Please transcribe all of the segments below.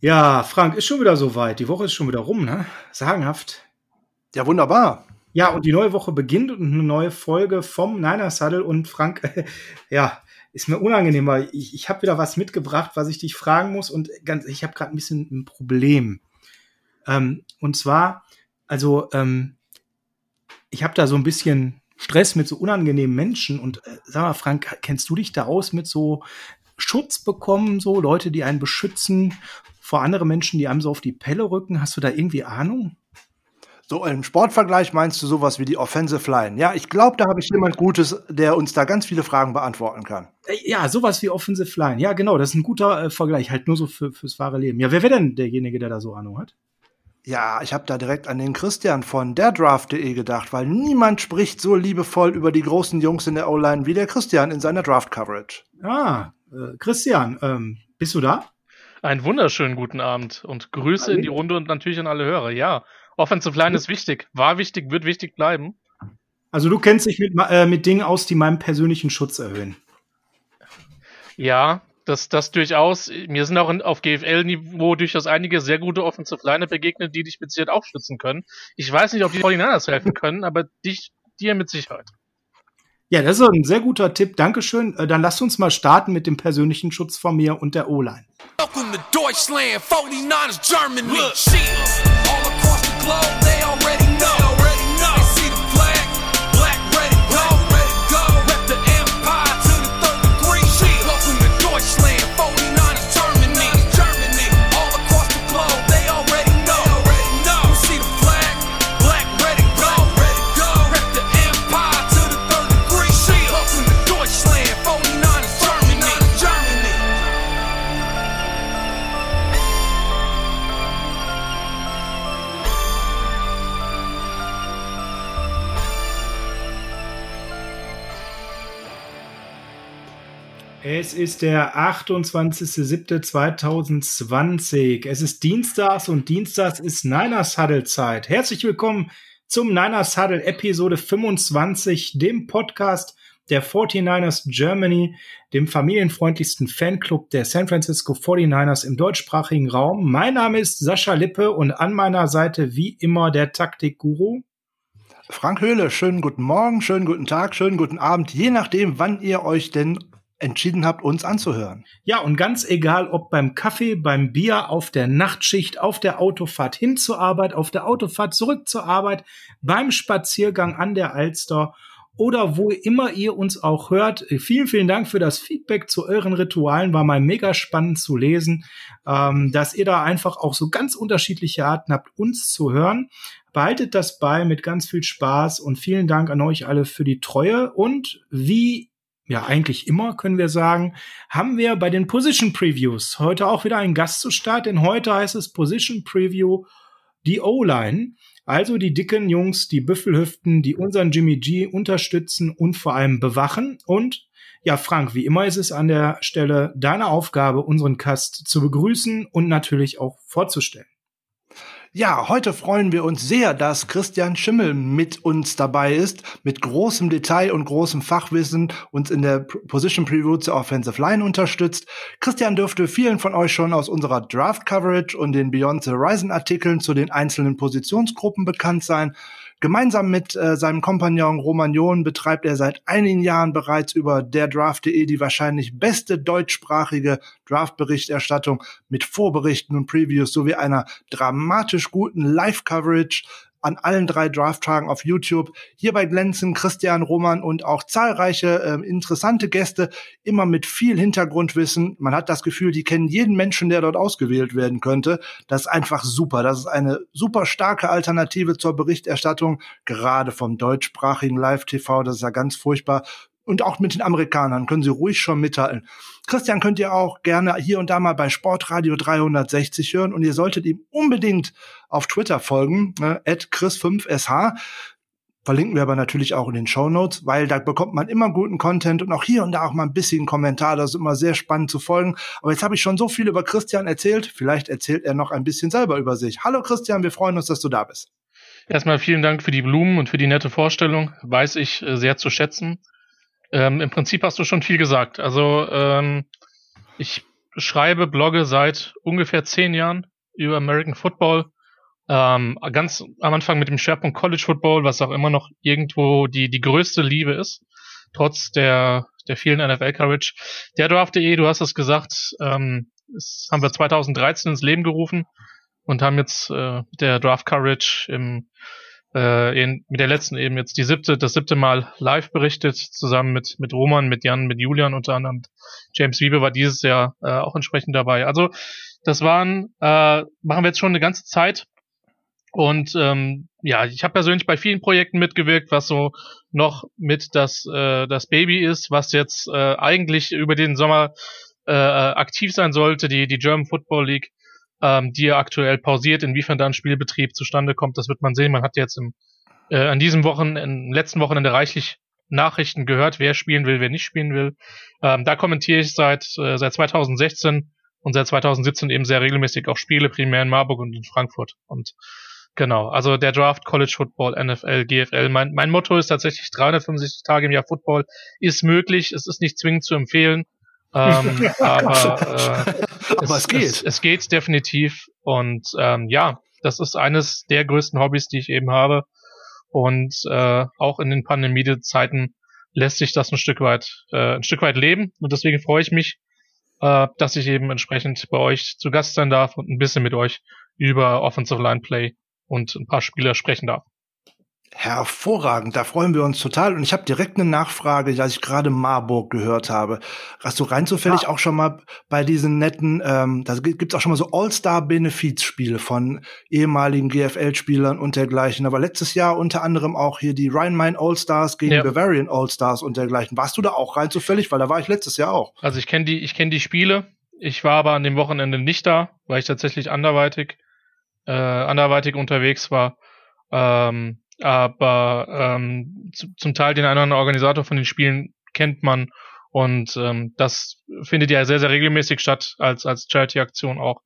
Ja, Frank, ist schon wieder soweit. Die Woche ist schon wieder rum, ne? Sagenhaft. Ja, wunderbar. Ja, und die neue Woche beginnt und eine neue Folge vom Niner Saddle und Frank, ja, ist mir unangenehm, weil ich, ich habe wieder was mitgebracht, was ich dich fragen muss und ganz, ich habe gerade ein bisschen ein Problem. Ähm, und zwar, also, ähm, ich habe da so ein bisschen Stress mit so unangenehmen Menschen und äh, sag mal, Frank, kennst du dich da aus mit so Schutz bekommen, so Leute, die einen beschützen vor andere Menschen, die einem so auf die Pelle rücken? Hast du da irgendwie Ahnung? So im Sportvergleich meinst du sowas wie die Offensive Line? Ja, ich glaube, da habe ich jemand Gutes, der uns da ganz viele Fragen beantworten kann. Äh, ja, sowas wie Offensive Line. Ja, genau, das ist ein guter äh, Vergleich, halt nur so für, fürs wahre Leben. Ja, wer wäre denn derjenige, der da so Ahnung hat? Ja, ich habe da direkt an den Christian von derdraft.de gedacht, weil niemand spricht so liebevoll über die großen Jungs in der O-Line wie der Christian in seiner Draft-Coverage. Ah, äh, Christian, ähm, bist du da? Einen wunderschönen guten Abend und Grüße in die Runde und natürlich an alle Hörer. Ja, Offensive Line ist wichtig, war wichtig, wird wichtig bleiben. Also du kennst dich mit, äh, mit Dingen aus, die meinen persönlichen Schutz erhöhen. Ja, das, das durchaus. Mir sind auch in, auf GFL-Niveau durchaus einige sehr gute Offensive Liner begegnet, die dich mit Sicherheit auch schützen können. Ich weiß nicht, ob die 49ers helfen können, aber dich, dir mit Sicherheit. Ja, das ist ein sehr guter Tipp. Dankeschön. Äh, dann lasst uns mal starten mit dem persönlichen Schutz von mir und der O-Line. Welcome to Deutschland, 49ers Germany. Look, all across the globe, they already know. Es ist der 28.07.2020. Es ist Dienstags und Dienstags ist Niners Huddle Zeit. Herzlich willkommen zum Niners Huddle Episode 25, dem Podcast der 49ers Germany, dem familienfreundlichsten Fanclub der San Francisco 49ers im deutschsprachigen Raum. Mein Name ist Sascha Lippe und an meiner Seite wie immer der Taktikguru. Frank Höhle, schönen guten Morgen, schönen guten Tag, schönen guten Abend, je nachdem, wann ihr euch denn entschieden habt, uns anzuhören. Ja, und ganz egal, ob beim Kaffee, beim Bier, auf der Nachtschicht, auf der Autofahrt hin zur Arbeit, auf der Autofahrt zurück zur Arbeit, beim Spaziergang an der Alster oder wo immer ihr uns auch hört. Vielen, vielen Dank für das Feedback zu euren Ritualen. War mal mega spannend zu lesen, ähm, dass ihr da einfach auch so ganz unterschiedliche Arten habt, uns zu hören. Behaltet das bei mit ganz viel Spaß und vielen Dank an euch alle für die Treue und wie ja eigentlich immer, können wir sagen, haben wir bei den Position Previews heute auch wieder einen Gast zu Start, denn heute heißt es Position Preview die O-Line. Also die dicken Jungs, die Büffelhüften, die unseren Jimmy G unterstützen und vor allem bewachen. Und ja, Frank, wie immer ist es an der Stelle deine Aufgabe, unseren Cast zu begrüßen und natürlich auch vorzustellen. Ja, heute freuen wir uns sehr, dass Christian Schimmel mit uns dabei ist, mit großem Detail und großem Fachwissen uns in der Position Preview zur Offensive Line unterstützt. Christian dürfte vielen von euch schon aus unserer Draft Coverage und den Beyond the Horizon Artikeln zu den einzelnen Positionsgruppen bekannt sein. Gemeinsam mit äh, seinem Kompagnon Romagnon betreibt er seit einigen Jahren bereits über der Draft.de die wahrscheinlich beste deutschsprachige Draft-Berichterstattung mit Vorberichten und Previews sowie einer dramatisch guten Live-Coverage an allen drei Draft-Tagen auf YouTube. Hierbei glänzen Christian Roman und auch zahlreiche äh, interessante Gäste, immer mit viel Hintergrundwissen. Man hat das Gefühl, die kennen jeden Menschen, der dort ausgewählt werden könnte. Das ist einfach super. Das ist eine super starke Alternative zur Berichterstattung, gerade vom deutschsprachigen Live-TV. Das ist ja ganz furchtbar und auch mit den Amerikanern können Sie ruhig schon mithalten. Christian könnt ihr auch gerne hier und da mal bei Sportradio 360 hören und ihr solltet ihm unbedingt auf Twitter folgen, ne, chris5sh. Verlinken wir aber natürlich auch in den Show Notes, weil da bekommt man immer guten Content und auch hier und da auch mal ein bisschen Kommentar. Das ist immer sehr spannend zu folgen. Aber jetzt habe ich schon so viel über Christian erzählt. Vielleicht erzählt er noch ein bisschen selber über sich. Hallo Christian, wir freuen uns, dass du da bist. Erstmal vielen Dank für die Blumen und für die nette Vorstellung. Weiß ich äh, sehr zu schätzen. Ähm, Im Prinzip hast du schon viel gesagt. Also ähm, ich schreibe, blogge seit ungefähr zehn Jahren über American Football. Ähm, ganz am Anfang mit dem Schwerpunkt College Football, was auch immer noch irgendwo die, die größte Liebe ist, trotz der, der vielen NFL-Coverage. Der Draft.de, du hast es gesagt, ähm, das haben wir 2013 ins Leben gerufen und haben jetzt äh, der Draft Coverage im äh, in, mit der letzten eben jetzt die siebte, das siebte Mal live berichtet, zusammen mit, mit Roman, mit Jan, mit Julian unter anderem. James Wiebe war dieses Jahr äh, auch entsprechend dabei. Also das waren, äh, machen wir jetzt schon eine ganze Zeit. Und ähm, ja, ich habe persönlich bei vielen Projekten mitgewirkt, was so noch mit das, äh, das Baby ist, was jetzt äh, eigentlich über den Sommer äh, aktiv sein sollte, die, die German Football League ähm, die er aktuell pausiert. Inwiefern da ein Spielbetrieb zustande kommt, das wird man sehen. Man hat jetzt im, äh, an diesem Wochen, im letzten Wochenende reichlich Nachrichten gehört, wer spielen will, wer nicht spielen will. Ähm, da kommentiere ich seit, äh, seit 2016 und seit 2017 eben sehr regelmäßig auch Spiele, primär in Marburg und in Frankfurt. Und genau, also der Draft, College Football, NFL, GFL. Mein, mein Motto ist tatsächlich 365 Tage im Jahr Football ist möglich. Es ist nicht zwingend zu empfehlen. Ähm, aber äh, aber es, es, geht. Es, es, geht definitiv. Und ähm, ja, das ist eines der größten Hobbys, die ich eben habe. Und äh, auch in den Pandemie-Zeiten lässt sich das ein Stück weit, äh, ein Stück weit leben. Und deswegen freue ich mich, äh, dass ich eben entsprechend bei euch zu Gast sein darf und ein bisschen mit euch über Offensive Line Play und ein paar Spieler sprechen darf. Hervorragend, da freuen wir uns total. Und ich habe direkt eine Nachfrage, da ich gerade Marburg gehört habe. Hast du rein zufällig ja. auch schon mal bei diesen netten, ähm, da gibt's auch schon mal so All-Star-Benefits-Spiele von ehemaligen GFL-Spielern und dergleichen. Aber letztes Jahr unter anderem auch hier die Rhein-Main All-Stars gegen ja. Bavarian All-Stars und dergleichen. Warst du da auch rein zufällig? Weil da war ich letztes Jahr auch. Also ich kenne die, ich kenne die Spiele. Ich war aber an dem Wochenende nicht da, weil ich tatsächlich anderweitig, äh, anderweitig unterwegs war. Ähm, aber ähm, zu, zum Teil den einen oder anderen Organisator von den Spielen kennt man und ähm, das findet ja sehr, sehr regelmäßig statt als, als Charity-Aktion auch.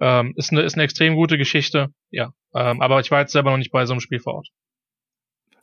Ähm, ist, eine, ist eine extrem gute Geschichte, ja. Ähm, aber ich war jetzt selber noch nicht bei so einem Spiel vor Ort.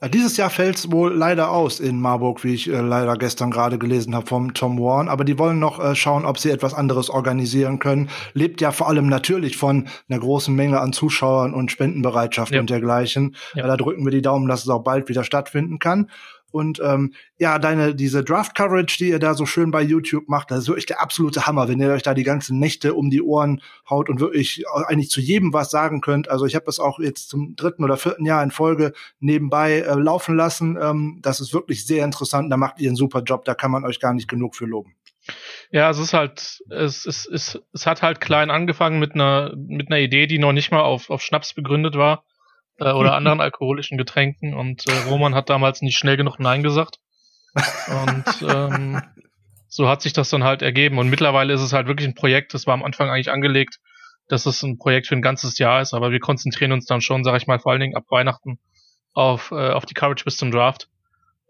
Äh, dieses Jahr fällt es wohl leider aus in Marburg, wie ich äh, leider gestern gerade gelesen habe vom Tom Warren. Aber die wollen noch äh, schauen, ob sie etwas anderes organisieren können. Lebt ja vor allem natürlich von einer großen Menge an Zuschauern und Spendenbereitschaft ja. und dergleichen. Ja. Da drücken wir die Daumen, dass es auch bald wieder stattfinden kann. Und ähm, ja, deine diese Draft Coverage, die ihr da so schön bei YouTube macht, das ist wirklich der absolute Hammer, wenn ihr euch da die ganzen Nächte um die Ohren haut und wirklich eigentlich zu jedem was sagen könnt. Also ich habe das auch jetzt zum dritten oder vierten Jahr in Folge nebenbei äh, laufen lassen. Ähm, das ist wirklich sehr interessant. Da macht ihr einen super Job. Da kann man euch gar nicht genug für loben. Ja, es ist halt, es, es, es, es hat halt klein angefangen mit einer, mit einer Idee, die noch nicht mal auf, auf Schnaps begründet war äh, oder anderen alkoholischen Getränken und äh, Roman hat damals nicht schnell genug Nein gesagt. Und ähm, so hat sich das dann halt ergeben. Und mittlerweile ist es halt wirklich ein Projekt, das war am Anfang eigentlich angelegt, dass es ein Projekt für ein ganzes Jahr ist, aber wir konzentrieren uns dann schon, sag ich mal, vor allen Dingen ab Weihnachten auf, äh, auf die Coverage bis zum Draft.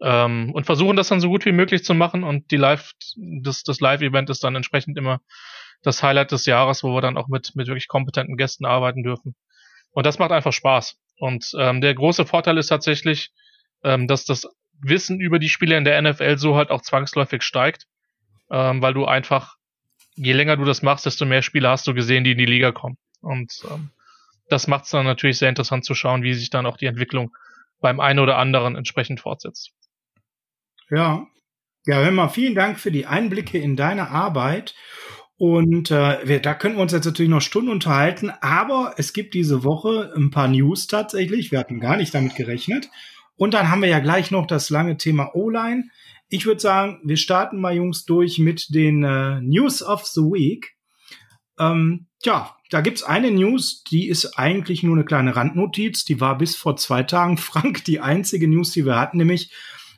Ähm, und versuchen das dann so gut wie möglich zu machen und die Live, das, das Live-Event ist dann entsprechend immer das Highlight des Jahres, wo wir dann auch mit, mit wirklich kompetenten Gästen arbeiten dürfen. Und das macht einfach Spaß. Und ähm, der große Vorteil ist tatsächlich, ähm, dass das Wissen über die Spieler in der NFL so halt auch zwangsläufig steigt, ähm, weil du einfach, je länger du das machst, desto mehr Spieler hast du gesehen, die in die Liga kommen. Und ähm, das macht es dann natürlich sehr interessant zu schauen, wie sich dann auch die Entwicklung beim einen oder anderen entsprechend fortsetzt. Ja, ja, hör mal, vielen Dank für die Einblicke in deine Arbeit. Und äh, wir, da können wir uns jetzt natürlich noch Stunden unterhalten, aber es gibt diese Woche ein paar News tatsächlich. Wir hatten gar nicht damit gerechnet. Und dann haben wir ja gleich noch das lange Thema O-Line. Ich würde sagen, wir starten mal, Jungs, durch mit den äh, News of the Week. Ähm, ja, da gibt's eine News, die ist eigentlich nur eine kleine Randnotiz. Die war bis vor zwei Tagen, Frank, die einzige News, die wir hatten, nämlich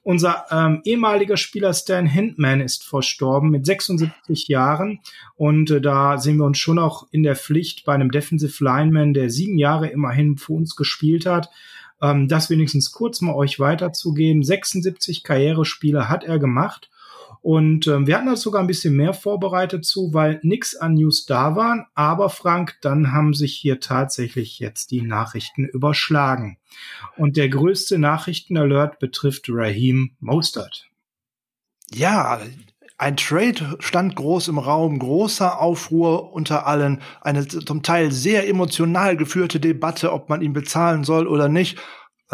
unser ähm, ehemaliger Spieler Stan Hindman ist verstorben mit 76 Jahren. Und äh, da sehen wir uns schon auch in der Pflicht bei einem Defensive Lineman, der sieben Jahre immerhin für uns gespielt hat. Ähm, das wenigstens kurz mal euch weiterzugeben. 76 Karrierespiele hat er gemacht. Und ähm, wir hatten da sogar ein bisschen mehr vorbereitet zu, weil nix an News da waren. Aber Frank, dann haben sich hier tatsächlich jetzt die Nachrichten überschlagen. Und der größte Nachrichtenalert betrifft Raheem Mostert. Ja, Ein Trade stand groß im Raum, großer Aufruhr unter allen, eine zum Teil sehr emotional geführte Debatte, ob man ihn bezahlen soll oder nicht.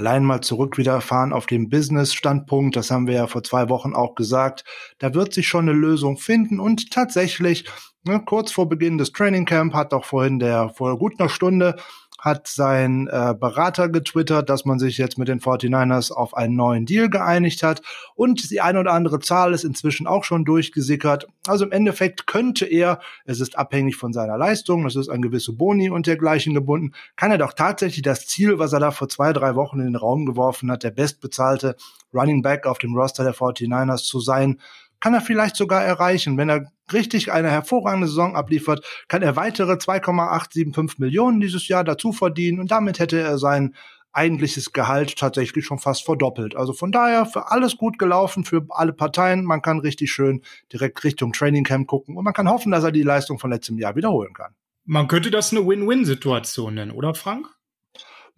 Allein mal zurück wieder fahren auf den Business-Standpunkt, das haben wir ja vor zwei Wochen auch gesagt. Da wird sich schon eine Lösung finden und tatsächlich, ne, kurz vor Beginn des Training Camp hat doch vorhin der, vor gut einer Stunde hat sein äh, Berater getwittert, dass man sich jetzt mit den 49ers auf einen neuen Deal geeinigt hat. Und die eine oder andere Zahl ist inzwischen auch schon durchgesickert. Also im Endeffekt könnte er, es ist abhängig von seiner Leistung, es ist an gewisse Boni und dergleichen gebunden, kann er doch tatsächlich das Ziel, was er da vor zwei, drei Wochen in den Raum geworfen hat, der bestbezahlte Running Back auf dem Roster der 49ers zu sein, kann er vielleicht sogar erreichen. Wenn er richtig eine hervorragende Saison abliefert, kann er weitere 2,875 Millionen dieses Jahr dazu verdienen und damit hätte er sein eigentliches Gehalt tatsächlich schon fast verdoppelt. Also von daher für alles gut gelaufen, für alle Parteien. Man kann richtig schön direkt Richtung Training Camp gucken und man kann hoffen, dass er die Leistung von letztem Jahr wiederholen kann. Man könnte das eine Win-Win-Situation nennen, oder Frank?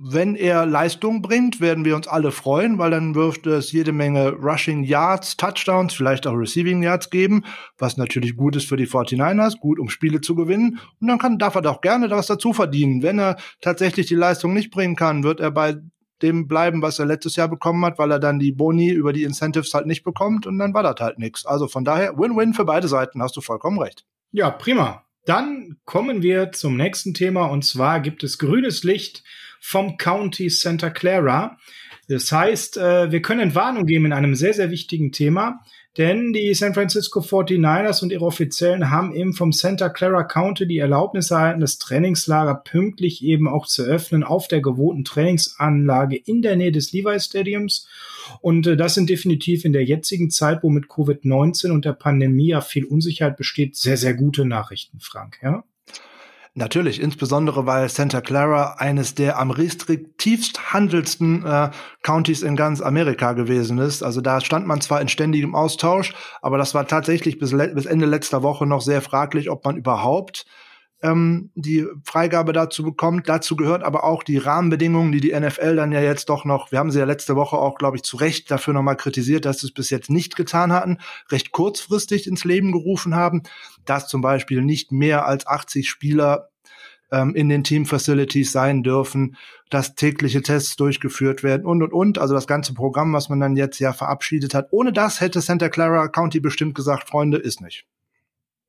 Wenn er Leistung bringt, werden wir uns alle freuen, weil dann wirft es jede Menge Rushing Yards, Touchdowns, vielleicht auch Receiving Yards geben, was natürlich gut ist für die 49ers, gut um Spiele zu gewinnen. Und dann kann, darf er doch gerne was dazu verdienen. Wenn er tatsächlich die Leistung nicht bringen kann, wird er bei dem bleiben, was er letztes Jahr bekommen hat, weil er dann die Boni über die Incentives halt nicht bekommt und dann war das halt nichts. Also von daher Win-Win für beide Seiten, hast du vollkommen recht. Ja, prima. Dann kommen wir zum nächsten Thema und zwar gibt es grünes Licht vom County Santa Clara. Das heißt, äh, wir können Warnung geben in einem sehr, sehr wichtigen Thema, denn die San Francisco 49ers und ihre Offiziellen haben eben vom Santa Clara County die Erlaubnis erhalten, das Trainingslager pünktlich eben auch zu öffnen auf der gewohnten Trainingsanlage in der Nähe des Levi Stadiums. Und äh, das sind definitiv in der jetzigen Zeit, wo mit Covid-19 und der Pandemie ja viel Unsicherheit besteht, sehr, sehr gute Nachrichten, Frank. Ja? Natürlich, insbesondere weil Santa Clara eines der am restriktivst handelsten äh, Countys in ganz Amerika gewesen ist. Also da stand man zwar in ständigem Austausch, aber das war tatsächlich bis, bis Ende letzter Woche noch sehr fraglich, ob man überhaupt ähm, die Freigabe dazu bekommt. Dazu gehört aber auch die Rahmenbedingungen, die die NFL dann ja jetzt doch noch, wir haben sie ja letzte Woche auch, glaube ich, zu Recht dafür nochmal kritisiert, dass sie es bis jetzt nicht getan hatten, recht kurzfristig ins Leben gerufen haben, dass zum Beispiel nicht mehr als 80 Spieler ähm, in den Team Facilities sein dürfen, dass tägliche Tests durchgeführt werden und und und. Also das ganze Programm, was man dann jetzt ja verabschiedet hat. Ohne das hätte Santa Clara County bestimmt gesagt, Freunde, ist nicht.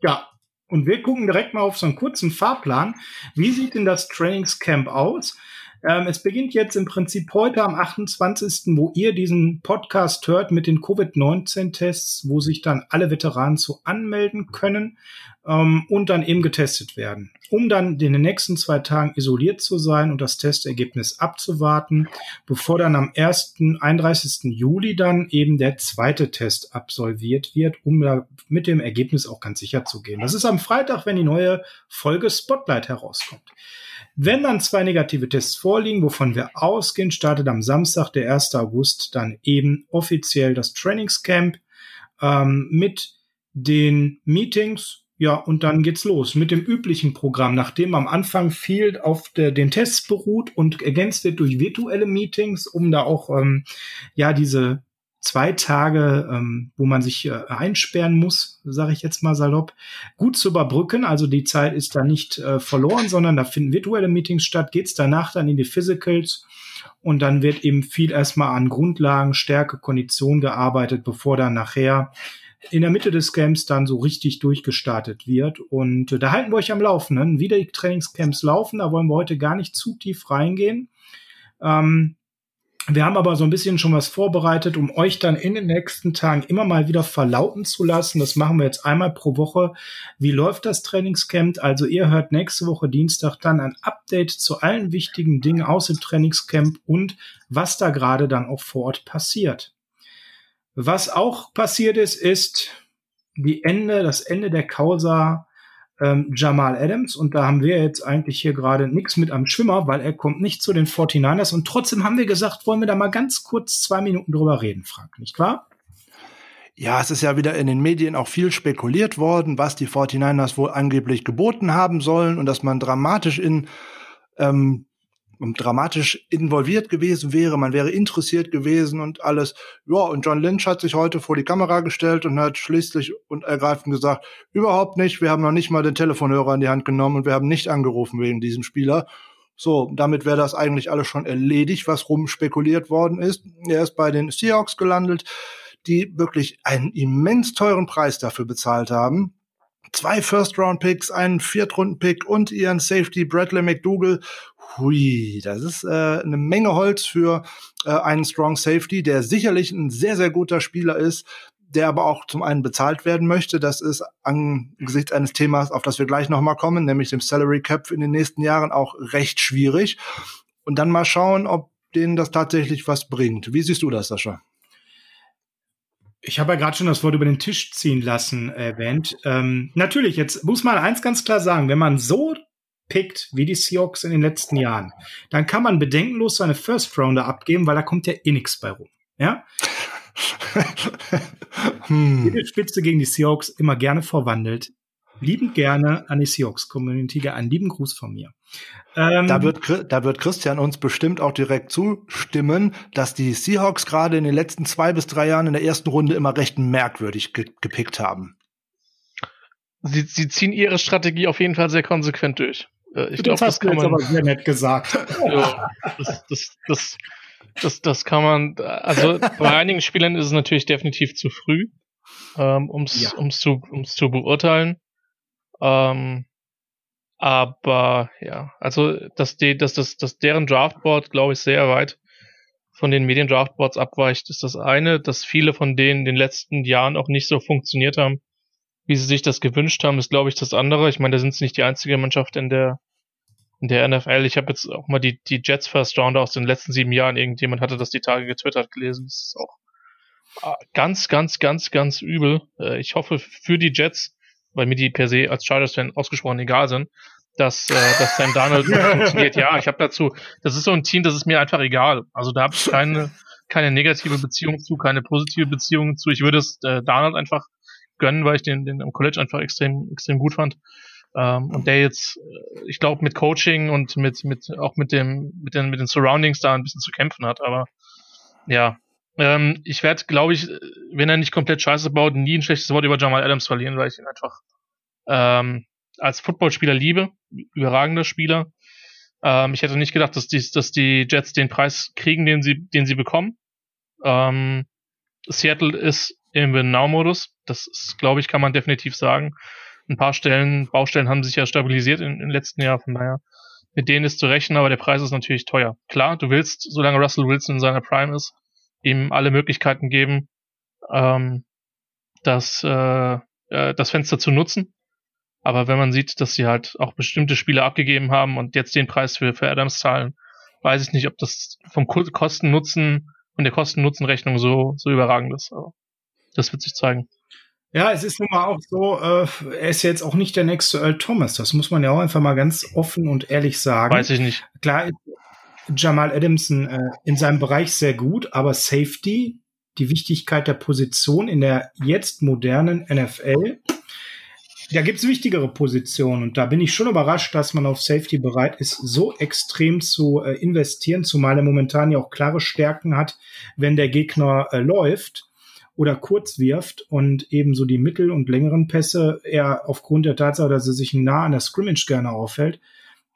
Ja, und wir gucken direkt mal auf so einen kurzen Fahrplan. Wie sieht denn das Trainingscamp aus? Ähm, es beginnt jetzt im Prinzip heute am 28., wo ihr diesen Podcast hört mit den Covid-19-Tests, wo sich dann alle Veteranen zu anmelden können ähm, und dann eben getestet werden, um dann in den nächsten zwei Tagen isoliert zu sein und das Testergebnis abzuwarten, bevor dann am 1., 31. Juli dann eben der zweite Test absolviert wird, um da mit dem Ergebnis auch ganz sicher zu gehen. Das ist am Freitag, wenn die neue Folge Spotlight herauskommt. Wenn dann zwei negative Tests vorliegen, wovon wir ausgehen, startet am Samstag, der 1. August, dann eben offiziell das Trainingscamp ähm, mit den Meetings ja, und dann geht's los mit dem üblichen Programm, nachdem am Anfang viel auf der, den Tests beruht und ergänzt wird durch virtuelle Meetings, um da auch ähm, ja diese zwei Tage, ähm, wo man sich äh, einsperren muss, sage ich jetzt mal salopp, gut zu überbrücken. Also die Zeit ist da nicht äh, verloren, sondern da finden virtuelle Meetings statt. Geht's danach dann in die Physicals und dann wird eben viel erstmal an Grundlagen, Stärke, Kondition gearbeitet, bevor dann nachher in der Mitte des Camps dann so richtig durchgestartet wird. Und äh, da halten wir euch am Laufenden. Wie die Trainingscamps laufen, da wollen wir heute gar nicht zu tief reingehen. Ähm, wir haben aber so ein bisschen schon was vorbereitet, um euch dann in den nächsten Tagen immer mal wieder verlauten zu lassen. Das machen wir jetzt einmal pro Woche. Wie läuft das Trainingscamp? Also ihr hört nächste Woche Dienstag dann ein Update zu allen wichtigen Dingen aus dem Trainingscamp und was da gerade dann auch vor Ort passiert. Was auch passiert ist, ist die Ende, das Ende der Causa ähm, Jamal Adams. Und da haben wir jetzt eigentlich hier gerade nichts mit am Schwimmer, weil er kommt nicht zu den 49ers. Und trotzdem haben wir gesagt, wollen wir da mal ganz kurz zwei Minuten drüber reden, Frank, nicht wahr? Ja, es ist ja wieder in den Medien auch viel spekuliert worden, was die 49ers wohl angeblich geboten haben sollen und dass man dramatisch in ähm, dramatisch involviert gewesen wäre, man wäre interessiert gewesen und alles. Ja, und John Lynch hat sich heute vor die Kamera gestellt und hat schließlich und ergreifend gesagt, überhaupt nicht, wir haben noch nicht mal den Telefonhörer in die Hand genommen und wir haben nicht angerufen wegen diesem Spieler. So, damit wäre das eigentlich alles schon erledigt, was rum spekuliert worden ist. Er ist bei den Seahawks gelandet, die wirklich einen immens teuren Preis dafür bezahlt haben zwei First-Round-Picks, einen Viertrunden-Pick und ihren Safety Bradley McDougall. Hui, das ist äh, eine Menge Holz für äh, einen Strong Safety, der sicherlich ein sehr, sehr guter Spieler ist, der aber auch zum einen bezahlt werden möchte. Das ist angesichts eines Themas, auf das wir gleich nochmal kommen, nämlich dem Salary Cap in den nächsten Jahren auch recht schwierig. Und dann mal schauen, ob denen das tatsächlich was bringt. Wie siehst du das, Sascha? Ich habe ja gerade schon das Wort über den Tisch ziehen lassen erwähnt. Ähm, natürlich, jetzt muss man eins ganz klar sagen, wenn man so pickt wie die Seahawks in den letzten Jahren, dann kann man bedenkenlos seine First Rounder abgeben, weil da kommt ja eh nichts bei rum. Ja? hm. Jede Spitze gegen die Seahawks immer gerne verwandelt liebend gerne an die Seahawks Community. Einen lieben Gruß von mir. Ähm, da, wird, da wird Christian uns bestimmt auch direkt zustimmen, dass die Seahawks gerade in den letzten zwei bis drei Jahren in der ersten Runde immer recht merkwürdig ge gepickt haben. Sie, sie ziehen ihre Strategie auf jeden Fall sehr konsequent durch. Äh, ich glaube, das kann man. aber sehr nett gesagt. ja, das, das, das, das, das kann man. Also bei einigen Spielern ist es natürlich definitiv zu früh, ähm, um es ja. um's zu, um's zu beurteilen. Ähm, aber ja, also dass die, dass das, dass deren Draftboard, glaube ich, sehr weit von den Medien-Draftboards abweicht, ist das eine, dass viele von denen in den letzten Jahren auch nicht so funktioniert haben, wie sie sich das gewünscht haben, ist, glaube ich, das andere. Ich meine, da sind sie nicht die einzige Mannschaft in der in der NFL. Ich habe jetzt auch mal die, die Jets First Rounder aus den letzten sieben Jahren, irgendjemand hatte das die Tage getwittert gelesen. Das ist auch ah, ganz, ganz, ganz, ganz übel. Äh, ich hoffe für die Jets, weil mir die per se als Chargers-Fan ausgesprochen egal sind, dass, äh, dass Sam Darnold funktioniert. Ja, ich habe dazu, das ist so ein Team, das ist mir einfach egal. Also da habe ich keine, keine negative Beziehung zu, keine positive Beziehung zu. Ich würde es äh, Darnold einfach gönnen, weil ich den, den am College einfach extrem, extrem gut fand. Ähm, und der jetzt, äh, ich glaube, mit Coaching und mit, mit, auch mit dem, mit den, mit den Surroundings da ein bisschen zu kämpfen hat. Aber ja, ähm, ich werde, glaube ich, wenn er nicht komplett scheiße baut, nie ein schlechtes Wort über Jamal Adams verlieren, weil ich ihn einfach ähm, als Footballspieler liebe. Überragender Spieler. Ähm, ich hätte nicht gedacht, dass die, dass die Jets den Preis kriegen, den sie, den sie bekommen. Ähm, Seattle ist im Win-Now-Modus. Das ist, glaube ich, kann man definitiv sagen. Ein paar Stellen, Baustellen haben sich ja stabilisiert in, im letzten Jahr, von daher mit denen ist zu rechnen, aber der Preis ist natürlich teuer. Klar, du willst, solange Russell Wilson in seiner Prime ist, ihm alle Möglichkeiten geben, ähm, das, äh, äh, das Fenster zu nutzen. Aber wenn man sieht, dass sie halt auch bestimmte Spiele abgegeben haben und jetzt den Preis für, für Adams zahlen, weiß ich nicht, ob das vom Kosten-Nutzen und der Kosten-Nutzen-Rechnung so, so überragend ist. Aber das wird sich zeigen. Ja, es ist nun mal auch so, äh, er ist jetzt auch nicht der nächste Earl Thomas. Das muss man ja auch einfach mal ganz offen und ehrlich sagen. Weiß ich nicht. Klar Jamal Adamson äh, in seinem Bereich sehr gut, aber Safety, die Wichtigkeit der Position in der jetzt modernen NFL, da gibt's wichtigere Positionen und da bin ich schon überrascht, dass man auf Safety bereit ist, so extrem zu äh, investieren, zumal er momentan ja auch klare Stärken hat, wenn der Gegner äh, läuft oder kurz wirft und ebenso die mittel- und längeren Pässe er aufgrund der Tatsache, dass er sich nah an der Scrimmage gerne aufhält,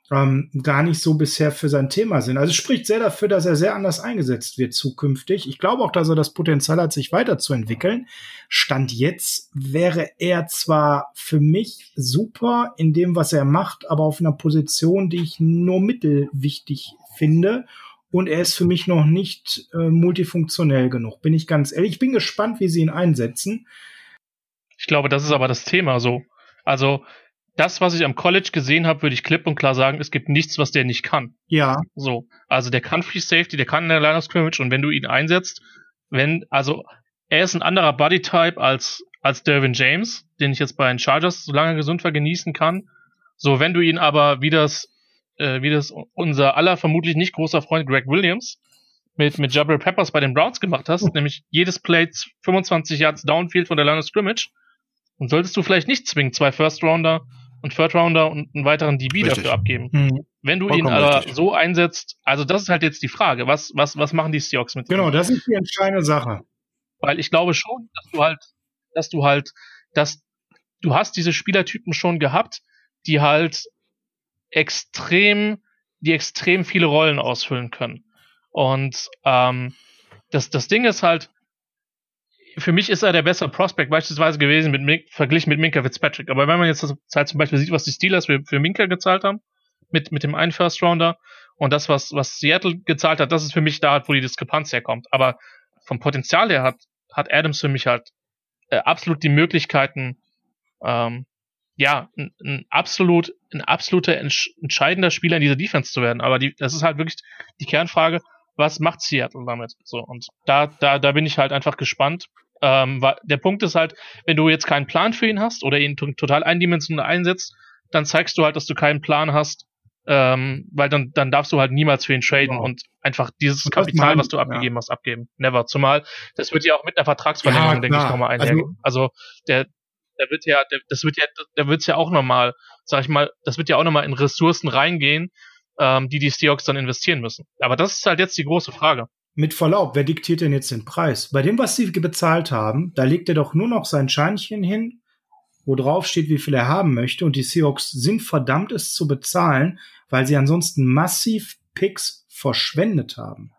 ähm, gar nicht so bisher für sein Thema sind. Also spricht sehr dafür, dass er sehr anders eingesetzt wird zukünftig. Ich glaube auch, dass er das Potenzial hat, sich weiterzuentwickeln. Stand jetzt wäre er zwar für mich super in dem, was er macht, aber auf einer Position, die ich nur mittelwichtig finde. Und er ist für mich noch nicht äh, multifunktionell genug, bin ich ganz ehrlich. Ich bin gespannt, wie sie ihn einsetzen. Ich glaube, das ist aber das Thema so. Also das, was ich am College gesehen habe, würde ich klipp und klar sagen, es gibt nichts, was der nicht kann. Ja. So. Also der kann Free Safety, der kann in der Line of Scrimmage und wenn du ihn einsetzt, wenn, also er ist ein anderer Bodytype als, als Dervin James, den ich jetzt bei den Chargers, solange er gesund war, genießen kann. So, wenn du ihn aber wie das, äh, wie das unser aller vermutlich nicht großer Freund Greg Williams mit, mit Jabril Peppers bei den Browns gemacht hast, nämlich jedes Play 25 Yards Downfield von der Line of Scrimmage, dann solltest du vielleicht nicht zwingend zwei First Rounder und Third Rounder und einen weiteren DB Richtig. dafür abgeben. Mhm. Wenn du Vollkommen ihn aber richtig. so einsetzt, also das ist halt jetzt die Frage, was, was, was machen die Seahawks mit Genau, das ist die entscheidende Sache. Weil ich glaube schon, dass du halt, dass du halt, dass du hast diese Spielertypen schon gehabt, die halt extrem, die extrem viele Rollen ausfüllen können. Und ähm, das, das Ding ist halt, für mich ist er der bessere Prospect beispielsweise gewesen mit Mink, verglichen mit Minka Fitzpatrick. Aber wenn man jetzt halt zum Beispiel sieht, was die Steelers für, für Minka gezahlt haben, mit, mit dem einen First Rounder und das, was, was Seattle gezahlt hat, das ist für mich da, wo die Diskrepanz herkommt. Aber vom Potenzial her hat, hat Adams für mich halt äh, absolut die Möglichkeiten, ähm, ja, ein, ein absolut, ein absoluter entscheidender Spieler in dieser Defense zu werden. Aber die, das ist halt wirklich die Kernfrage, was macht Seattle damit? So, und da, da, da bin ich halt einfach gespannt. Ähm, weil der Punkt ist halt, wenn du jetzt keinen Plan für ihn hast oder ihn total eindimensional einsetzt, dann zeigst du halt, dass du keinen Plan hast, ähm, weil dann, dann darfst du halt niemals für ihn traden wow. und einfach dieses das Kapital, man, was du abgegeben ja. hast, abgeben. Never. Zumal, das wird ja auch mit einer Vertragsverlängerung, ja, denke ich, nochmal einhergehen. Also, also, der, der wird ja, das wird ja, der wird's ja auch nochmal, sag ich mal, das wird ja auch nochmal in Ressourcen reingehen, ähm, die die Seahawks dann investieren müssen. Aber das ist halt jetzt die große Frage. Mit Verlaub, wer diktiert denn jetzt den Preis? Bei dem, was sie bezahlt haben, da legt er doch nur noch sein Scheinchen hin, wo drauf steht, wie viel er haben möchte. Und die Seahawks sind verdammt, es zu bezahlen, weil sie ansonsten massiv Picks verschwendet haben.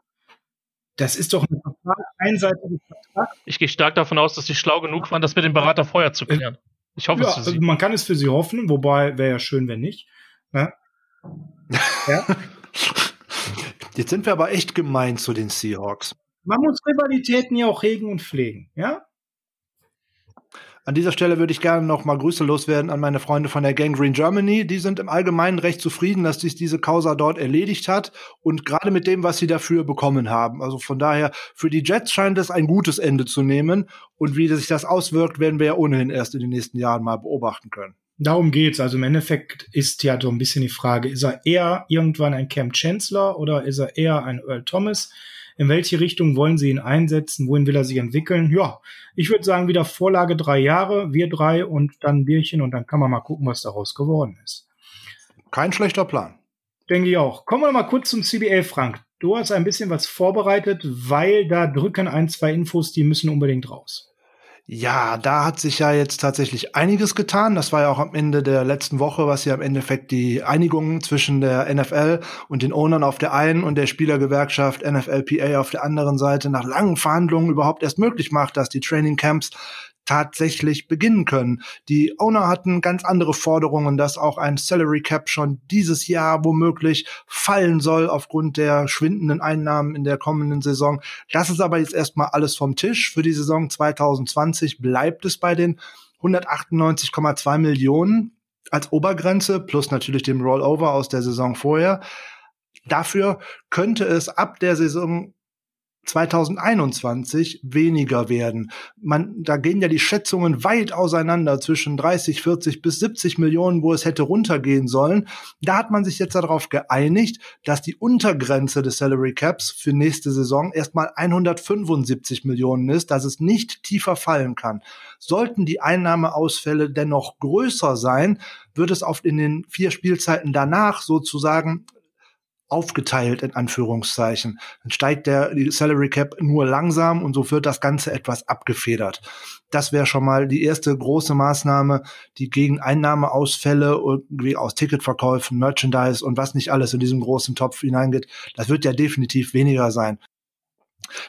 Das ist doch ein total einseitiger Vertrag. Ich gehe stark davon aus, dass sie schlau genug waren, das mit dem Berater vorher zu klären. Ich hoffe ja, es für sie. Also man kann es für sie hoffen, wobei wäre ja schön, wenn nicht. Ja? ja? Jetzt sind wir aber echt gemein zu den Seahawks. Man muss Rivalitäten ja auch hegen und pflegen, ja? An dieser Stelle würde ich gerne noch mal Grüße loswerden an meine Freunde von der Gang Green Germany. Die sind im Allgemeinen recht zufrieden, dass sich diese Causa dort erledigt hat und gerade mit dem, was sie dafür bekommen haben. Also von daher, für die Jets scheint es ein gutes Ende zu nehmen und wie sich das auswirkt, werden wir ja ohnehin erst in den nächsten Jahren mal beobachten können. Darum geht's. Also im Endeffekt ist ja so ein bisschen die Frage, ist er eher irgendwann ein Cam Chancellor oder ist er eher ein Earl Thomas? In welche Richtung wollen Sie ihn einsetzen? Wohin will er sich entwickeln? Ja, ich würde sagen, wieder Vorlage drei Jahre, wir drei und dann Bierchen und dann kann man mal gucken, was daraus geworden ist. Kein schlechter Plan. Denke ich auch. Kommen wir mal kurz zum CBA, Frank. Du hast ein bisschen was vorbereitet, weil da drücken ein, zwei Infos, die müssen unbedingt raus. Ja, da hat sich ja jetzt tatsächlich einiges getan. Das war ja auch am Ende der letzten Woche, was ja im Endeffekt die Einigung zwischen der NFL und den Ownern auf der einen und der Spielergewerkschaft NFLPA auf der anderen Seite nach langen Verhandlungen überhaupt erst möglich macht, dass die Training Camps tatsächlich beginnen können. Die Owner hatten ganz andere Forderungen, dass auch ein Salary Cap schon dieses Jahr womöglich fallen soll aufgrund der schwindenden Einnahmen in der kommenden Saison. Das ist aber jetzt erstmal alles vom Tisch. Für die Saison 2020 bleibt es bei den 198,2 Millionen als Obergrenze plus natürlich dem Rollover aus der Saison vorher. Dafür könnte es ab der Saison 2021 weniger werden. Man, da gehen ja die Schätzungen weit auseinander zwischen 30, 40 bis 70 Millionen, wo es hätte runtergehen sollen. Da hat man sich jetzt darauf geeinigt, dass die Untergrenze des Salary Caps für nächste Saison erstmal 175 Millionen ist, dass es nicht tiefer fallen kann. Sollten die Einnahmeausfälle dennoch größer sein, wird es auf in den vier Spielzeiten danach sozusagen aufgeteilt in Anführungszeichen. Dann steigt der Salary Cap nur langsam und so wird das Ganze etwas abgefedert. Das wäre schon mal die erste große Maßnahme, die gegen Einnahmeausfälle irgendwie aus Ticketverkäufen, Merchandise und was nicht alles in diesem großen Topf hineingeht. Das wird ja definitiv weniger sein.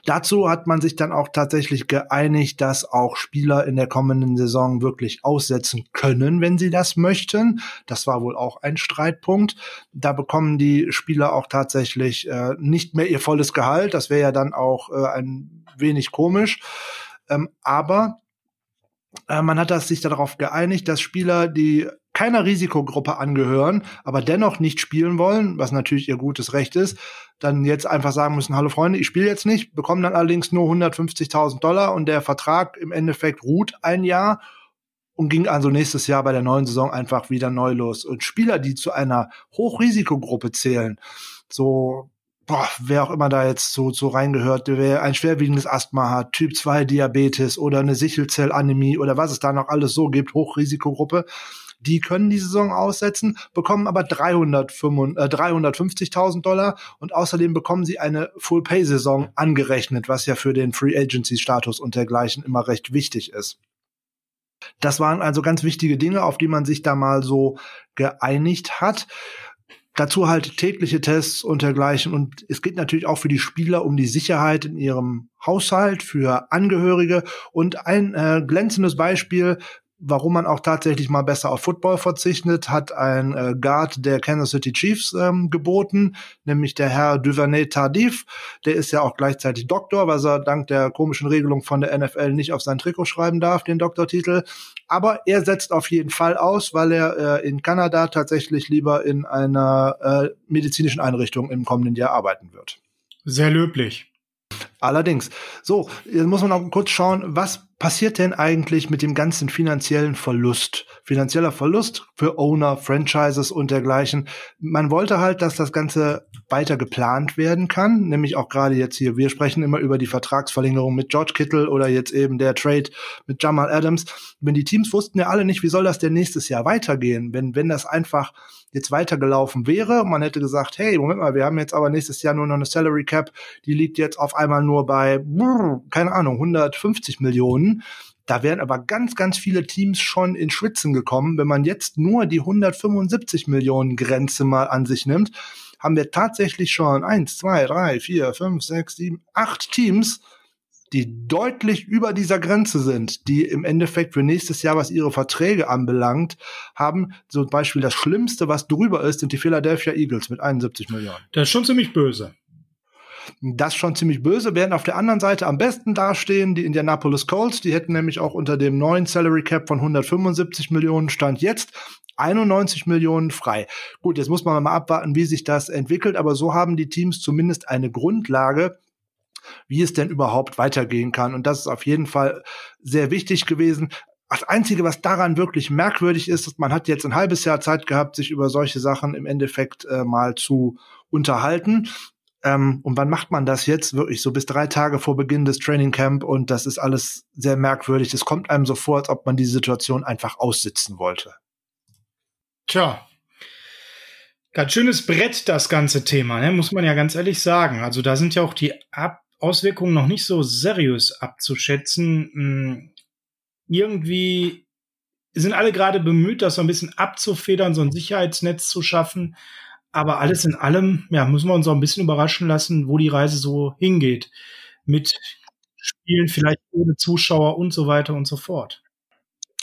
Dazu hat man sich dann auch tatsächlich geeinigt, dass auch Spieler in der kommenden Saison wirklich aussetzen können, wenn sie das möchten. Das war wohl auch ein Streitpunkt. Da bekommen die Spieler auch tatsächlich äh, nicht mehr ihr volles Gehalt. Das wäre ja dann auch äh, ein wenig komisch. Ähm, aber äh, man hat das sich darauf geeinigt, dass Spieler, die keiner Risikogruppe angehören, aber dennoch nicht spielen wollen, was natürlich ihr gutes Recht ist, dann jetzt einfach sagen müssen, hallo Freunde, ich spiele jetzt nicht, bekommen dann allerdings nur 150.000 Dollar und der Vertrag im Endeffekt ruht ein Jahr und ging also nächstes Jahr bei der neuen Saison einfach wieder neu los. Und Spieler, die zu einer Hochrisikogruppe zählen, so boah, wer auch immer da jetzt so, so reingehört, wer ein schwerwiegendes Asthma hat, Typ 2 Diabetes oder eine Sichelzellanämie oder was es da noch alles so gibt, Hochrisikogruppe, Die können die Saison aussetzen, bekommen aber 350.000 Dollar und außerdem bekommen sie eine Full-Pay-Saison angerechnet, was ja für den Free Agency-Status und dergleichen immer recht wichtig ist. Das waren also ganz wichtige Dinge, auf die man sich da mal so geeinigt hat. Dazu halt tägliche Tests und dergleichen. Und es geht natürlich auch für die Spieler um die Sicherheit in ihrem Haushalt, für Angehörige. Und ein äh, glänzendes Beispiel warum man auch tatsächlich mal besser auf Football verzichtet, hat ein äh, Guard der Kansas City Chiefs ähm, geboten, nämlich der Herr Duvernay Tardif. Der ist ja auch gleichzeitig Doktor, was er dank der komischen Regelung von der NFL nicht auf sein Trikot schreiben darf, den Doktortitel. Aber er setzt auf jeden Fall aus, weil er äh, in Kanada tatsächlich lieber in einer äh, medizinischen Einrichtung im kommenden Jahr arbeiten wird. Sehr löblich. Allerdings. So, jetzt muss man auch kurz schauen, was passiert denn eigentlich mit dem ganzen finanziellen Verlust? Finanzieller Verlust für Owner, Franchises und dergleichen. Man wollte halt, dass das Ganze weiter geplant werden kann, nämlich auch gerade jetzt hier. Wir sprechen immer über die Vertragsverlängerung mit George Kittle oder jetzt eben der Trade mit Jamal Adams. Wenn die Teams wussten ja alle nicht, wie soll das denn nächstes Jahr weitergehen, wenn, wenn das einfach jetzt weitergelaufen wäre. Man hätte gesagt, hey, Moment mal, wir haben jetzt aber nächstes Jahr nur noch eine Salary Cap, die liegt jetzt auf einmal nur bei, keine Ahnung, 150 Millionen. Da wären aber ganz, ganz viele Teams schon in Schwitzen gekommen. Wenn man jetzt nur die 175 Millionen Grenze mal an sich nimmt, haben wir tatsächlich schon eins, zwei, drei, vier, fünf, sechs, sieben, acht Teams, die deutlich über dieser Grenze sind, die im Endeffekt für nächstes Jahr, was ihre Verträge anbelangt, haben zum Beispiel das Schlimmste, was drüber ist, sind die Philadelphia Eagles mit 71 Millionen. Das ist schon ziemlich böse. Das schon ziemlich böse, werden auf der anderen Seite am besten dastehen die Indianapolis Colts. Die hätten nämlich auch unter dem neuen Salary Cap von 175 Millionen Stand jetzt 91 Millionen frei. Gut, jetzt muss man mal abwarten, wie sich das entwickelt, aber so haben die Teams zumindest eine Grundlage, wie es denn überhaupt weitergehen kann. Und das ist auf jeden Fall sehr wichtig gewesen. Das Einzige, was daran wirklich merkwürdig ist, man hat jetzt ein halbes Jahr Zeit gehabt, sich über solche Sachen im Endeffekt äh, mal zu unterhalten. Ähm, und wann macht man das jetzt? Wirklich so bis drei Tage vor Beginn des Training Camp und das ist alles sehr merkwürdig. Es kommt einem so vor, als ob man die Situation einfach aussitzen wollte. Tja, ganz schönes Brett, das ganze Thema, ne? muss man ja ganz ehrlich sagen. Also da sind ja auch die Ab Auswirkungen noch nicht so seriös abzuschätzen. Hm, irgendwie sind alle gerade bemüht, das so ein bisschen abzufedern, so ein Sicherheitsnetz zu schaffen. Aber alles in allem, ja, müssen wir uns auch ein bisschen überraschen lassen, wo die Reise so hingeht. Mit Spielen vielleicht ohne Zuschauer und so weiter und so fort.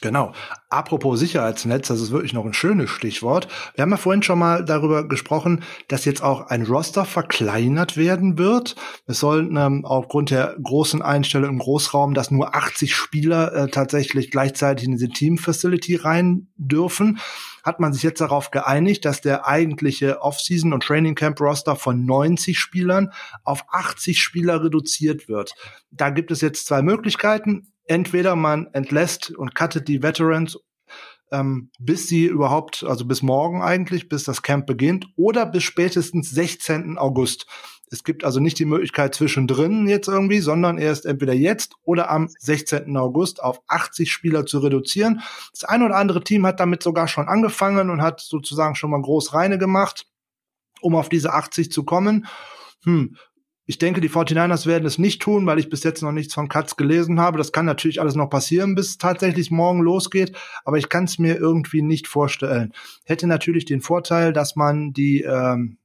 Genau. Apropos Sicherheitsnetz, das ist wirklich noch ein schönes Stichwort. Wir haben ja vorhin schon mal darüber gesprochen, dass jetzt auch ein Roster verkleinert werden wird. Es sollen ähm, aufgrund der großen Einstellung im Großraum, dass nur 80 Spieler äh, tatsächlich gleichzeitig in diese Team-Facility rein dürfen hat man sich jetzt darauf geeinigt, dass der eigentliche Off-Season- und Training-Camp-Roster von 90 Spielern auf 80 Spieler reduziert wird. Da gibt es jetzt zwei Möglichkeiten entweder man entlässt und cuttet die Veterans ähm, bis sie überhaupt, also bis morgen eigentlich, bis das Camp beginnt, oder bis spätestens 16. August. Es gibt also nicht die Möglichkeit zwischendrin jetzt irgendwie, sondern erst entweder jetzt oder am 16. August auf 80 Spieler zu reduzieren. Das eine oder andere Team hat damit sogar schon angefangen und hat sozusagen schon mal groß reine gemacht, um auf diese 80 zu kommen. Hm, ich denke, die 49ers werden es nicht tun, weil ich bis jetzt noch nichts von Katz gelesen habe. Das kann natürlich alles noch passieren, bis tatsächlich morgen losgeht, aber ich kann es mir irgendwie nicht vorstellen. Hätte natürlich den Vorteil, dass man die, ähm,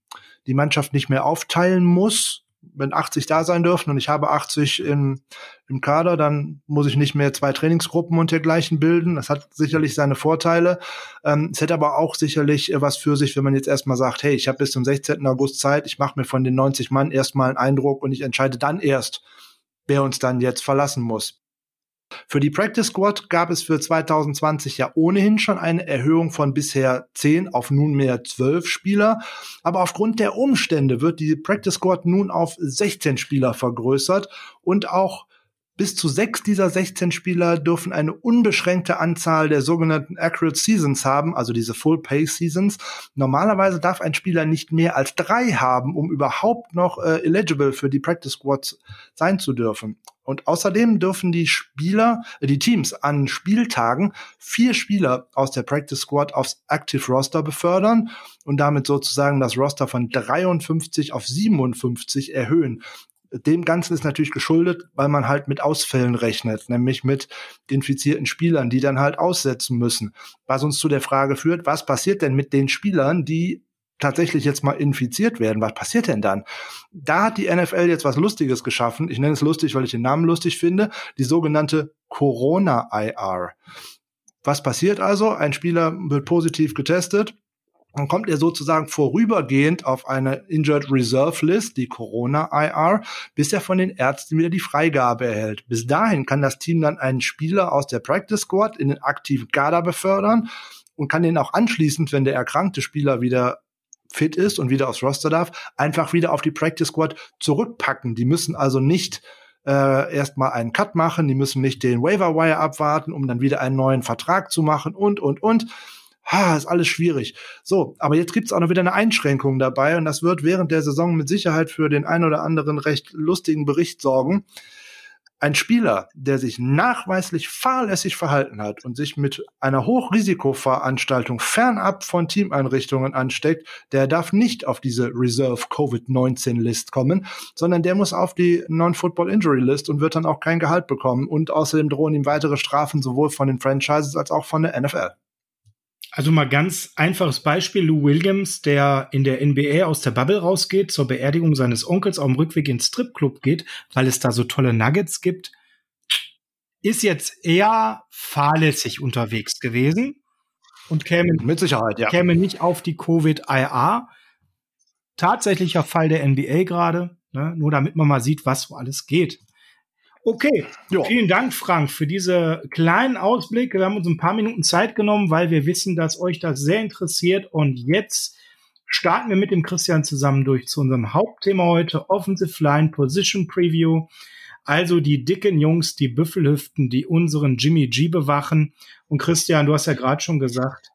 die Mannschaft nicht mehr aufteilen muss, wenn 80 da sein dürfen und ich habe 80 in, im Kader, dann muss ich nicht mehr zwei Trainingsgruppen und dergleichen bilden. Das hat sicherlich seine Vorteile. Ähm, es hätte aber auch sicherlich äh, was für sich, wenn man jetzt erstmal sagt, hey, ich habe bis zum 16. August Zeit, ich mache mir von den 90 Mann erstmal einen Eindruck und ich entscheide dann erst, wer uns dann jetzt verlassen muss. Für die Practice Squad gab es für 2020 ja ohnehin schon eine Erhöhung von bisher 10 auf nunmehr 12 Spieler. Aber aufgrund der Umstände wird die Practice Squad nun auf 16 Spieler vergrößert und auch Bis zu sechs dieser 16 Spieler dürfen eine unbeschränkte Anzahl der sogenannten Accurate Seasons haben, also diese Full Pay Seasons. Normalerweise darf ein Spieler nicht mehr als drei haben, um überhaupt noch äh, eligible für die Practice Squads sein zu dürfen. Und außerdem dürfen die Spieler, äh, die Teams an Spieltagen vier Spieler aus der Practice Squad aufs Active Roster befördern und damit sozusagen das Roster von 53 auf 57 erhöhen dem Ganzen ist natürlich geschuldet, weil man halt mit Ausfällen rechnet, nämlich mit infizierten Spielern, die dann halt aussetzen müssen. Was uns zu der Frage führt, was passiert denn mit den Spielern, die tatsächlich jetzt mal infiziert werden, was passiert denn dann? Da hat die NFL jetzt was Lustiges geschaffen. Ich nenne es lustig, weil ich den Namen lustig finde. Die sogenannte Corona IR. Was passiert also? Ein Spieler wird positiv getestet dann kommt er sozusagen vorübergehend auf eine Injured Reserve List, die Corona IR, bis er von den Ärzten wieder die Freigabe erhält. Bis dahin kann das Team dann einen Spieler aus der Practice Squad in den aktiven Kader befördern und kann den auch anschließend, wenn der erkrankte Spieler wieder fit ist und wieder aufs Roster darf, einfach wieder auf die Practice Squad zurückpacken. Die müssen also nicht äh, erstmal einen Cut machen, die müssen nicht den Waiver Wire abwarten, um dann wieder einen neuen Vertrag zu machen und, und, und ha, ist alles schwierig. So, aber jetzt gibt's auch noch wieder eine Einschränkung dabei und das wird während der Saison mit Sicherheit für den ein oder anderen recht lustigen Bericht sorgen. Ein Spieler, der sich nachweislich fahrlässig verhalten hat und sich mit einer Hochrisikoveranstaltung fernab von Teameinrichtungen ansteckt, der darf nicht auf diese Reserve Covid-19 List kommen, sondern der muss auf die Non-Football Injury List und wird dann auch kein Gehalt bekommen. Und außerdem drohen ihm weitere Strafen sowohl von den Franchises als auch von der NFL. Also mal ganz einfaches Beispiel. Lou Williams, der in der NBA aus der Bubble rausgeht, zur Beerdigung seines Onkels auf dem Rückweg ins Stripclub geht, weil es da so tolle Nuggets gibt, ist jetzt eher fahrlässig unterwegs gewesen und käme, Mit Sicherheit, ja. käme nicht auf die Covid-IA. Tatsächlicher Fall der NBA gerade, ne? nur damit man mal sieht, was so alles geht. Okay, jo. vielen Dank, Frank, für diese kleinen Ausblick. Wir haben uns ein paar Minuten Zeit genommen, weil wir wissen, dass euch das sehr interessiert. Und jetzt starten wir mit dem Christian zusammen durch zu unserem Hauptthema heute, Offensive Line Position Preview. Also die dicken Jungs, die Büffelhüften, die unseren Jimmy G bewachen. Und Christian, du hast ja gerade schon gesagt,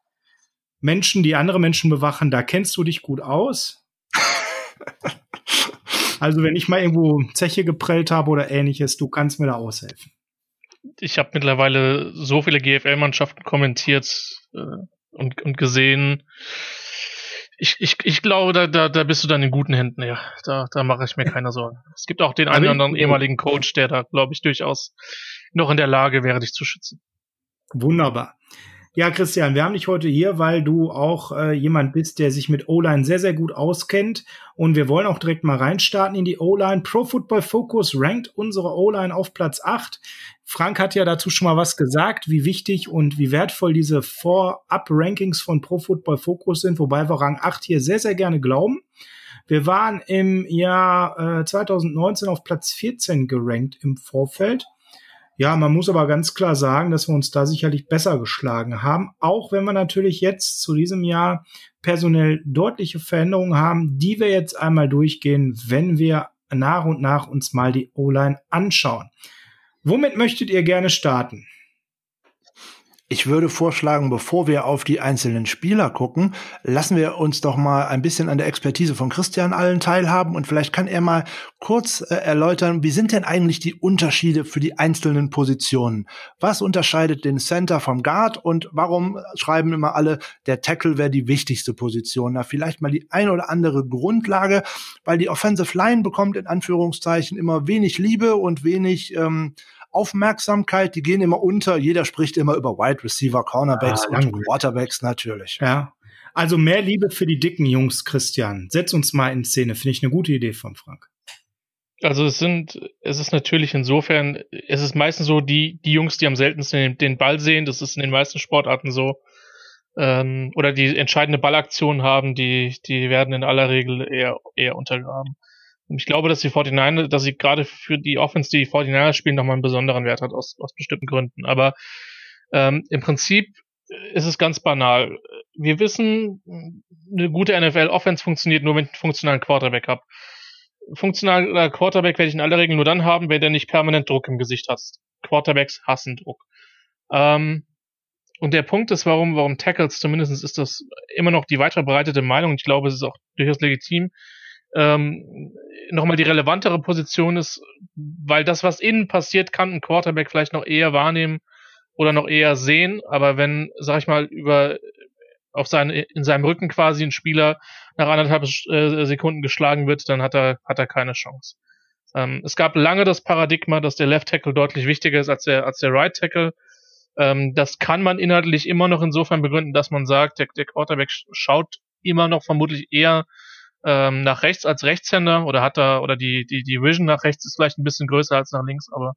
Menschen, die andere Menschen bewachen, da kennst du dich gut aus. Also wenn ich mal irgendwo Zeche geprellt habe oder ähnliches, du kannst mir da aushelfen. Ich habe mittlerweile so viele GFL-Mannschaften kommentiert äh, und, und gesehen. Ich, ich, ich glaube, da, da, da bist du dann in guten Händen, ja. Da, da mache ich mir keine Sorgen. Es gibt auch den einen oder anderen ehemaligen Coach, der da, glaube ich, durchaus noch in der Lage wäre, dich zu schützen. Wunderbar. Ja, Christian, wir haben dich heute hier, weil du auch äh, jemand bist, der sich mit O-Line sehr, sehr gut auskennt. Und wir wollen auch direkt mal reinstarten in die O-Line. Pro Football Focus rankt unsere O-Line auf Platz 8. Frank hat ja dazu schon mal was gesagt, wie wichtig und wie wertvoll diese Vorab-Rankings von Pro Football Focus sind, wobei wir Rang 8 hier sehr, sehr gerne glauben. Wir waren im Jahr äh, 2019 auf Platz 14 gerankt im Vorfeld. Ja, man muss aber ganz klar sagen, dass wir uns da sicherlich besser geschlagen haben, auch wenn wir natürlich jetzt zu diesem Jahr personell deutliche Veränderungen haben, die wir jetzt einmal durchgehen, wenn wir nach und nach uns mal die O-Line anschauen. Womit möchtet ihr gerne starten? Ich würde vorschlagen, bevor wir auf die einzelnen Spieler gucken, lassen wir uns doch mal ein bisschen an der Expertise von Christian allen teilhaben und vielleicht kann er mal kurz äh, erläutern, wie sind denn eigentlich die Unterschiede für die einzelnen Positionen? Was unterscheidet den Center vom Guard und warum schreiben immer alle, der Tackle wäre die wichtigste Position? Na, vielleicht mal die ein oder andere Grundlage, weil die Offensive Line bekommt in Anführungszeichen immer wenig Liebe und wenig ähm, Aufmerksamkeit, die gehen immer unter. Jeder spricht immer über Wide Receiver, Cornerbacks ah, und Quarterbacks natürlich. Ja. Also mehr Liebe für die dicken Jungs, Christian. Setz uns mal in Szene. Finde ich eine gute Idee von Frank. Also es sind, es ist natürlich insofern, es ist meistens so, die, die Jungs, die am seltensten den, den Ball sehen, das ist in den meisten Sportarten so, ähm, oder die entscheidende Ballaktion haben, die, die werden in aller Regel eher, eher untergraben. Und ich glaube, dass die 49 dass sie gerade für die Offense, die 49 spielen, nochmal einen besonderen Wert hat aus, aus bestimmten Gründen. Aber ähm, im Prinzip ist es ganz banal. Wir wissen, eine gute NFL-Offense funktioniert nur, wenn ich einen funktionalen Quarterback habe. funktionaler Quarterback werde ich in aller Regel nur dann haben, wenn der nicht permanent Druck im Gesicht hat. Quarterbacks hassen Druck. Ähm, und der Punkt ist, warum, warum Tackles, zumindest ist das immer noch die weit verbreitete Meinung, ich glaube, es ist auch durchaus legitim, ähm, nochmal die relevantere Position ist, weil das, was innen passiert, kann ein Quarterback vielleicht noch eher wahrnehmen oder noch eher sehen, aber wenn, sag ich mal, über auf seine, in seinem Rücken quasi ein Spieler nach anderthalb äh, Sekunden geschlagen wird, dann hat er, hat er keine Chance. Ähm, es gab lange das Paradigma, dass der Left Tackle deutlich wichtiger ist als der, als der Right Tackle. Ähm, das kann man inhaltlich immer noch insofern begründen, dass man sagt, der, der Quarterback schaut immer noch vermutlich eher ähm, nach rechts als Rechtshänder oder hat er, oder die, die, die Vision nach rechts ist vielleicht ein bisschen größer als nach links, aber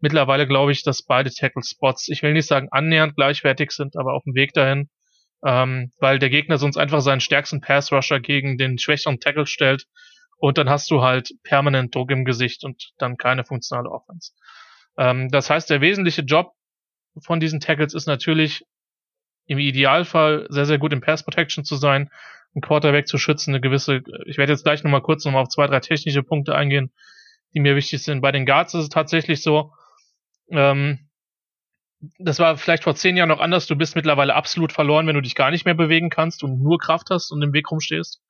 mittlerweile glaube ich, dass beide Tackle-Spots, ich will nicht sagen annähernd gleichwertig sind, aber auf dem Weg dahin, ähm, weil der Gegner sonst einfach seinen stärksten Pass-Rusher gegen den schwächeren Tackle stellt und dann hast du halt permanent Druck im Gesicht und dann keine funktionale Offense. Ähm, das heißt, der wesentliche Job von diesen Tackles ist natürlich im Idealfall sehr, sehr gut im Pass Protection zu sein, einen Quarterback zu schützen, eine gewisse, ich werde jetzt gleich nochmal kurz nochmal auf zwei, drei technische Punkte eingehen, die mir wichtig sind. Bei den Guards ist es tatsächlich so, ähm, das war vielleicht vor zehn Jahren noch anders, du bist mittlerweile absolut verloren, wenn du dich gar nicht mehr bewegen kannst und nur Kraft hast und im Weg rumstehst,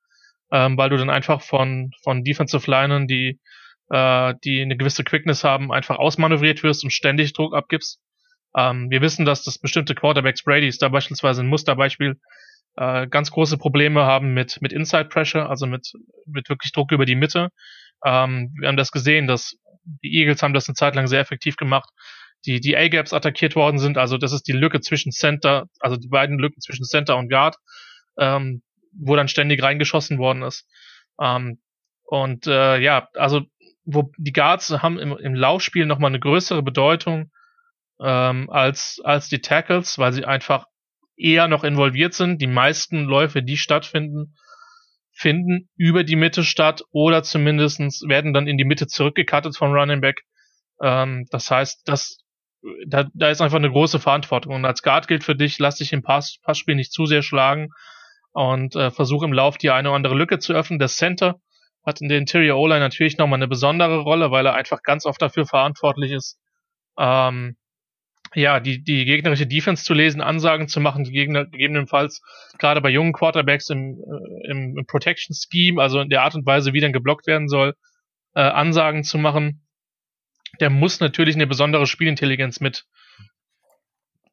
ähm, weil du dann einfach von, von Defensive Linern, die, äh, die eine gewisse Quickness haben, einfach ausmanövriert wirst und ständig Druck abgibst. Ähm, wir wissen, dass das bestimmte Quarterbacks, Brady ist da beispielsweise ein Musterbeispiel, äh, ganz große Probleme haben mit, mit Inside Pressure, also mit, mit wirklich Druck über die Mitte. Ähm, wir haben das gesehen, dass die Eagles haben das eine Zeit lang sehr effektiv gemacht, die, die A-Gaps attackiert worden sind, also das ist die Lücke zwischen Center, also die beiden Lücken zwischen Center und Guard, ähm, wo dann ständig reingeschossen worden ist. Ähm, und äh, ja, also wo die Guards haben im, im Laufspiel nochmal eine größere Bedeutung ähm, als, als die Tackles, weil sie einfach eher noch involviert sind. Die meisten Läufe, die stattfinden, finden über die Mitte statt oder zumindestens werden dann in die Mitte zurückgekattet vom Running Back. Ähm, das heißt, das, da, da ist einfach eine große Verantwortung. Und als Guard gilt für dich, lass dich im Pass, Passspiel nicht zu sehr schlagen und äh, versuch im Lauf die eine oder andere Lücke zu öffnen. Der Center hat in der Interior O-Line natürlich nochmal eine besondere Rolle, weil er einfach ganz oft dafür verantwortlich ist, ähm, ja, die, die gegnerische Defense zu lesen, Ansagen zu machen, Gegner gegebenenfalls gerade bei jungen Quarterbacks im, äh, im, im Protection Scheme, also in der Art und Weise, wie dann geblockt werden soll, äh, Ansagen zu machen. Der muss natürlich eine besondere Spielintelligenz mit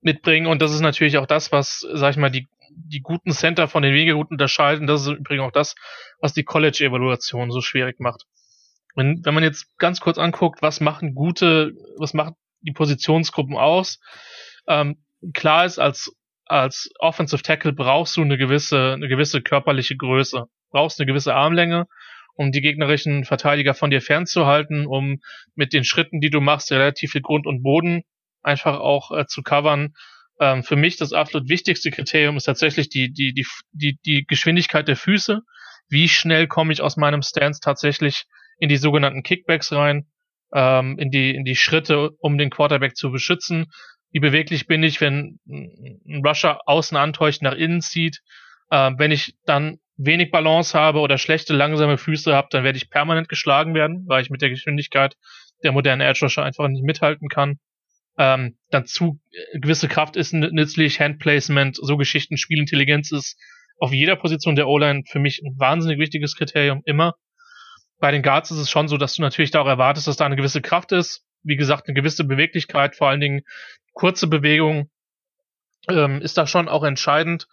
mitbringen und das ist natürlich auch das, was, sag ich mal, die, die guten Center von den weniger guten unterscheiden. Das ist übrigens auch das, was die College-Evaluation so schwierig macht. Wenn, wenn man jetzt ganz kurz anguckt, was machen gute, was macht die Positionsgruppen aus. Ähm, klar ist, als, als Offensive Tackle brauchst du eine gewisse, eine gewisse körperliche Größe, brauchst eine gewisse Armlänge, um die gegnerischen Verteidiger von dir fernzuhalten, um mit den Schritten, die du machst, relativ viel Grund und Boden einfach auch äh, zu covern. Ähm, für mich das absolut wichtigste Kriterium ist tatsächlich die, die, die, die, die Geschwindigkeit der Füße. Wie schnell komme ich aus meinem Stance tatsächlich in die sogenannten Kickbacks rein? Ähm, in die in die Schritte, um den Quarterback zu beschützen. Wie beweglich bin ich, wenn ein Rusher außen antäuscht, nach innen zieht. Äh, wenn ich dann wenig Balance habe oder schlechte, langsame Füße habe, dann werde ich permanent geschlagen werden, weil ich mit der Geschwindigkeit der modernen Edge Rusher einfach nicht mithalten kann. Ähm, dazu äh, gewisse Kraft ist nützlich, Handplacement, so Geschichten, Spielintelligenz ist auf jeder Position der O-Line für mich ein wahnsinnig wichtiges Kriterium, immer bei den Guards ist es schon so, dass du natürlich da auch erwartest, dass da eine gewisse Kraft ist. Wie gesagt, eine gewisse Beweglichkeit, vor allen Dingen kurze Bewegung ähm, ist da schon auch entscheidend,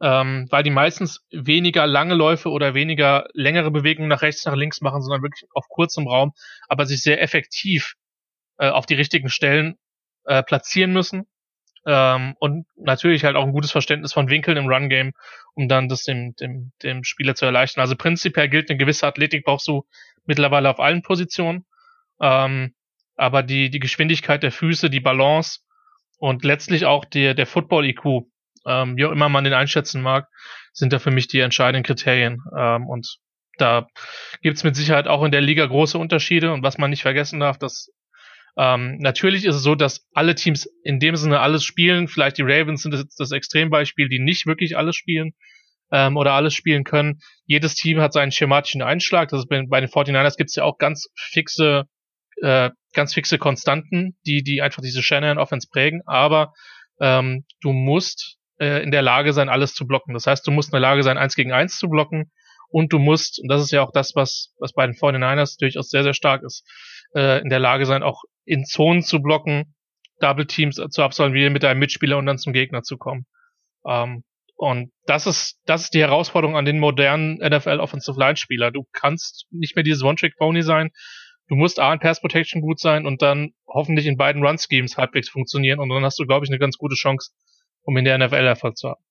ähm, weil die meistens weniger lange Läufe oder weniger längere Bewegungen nach rechts, nach links machen, sondern wirklich auf kurzem Raum, aber sich sehr effektiv äh, auf die richtigen Stellen äh, platzieren müssen. Ähm, und natürlich halt auch ein gutes Verständnis von Winkeln im Run-Game, um dann das dem, dem, dem Spieler zu erleichtern. Also prinzipiell gilt, eine gewisse Athletik brauchst du mittlerweile auf allen Positionen. Ähm, aber die, die Geschwindigkeit der Füße, die Balance und letztlich auch der, der Football-IQ, ähm, wie auch immer man den einschätzen mag, sind da für mich die entscheidenden Kriterien. Ähm, und da gibt's mit Sicherheit auch in der Liga große Unterschiede. Und was man nicht vergessen darf, dass ähm, natürlich ist es so, dass alle Teams in dem Sinne alles spielen. Vielleicht die Ravens sind das, das Extrembeispiel, die nicht wirklich alles spielen. ähm, oder alles spielen können. Jedes Team hat seinen schematischen Einschlag. Das ist bei, bei den 49ers gibt es ja auch ganz fixe, äh, ganz fixe Konstanten, die, die einfach diese Shanahan-Offense prägen. Aber ähm, du musst äh, in der Lage sein, alles zu blocken. Das heißt, du musst in der Lage sein, eins gegen eins zu blocken und du musst, und das ist ja auch das, was, was bei den 49ers durchaus sehr, sehr stark ist, äh, in der Lage sein, auch in Zonen zu blocken, Double Teams zu absolvieren mit deinem Mitspieler und dann zum Gegner zu kommen. Ähm, und das ist, das ist die Herausforderung an den modernen NFL Offensive Line Spieler. Du kannst nicht mehr dieses One-Trick-Pony sein. Du musst A in Pass Protection gut sein und dann hoffentlich in beiden Run-Schemes halbwegs funktionieren und dann hast du, glaube ich, eine ganz gute Chance, um in der NFL Erfolg zu haben.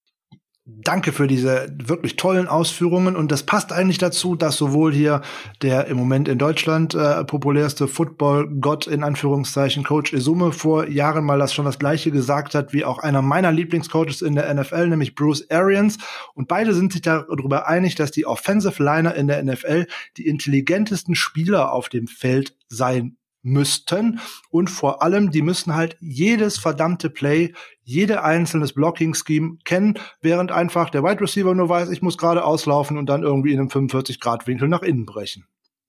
Danke für diese wirklich tollen Ausführungen. Und das passt eigentlich dazu, dass sowohl hier der im Moment in Deutschland äh, populärste Football-Gott in Anführungszeichen Coach Izume vor Jahren mal das schon das gleiche gesagt hat, wie auch einer meiner Lieblingscoaches in der NFL, nämlich Bruce Arians. Und beide sind sich darüber einig, dass die Offensive Liner in der NFL die intelligentesten Spieler auf dem Feld sein müssten. Und vor allem, die müssen halt jedes verdammte Play, jede einzelnes Blocking-Scheme kennen, während einfach der Wide Receiver nur weiß, ich muss gerade auslaufen und dann irgendwie in einem 45-Grad-Winkel nach innen brechen.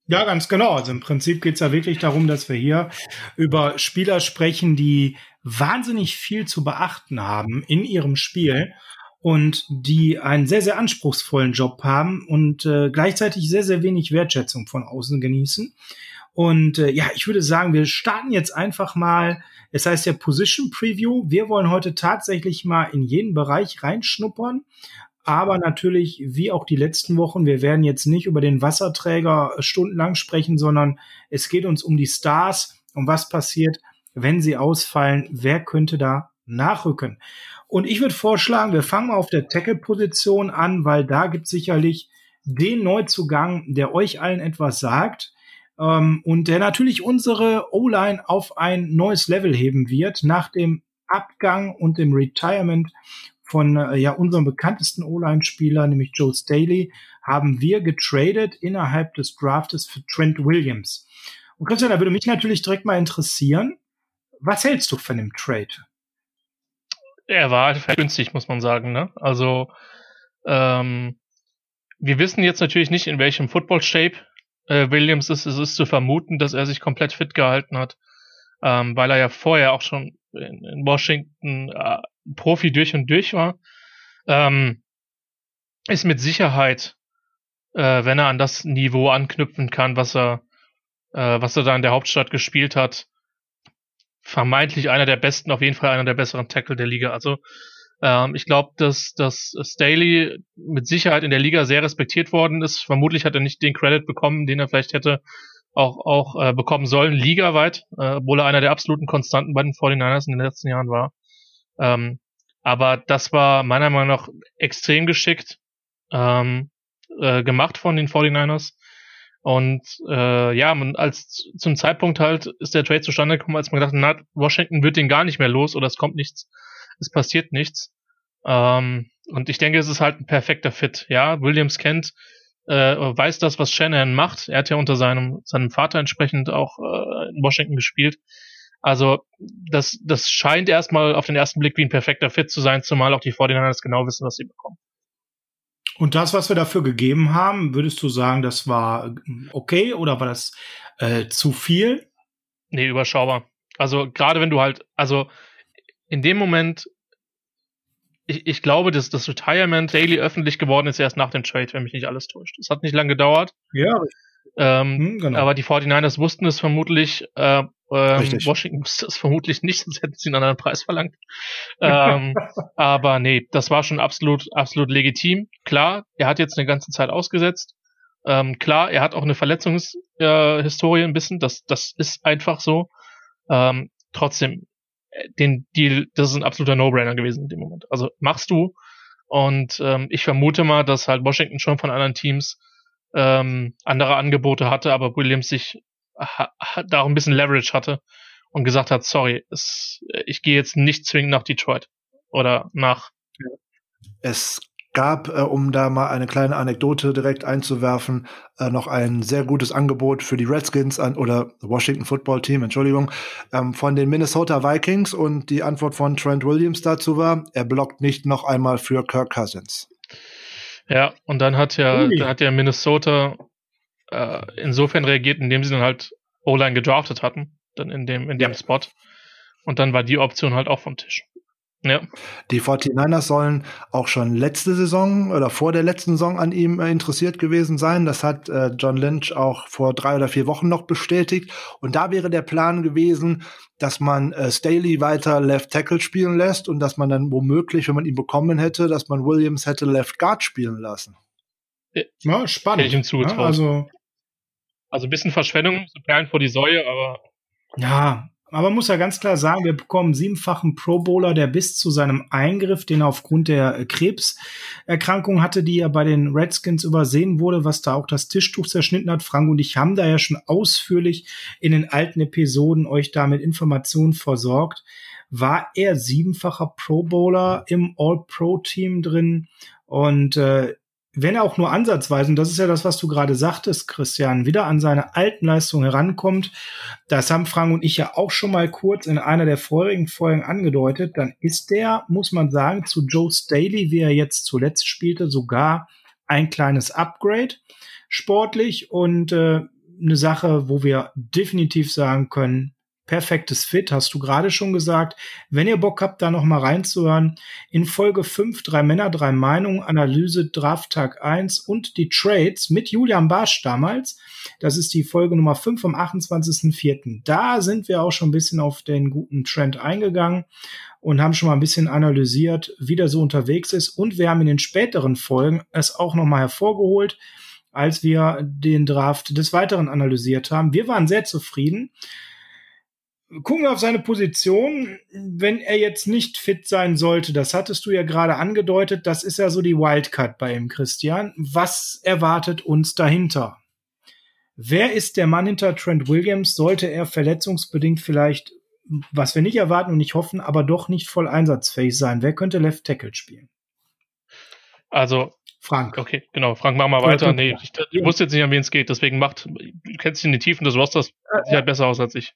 Ja, ganz genau. Also im Prinzip geht es ja wirklich darum, dass wir hier über Spieler sprechen, die wahnsinnig viel zu beachten haben in ihrem Spiel und die einen sehr, sehr anspruchsvollen Job haben und äh, gleichzeitig sehr, sehr wenig Wertschätzung von außen genießen. Und äh, ja, ich würde sagen, wir starten jetzt einfach mal. Es heißt ja Position Preview. Wir wollen heute tatsächlich mal in jeden Bereich reinschnuppern. Aber natürlich, wie auch die letzten Wochen, wir werden jetzt nicht über den Wasserträger stundenlang sprechen, sondern es geht uns um die Stars und was passiert, wenn sie ausfallen. Wer könnte da nachrücken? Und ich würde vorschlagen, wir fangen mal auf der Tackle-Position an, weil da gibt sicherlich den Neuzugang, der euch allen etwas sagt ähm, und der natürlich unsere O-Line auf ein neues Level heben wird nach dem Abgang und dem Retirement von äh, ja unserem bekanntesten O-Line-Spieler, nämlich Joe Staley, haben wir getradet innerhalb des Draftes für Trent Williams. Und Christian, da würde mich natürlich direkt mal interessieren, was hältst du von dem Trade? Er war halt günstig, muss man sagen. Ne? Also ähm, wir wissen jetzt natürlich nicht, in welchem Football-Shape äh, Williams ist, es ist zu vermuten, dass er sich komplett fit gehalten hat, ähm, weil er ja vorher auch schon in, in Washington äh, Profi durch und durch war. Ähm, ist mit Sicherheit, äh, wenn er an das Niveau anknüpfen kann, was er, äh, was er da in der Hauptstadt gespielt hat, vermeintlich einer der besten, auf jeden Fall einer der besseren Tackle der Liga. Also ähm, ich glaube, dass, dass Staley mit Sicherheit in der Liga sehr respektiert worden ist. Vermutlich hat er nicht den Credit bekommen, den er vielleicht hätte auch, auch äh, bekommen sollen, ligaweit, äh, obwohl er einer der absoluten Konstanten bei den 49ers in den letzten Jahren war. Ähm, aber das war meiner Meinung nach extrem geschickt ähm, äh, gemacht von den 49ers. Und äh, ja, man, als zum Zeitpunkt halt ist der Trade zustande gekommen, als man gedacht hat, Washington wird den gar nicht mehr los oder es kommt nichts es passiert nichts. Ähm, und ich denke, es ist halt ein perfekter Fit. Ja, Williams kennt, äh, weiß das, was Shanahan macht. Er hat ja unter seinem, seinem Vater entsprechend auch äh, in Washington gespielt. Also das, das scheint erstmal auf den ersten Blick wie ein perfekter Fit zu sein, zumal auch die 49ers genau wissen, was sie bekommen. Und das, was wir dafür gegeben haben, würdest du sagen, das war okay oder war das äh, zu viel? Nee, überschaubar. Also gerade wenn du halt, also in dem Moment, ich, ich glaube, dass das Retirement Daily öffentlich geworden ist erst nach dem Trade, wenn mich nicht alles täuscht. Es hat nicht lange gedauert. Ja. Ähm, hm, genau. Aber die 49ers wussten es vermutlich, äh, ähm, Washington wusste es vermutlich nicht, sonst hätten sie einen anderen Preis verlangt. ähm, aber nee, das war schon absolut, absolut legitim. Klar, er hat jetzt eine ganze Zeit ausgesetzt. Ähm, klar, er hat auch eine Verletzungshistorie äh, ein bisschen, das, das ist einfach so. Ähm, trotzdem, den Deal, das ist ein absoluter No-Brainer gewesen in dem Moment. Also machst du. Und ähm, ich vermute mal, dass halt Washington schon von anderen Teams ähm, andere Angebote hatte, aber Williams sich ha, ha, da auch ein bisschen Leverage hatte und gesagt hat, sorry, es, ich gehe jetzt nicht zwingend nach Detroit oder nach. Es gab, äh, um da mal eine kleine Anekdote direkt einzuwerfen, äh, noch ein sehr gutes Angebot für die Redskins an, oder Washington Football Team, Entschuldigung, ähm, von den Minnesota Vikings und die Antwort von Trent Williams dazu war, er blockt nicht noch einmal für Kirk Cousins. Ja, und dann hat ja, dann hat ja Minnesota äh, insofern reagiert, indem sie dann halt O-Line gedraftet hatten, dann in dem, in dem ja. Spot. Und dann war die Option halt auch vom Tisch. Ja. Die 49ers sollen auch schon letzte Saison oder vor der letzten Saison an ihm äh, interessiert gewesen sein. Das hat äh, John Lynch auch vor drei oder vier Wochen noch bestätigt. Und da wäre der Plan gewesen, dass man äh, Staley weiter Left Tackle spielen lässt und dass man dann womöglich, wenn man ihn bekommen hätte, dass man Williams hätte Left Guard spielen lassen. Ja, spannend. Hätte ich ihm Ja, also, also ein bisschen Verschwendung, so Perlen vor die Säue, aber. Ja, aber man muss ja ganz klar sagen, wir bekommen siebenfachen Pro Bowler, der bis zu seinem Eingriff, den er aufgrund der äh, Krebserkrankung hatte, die ja bei den Redskins übersehen wurde, was da auch das Tischtuch zerschnitten hat. Frank und ich haben da ja schon ausführlich in den alten Episoden euch da mit Informationen versorgt. War er siebenfacher Pro Bowler im All-Pro-Team drin und äh, wenn er auch nur ansatzweise, und das ist ja das, was du gerade sagtest, Christian, wieder an seine alten Leistungen herankommt, das haben Frank und ich ja auch schon mal kurz in einer der vorigen Folgen angedeutet, dann ist der, muss man sagen, zu Joe Staley, wie er jetzt zuletzt spielte, sogar ein kleines Upgrade sportlich und äh, eine Sache, wo wir definitiv sagen können, perfektes Fit, hast du gerade schon gesagt. Wenn ihr Bock habt, da noch mal reinzuhören, in Folge 5, drei Männer, drei Meinungen, Analyse, Drafttag 1 und die Trades mit Julian Barsch damals. Das ist die Folge Nummer 5 vom 28.04. Da sind wir auch schon ein bisschen auf den guten Trend eingegangen und haben schon mal ein bisschen analysiert, wie der so unterwegs ist. Und wir haben in den späteren Folgen es auch noch mal hervorgeholt, als wir den Draft des Weiteren analysiert haben. Wir waren sehr zufrieden gucken wir auf seine Position, wenn er jetzt nicht fit sein sollte, das hattest du ja gerade angedeutet, das ist ja so die Wildcard bei ihm, Christian. Was erwartet uns dahinter? Wer ist der Mann hinter Trent Williams? Sollte er verletzungsbedingt vielleicht, was wir nicht erwarten und nicht hoffen, aber doch nicht voll einsatzfähig sein? Wer könnte Left Tackle spielen? Also Frank. Okay, genau. Frank, mach mal weiter. Nee, ich, ich wusste jetzt nicht, an wen es geht, deswegen macht, du kennst dich in die Tiefen des Rosters, äh, sieht halt besser aus als ich.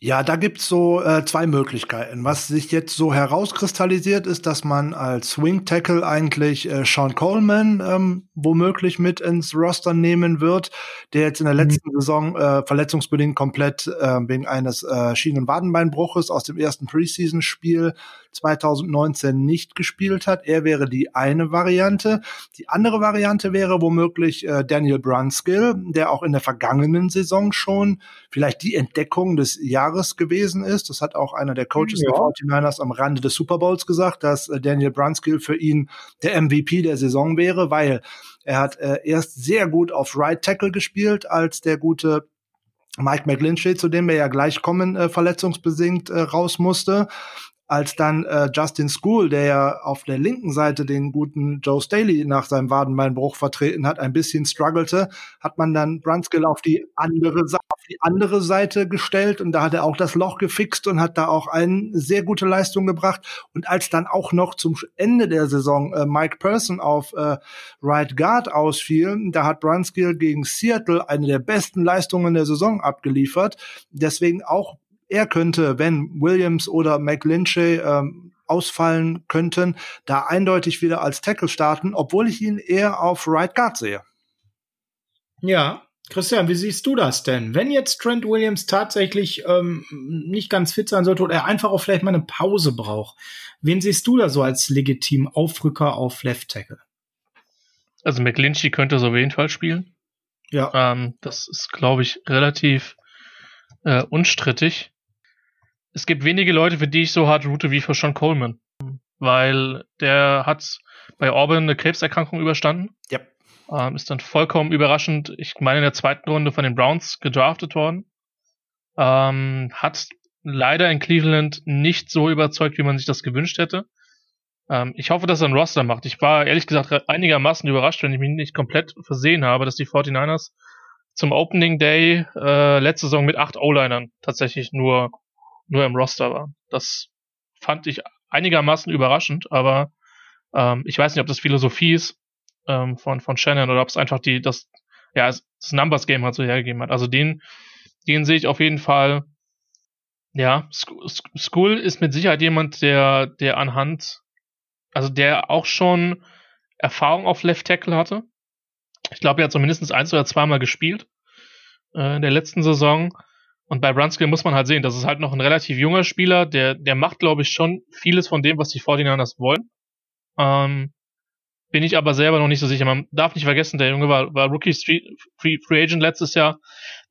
Ja, da gibt's so äh, zwei Möglichkeiten. Was sich jetzt so herauskristallisiert, ist, dass man als Swing Tackle eigentlich äh, Sean Coleman ähm, womöglich mit ins Roster nehmen wird, der jetzt in der mhm. letzten mhm. Saison äh, verletzungsbedingt komplett äh, wegen eines äh, Schienen- und Wadenbeinbruches aus dem ersten Preseason-Spiel 2019 nicht gespielt hat. Er wäre die eine Variante. Die andere Variante wäre womöglich äh, Daniel Brunskill, der auch in der vergangenen Saison schon vielleicht die Entdeckung des Jahres gewesen ist. Das hat auch einer der Coaches ja. der 49ers am Rande des Super Bowls gesagt, dass äh, Daniel Brunskill für ihn der MVP der Saison wäre, weil er hat äh, erst sehr gut auf Right Tackle gespielt, als der gute Mike McGlinchey, zu dem wir ja gleich kommen, äh, verletzungsbedingt äh, raus musste als dann äh, Justin School, der ja auf der linken Seite den guten Joe Staley nach seinem Wadenbeinbruch vertreten hat, ein bisschen struggelte, hat man dann Brunskill auf die andere auf die andere Seite gestellt und da hat er auch das Loch gefixt und hat da auch eine sehr gute Leistung gebracht. Und als dann auch noch zum Ende der Saison äh, Mike Person auf äh, Right Guard ausfiel, da hat Brunskill gegen Seattle eine der besten Leistungen der Saison abgeliefert, deswegen auch er könnte, wenn Williams oder McLinchy ähm, ausfallen könnten, da eindeutig wieder als Tackle starten, obwohl ich ihn eher auf Right Guard sehe. Ja, Christian, wie siehst du das denn? Wenn jetzt Trent Williams tatsächlich ähm, nicht ganz fit sein sollte oder er einfach auch vielleicht mal eine Pause braucht, wen siehst du da so als legitim Aufrücker auf Left Tackle? Also McLinchy könnte so auf jeden Fall spielen. Ja. Ähm, das ist, glaube ich, relativ äh, unstrittig es gibt wenige Leute, für die ich so hart route wie für Sean Coleman. Weil der hat bei Auburn eine Krebserkrankung überstanden. Ja. Ähm, ist dann vollkommen überraschend, ich meine in der zweiten Runde von den Browns gedraftet worden. Ähm, hat leider in Cleveland nicht so überzeugt, wie man sich das gewünscht hätte. Ähm, ich hoffe, dass er einen Roster macht. Ich war ehrlich gesagt einigermaßen überrascht, wenn ich mich nicht komplett versehen habe, dass die 49ers zum Opening Day äh, letzte Saison mit acht O-Linern tatsächlich nur nur im Roster war. Das fand ich einigermaßen überraschend, aber ähm, ich weiß nicht, ob das Philosophie ist ähm, von, von Shannon oder ob es einfach die, das, ja, das Numbers Game halt so hergegeben hat. Also den, den sehe ich auf jeden Fall. Ja, School ist mit Sicherheit jemand, der, der anhand, also der auch schon Erfahrung auf Left Tackle hatte. Ich glaube, er hat zumindest eins oder zweimal gespielt äh, in der letzten Saison. Und bei Brunskill muss man halt sehen, das ist halt noch ein relativ junger Spieler, der, der macht, glaube ich, schon vieles von dem, was die 49ers wollen. Ähm, bin ich aber selber noch nicht so sicher. Man darf nicht vergessen, der Junge war, war Rookie Street, Free, Free Agent letztes Jahr.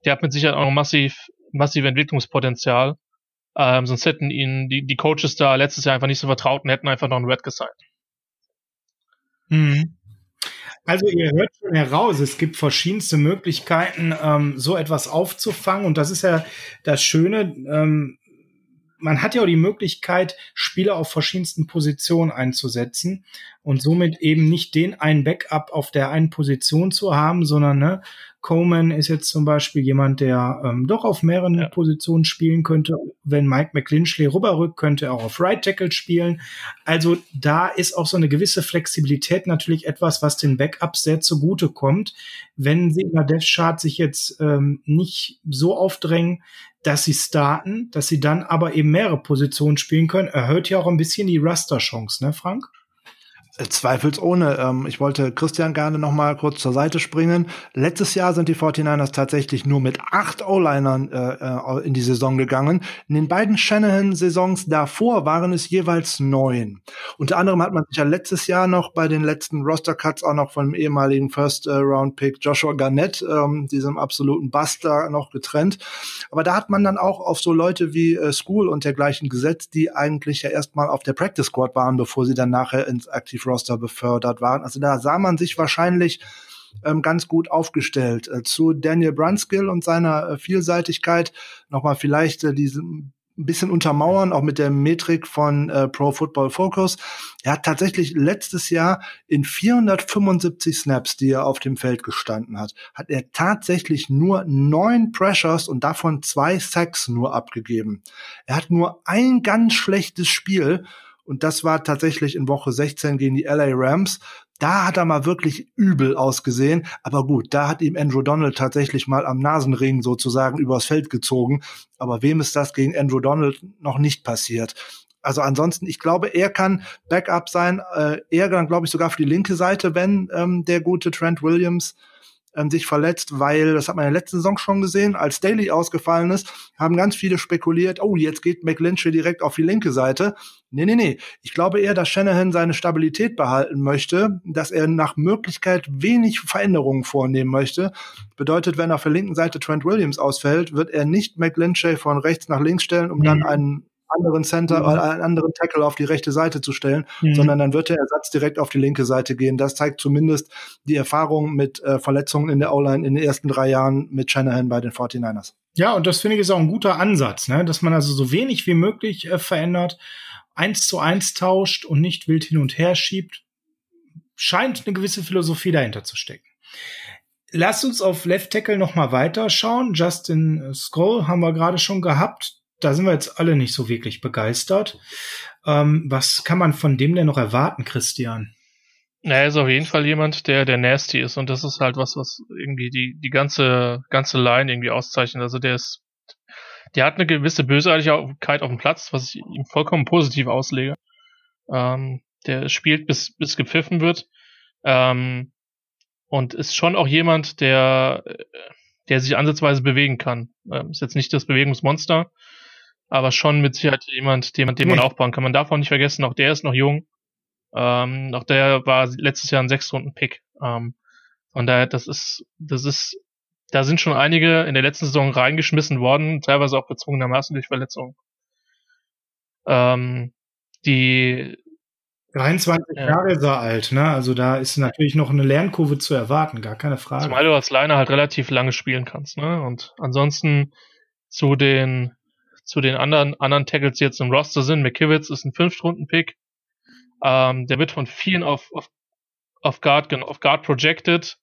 Der hat mit Sicherheit auch noch massiv, massiv Entwicklungspotenzial. Ähm, sonst hätten ihn die, die Coaches da letztes Jahr einfach nicht so vertraut und hätten einfach noch einen Red gesigned. Mhm. Also ihr hört schon heraus, es gibt verschiedenste Möglichkeiten, ähm, so etwas aufzufangen. Und das ist ja das Schöne. Ähm, man hat ja auch die Möglichkeit, Spieler auf verschiedensten Positionen einzusetzen und somit eben nicht den einen Backup auf der einen Position zu haben, sondern ne, Coleman ist jetzt zum Beispiel jemand, der ähm, doch auf mehreren ja. Positionen spielen könnte. Wenn Mike McLinchley rüberrückt, könnte er auch auf Right Tackle spielen. Also da ist auch so eine gewisse Flexibilität natürlich etwas, was den Backups sehr zugute kommt. Wenn sie in der Death Chart sich jetzt ähm, nicht so aufdrängen, dass sie starten, dass sie dann aber eben mehrere Positionen spielen können, erhöht ja auch ein bisschen die Raster-Chance, ne, Frank? Zweifelsohne. Ähm, ich wollte Christian gerne noch mal kurz zur Seite springen. Letztes Jahr sind die 49ers tatsächlich nur mit acht O-Linern äh, äh, in die Saison gegangen. In den beiden Shanahan-Saisons davor waren es jeweils neun. Unter anderem hat man sich ja letztes Jahr noch bei den letzten Roster-Cuts auch noch von dem ehemaligen First-Round-Pick Joshua Garnett, ähm, diesem absoluten Buster, noch getrennt. Aber da hat man dann auch auf so Leute wie äh, School und dergleichen gesetzt, die eigentlich ja erstmal auf der Practice-Squad waren, bevor sie dann nachher ins Aktiv Roster befördert waren. Also da sah man sich wahrscheinlich ähm, ganz gut aufgestellt. Äh, zu Daniel Brunskill und seiner äh, Vielseitigkeit nochmal vielleicht äh, diese ein bisschen untermauern, auch mit der Metrik von äh, Pro Football Focus. Er hat tatsächlich letztes Jahr in 475 Snaps, die er auf dem Feld gestanden hat, hat er tatsächlich nur neun Pressures und davon zwei Sacks nur abgegeben. Er hat nur ein ganz schlechtes Spiel und das war tatsächlich in Woche 16 gegen die LA Rams. Da hat er mal wirklich übel ausgesehen. Aber gut, da hat ihm Andrew Donald tatsächlich mal am Nasenring sozusagen übers Feld gezogen. Aber wem ist das gegen Andrew Donald noch nicht passiert? Also ansonsten, ich glaube, er kann Backup sein. Äh, er dann, glaube ich, sogar für die linke Seite, wenn ähm, der gute Trent Williams ähm, sich verletzt, weil, das hat man in der letzten Saison schon gesehen, als Daly ausgefallen ist, haben ganz viele spekuliert, oh, jetzt geht McLinchy direkt auf die linke Seite. Nee, nee, nee. Ich glaube eher, dass Shanahan seine Stabilität behalten möchte, dass er nach Möglichkeit wenig Veränderungen vornehmen möchte. Bedeutet, wenn auf der linken Seite Trent Williams ausfällt, wird er nicht McLinchy von rechts nach links stellen, um mhm. dann einen anderen Center, mhm. einen anderen Tackle auf die rechte Seite zu stellen, mhm. sondern dann wird der Ersatz direkt auf die linke Seite gehen. Das zeigt zumindest die Erfahrung mit äh, Verletzungen in der O-Line in den ersten drei Jahren mit Shanahan bei den 49ers. Ja, und das finde ich ist auch ein guter Ansatz, ne? dass man also so wenig wie möglich äh, verändert, eins zu eins tauscht und nicht wild hin und her schiebt. Scheint eine gewisse Philosophie dahinter zu stecken. Lasst uns auf Left Tackle noch mal weiterschauen. Justin Scroll haben wir gerade schon gehabt da sind wir jetzt alle nicht so wirklich begeistert. Ähm, was kann man von dem denn noch erwarten, Christian? Er ist auf jeden Fall jemand, der, der nasty ist und das ist halt was, was irgendwie die, die ganze, ganze Line irgendwie auszeichnet. Also der ist, der hat eine gewisse Bösartigkeit auf dem Platz, was ich ihm vollkommen positiv auslege. Ähm, der spielt bis, bis gepfiffen wird. Ähm, und ist schon auch jemand, der, der sich ansatzweise bewegen kann. Ähm, ist jetzt nicht das Bewegungsmonster, aber schon mit Sicherheit jemand, den, den man aufbauen kann. Man darf auch nicht vergessen, auch der ist noch jung. Ähm, auch der war letztes Jahr ein Sechs-Runden-Pick. Ähm, von daher, das ist, das ist, da sind schon einige in der letzten Saison reingeschmissen worden, teilweise auch bezwungenermaßen durch Verletzungen. Ähm, die 23 ja. Jahre ist er alt, ne? Also da ist natürlich noch eine Lernkurve zu erwarten, gar keine Frage. Zumal du als Liner halt relativ lange spielen kannst, ne? Und ansonsten zu den zu den anderen, anderen Tackles, die jetzt im Roster sind. McKivitz ist ein Fünf-Stunden-Pick. Ähm, der wird von vielen auf, auf, auf Guard, auf Guard projected.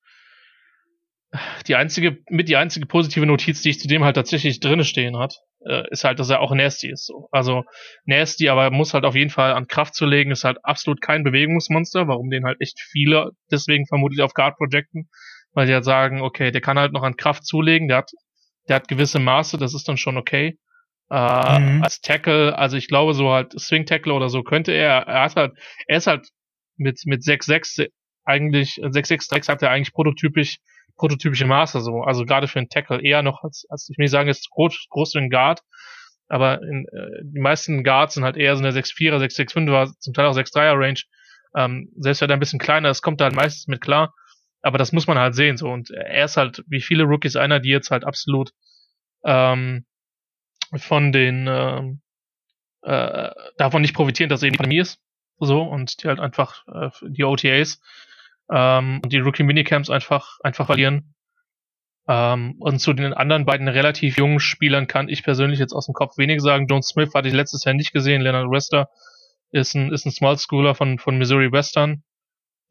Die einzige, mit die einzige positive Notiz, die ich zu dem halt tatsächlich drinne stehen hat, äh, ist halt, dass er auch nasty ist, so. Also, nasty, aber muss halt auf jeden Fall an Kraft zu legen, ist halt absolut kein Bewegungsmonster, warum den halt echt viele deswegen vermutlich auf Guard projecten, weil die halt sagen, okay, der kann halt noch an Kraft zulegen, der hat, der hat gewisse Maße, das ist dann schon okay. Äh, mhm. Als Tackle, also ich glaube so halt Swing Tackle oder so könnte er, er hat halt, er ist halt mit, mit 6-6 eigentlich 663 hat er eigentlich prototypisch prototypische Maße so. Also gerade für einen Tackle eher noch als, als ich will nicht sagen, ist groß, groß für einen Guard, aber in, äh, die meisten Guards sind halt eher so eine 6'4er, 6'6'5er, zum Teil auch 6'3er Range. Ähm, selbst wenn er ein bisschen kleiner ist, kommt er halt meistens mit klar. Aber das muss man halt sehen so. Und er ist halt, wie viele Rookies, einer, die jetzt halt absolut ähm, von den ähm, äh, davon nicht profitieren, dass eben Pandemie ist. So, und die halt einfach äh, die OTAs ähm, und die Rookie-Minicamps einfach, einfach verlieren. Ähm, und zu den anderen beiden relativ jungen Spielern kann ich persönlich jetzt aus dem Kopf wenig sagen. John Smith hatte ich letztes Jahr nicht gesehen. Leonard Wester ist ein, ist ein Small Schooler von, von Missouri Western,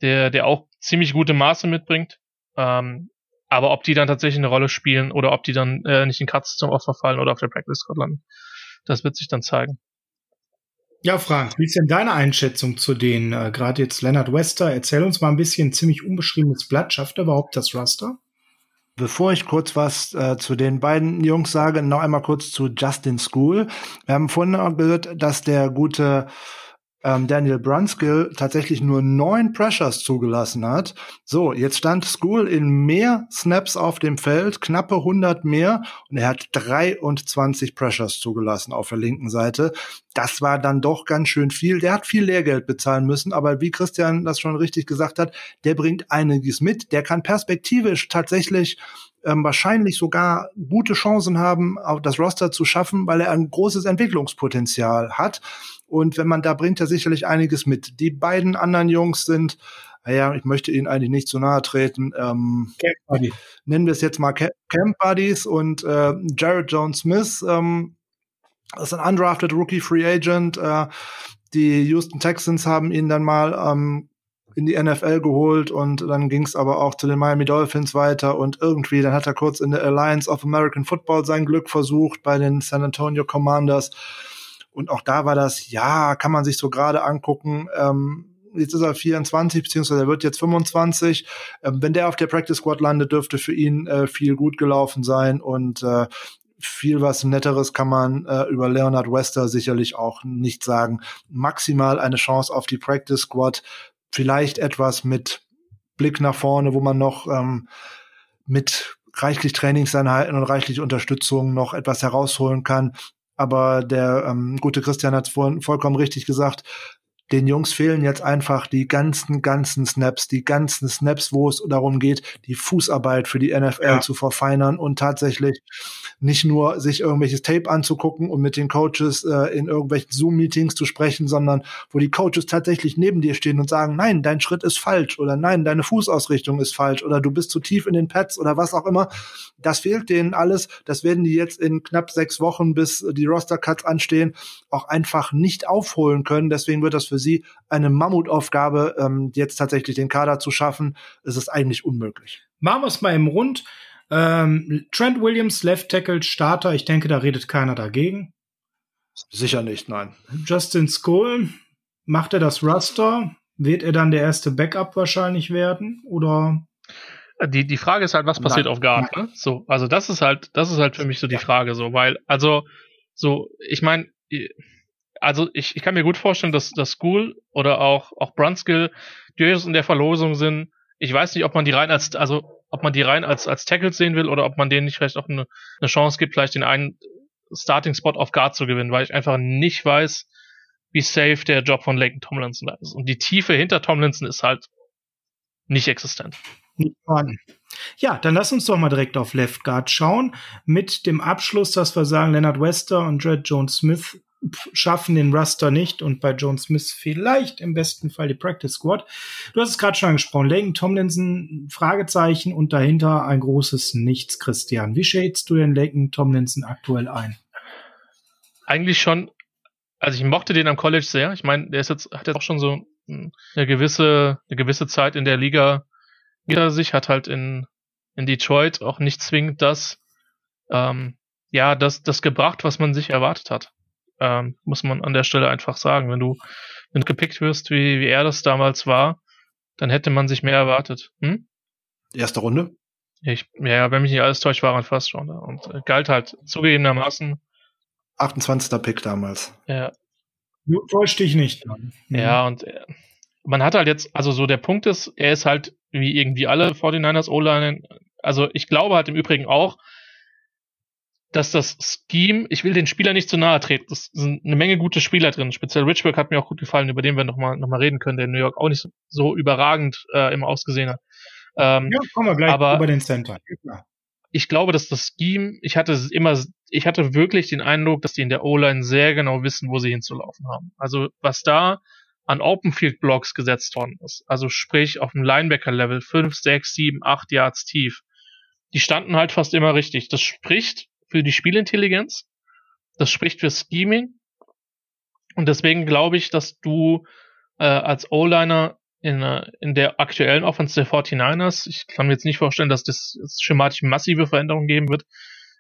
der, der auch ziemlich gute Maße mitbringt. Ähm, aber ob die dann tatsächlich eine Rolle spielen oder ob die dann äh, nicht in Cuts zum Opfer fallen oder auf der Practice Squad landen, das wird sich dann zeigen. Ja, Frank, wie ist denn deine Einschätzung zu den, äh, gerade jetzt Leonard Wester? Erzähl uns mal ein bisschen ziemlich unbeschriebenes Blatt. Schafft er überhaupt das Raster? Bevor ich kurz was äh, zu den beiden Jungs sage, noch einmal kurz zu Justin School. Wir haben vorhin gehört, dass der gute ähm, Daniel Brunskill tatsächlich nur neun Pressures zugelassen hat. So, jetzt stand School in mehr Snaps auf dem Feld, knappe 100 mehr und er hat 23 Pressures zugelassen auf der linken Seite. Das war dann doch ganz schön viel. Der hat viel Lehrgeld bezahlen müssen, aber wie Christian das schon richtig gesagt hat, der bringt einiges mit. Der kann perspektivisch tatsächlich ähm, wahrscheinlich sogar gute Chancen haben, auch das Roster zu schaffen, weil er ein großes Entwicklungspotenzial hat. Und wenn man da bringt er sicherlich einiges mit. Die beiden anderen Jungs sind, naja, ich möchte ihnen eigentlich nicht zu nahe treten. Ähm, Camp Buddy. Nennen wir es jetzt mal Camp Buddies und äh, Jared Jones Smith. Ähm, ist ein undrafted Rookie Free Agent. Äh, die Houston Texans haben ihn dann mal ähm, in die NFL geholt und dann ging es aber auch zu den Miami Dolphins weiter und irgendwie, dann hat er kurz in der Alliance of American Football sein Glück versucht bei den San Antonio Commanders. Und auch da war das, ja, kann man sich so gerade angucken. Ähm, jetzt ist er 24, beziehungsweise er wird jetzt 25. Ähm, wenn der auf der Practice Squad landet, dürfte für ihn äh, viel gut gelaufen sein und äh, viel was Netteres kann man äh, über Leonard Wester sicherlich auch nicht sagen. Maximal eine Chance auf die Practice Squad, vielleicht etwas mit Blick nach vorne, wo man noch ähm, mit reichlich Trainingseinheiten und reichlich Unterstützung noch etwas herausholen kann. Aber der ähm, gute Christian hat es vorhin vollkommen richtig gesagt den Jungs fehlen jetzt einfach die ganzen, ganzen Snaps, die ganzen Snaps, wo es darum geht, die Fußarbeit für die NFL ja. zu verfeinern und tatsächlich nicht nur sich irgendwelches Tape anzugucken und mit den Coaches äh, in irgendwelchen Zoom-Meetings zu sprechen, sondern wo die Coaches tatsächlich neben dir stehen und sagen, nein, dein Schritt ist falsch oder nein, deine Fußausrichtung ist falsch oder du bist zu tief in den Pads oder was auch immer. Das fehlt denen alles. Das werden die jetzt in knapp sechs Wochen, bis die Roster-Cuts anstehen, auch einfach nicht aufholen können. Deswegen wird das für sie eine Mammutaufgabe, ähm, jetzt tatsächlich den Kader zu schaffen. Es ist eigentlich unmöglich. Machen wir es mal im Rund. Ähm, Trent Williams, Left Tackle, Starter. Ich denke, da redet keiner dagegen. Sicher nicht, nein. Justin Skoll, macht er das Raster? Wird er dann der erste Backup wahrscheinlich werden? Oder? Die, die Frage ist halt, was passiert nein, auf Guard, ne? So, also das ist halt, das ist halt für mich so die Frage, so, weil, also, so, ich meine, also ich, ich kann mir gut vorstellen, dass das School oder auch, auch Brunskill durchaus in der Verlosung sind. Ich weiß nicht, ob man die rein als, also ob man die rein als, als Tackles sehen will oder ob man denen nicht vielleicht auch eine, eine Chance gibt, vielleicht den einen Starting-Spot auf Guard zu gewinnen, weil ich einfach nicht weiß, wie safe der Job von Leighton Tomlinson ist. Und die Tiefe hinter Tomlinson ist halt nicht existent. Ja, dann lass uns doch mal direkt auf Left Guard schauen. Mit dem Abschluss, dass wir sagen, Leonard Wester und Dred Jones Smith schaffen den Raster nicht und bei John Smith vielleicht im besten Fall die Practice Squad. Du hast es gerade schon angesprochen. Layton Tomlinson, Fragezeichen und dahinter ein großes Nichts, Christian. Wie schätzt du den Layton Tomlinson aktuell ein? Eigentlich schon, also ich mochte den am College sehr. Ich meine, der ist jetzt, hat jetzt auch schon so eine gewisse, eine gewisse Zeit in der Liga hinter sich, hat halt in, in Detroit auch nicht zwingend das, ähm, ja, das, das gebracht, was man sich erwartet hat. Ähm, muss man an der Stelle einfach sagen. Wenn du, wenn du gepickt wirst, wie, wie er das damals war, dann hätte man sich mehr erwartet. Hm? Erste Runde? Ich, ja, wenn mich nicht alles täuscht, war er fast schon. Da. Und äh, galt halt zugegebenermaßen. 28. Pick damals. Ja. Du täuscht dich nicht. Mhm. Ja, und äh, man hat halt jetzt, also so der Punkt ist, er ist halt wie irgendwie alle 49ers O-Line, also ich glaube halt im Übrigen auch, dass das Scheme, ich will den Spieler nicht zu nahe treten, es sind eine Menge gute Spieler drin, speziell Richburg hat mir auch gut gefallen, über den wir nochmal noch mal reden können, der in New York auch nicht so, so überragend äh, immer ausgesehen hat. Ähm, ja, kommen wir gleich aber über den Center. Ja. Ich glaube, dass das Scheme, ich hatte immer, ich hatte wirklich den Eindruck, dass die in der O-Line sehr genau wissen, wo sie hinzulaufen haben. Also was da an Open Field Blocks gesetzt worden ist, also sprich auf dem Linebacker Level 5, 6, 7, 8 Yards tief, die standen halt fast immer richtig. Das spricht für die Spielintelligenz, das spricht für Scheming und deswegen glaube ich, dass du äh, als O-Liner in, äh, in der aktuellen Offense der 49ers, ich kann mir jetzt nicht vorstellen, dass das schematisch massive Veränderungen geben wird,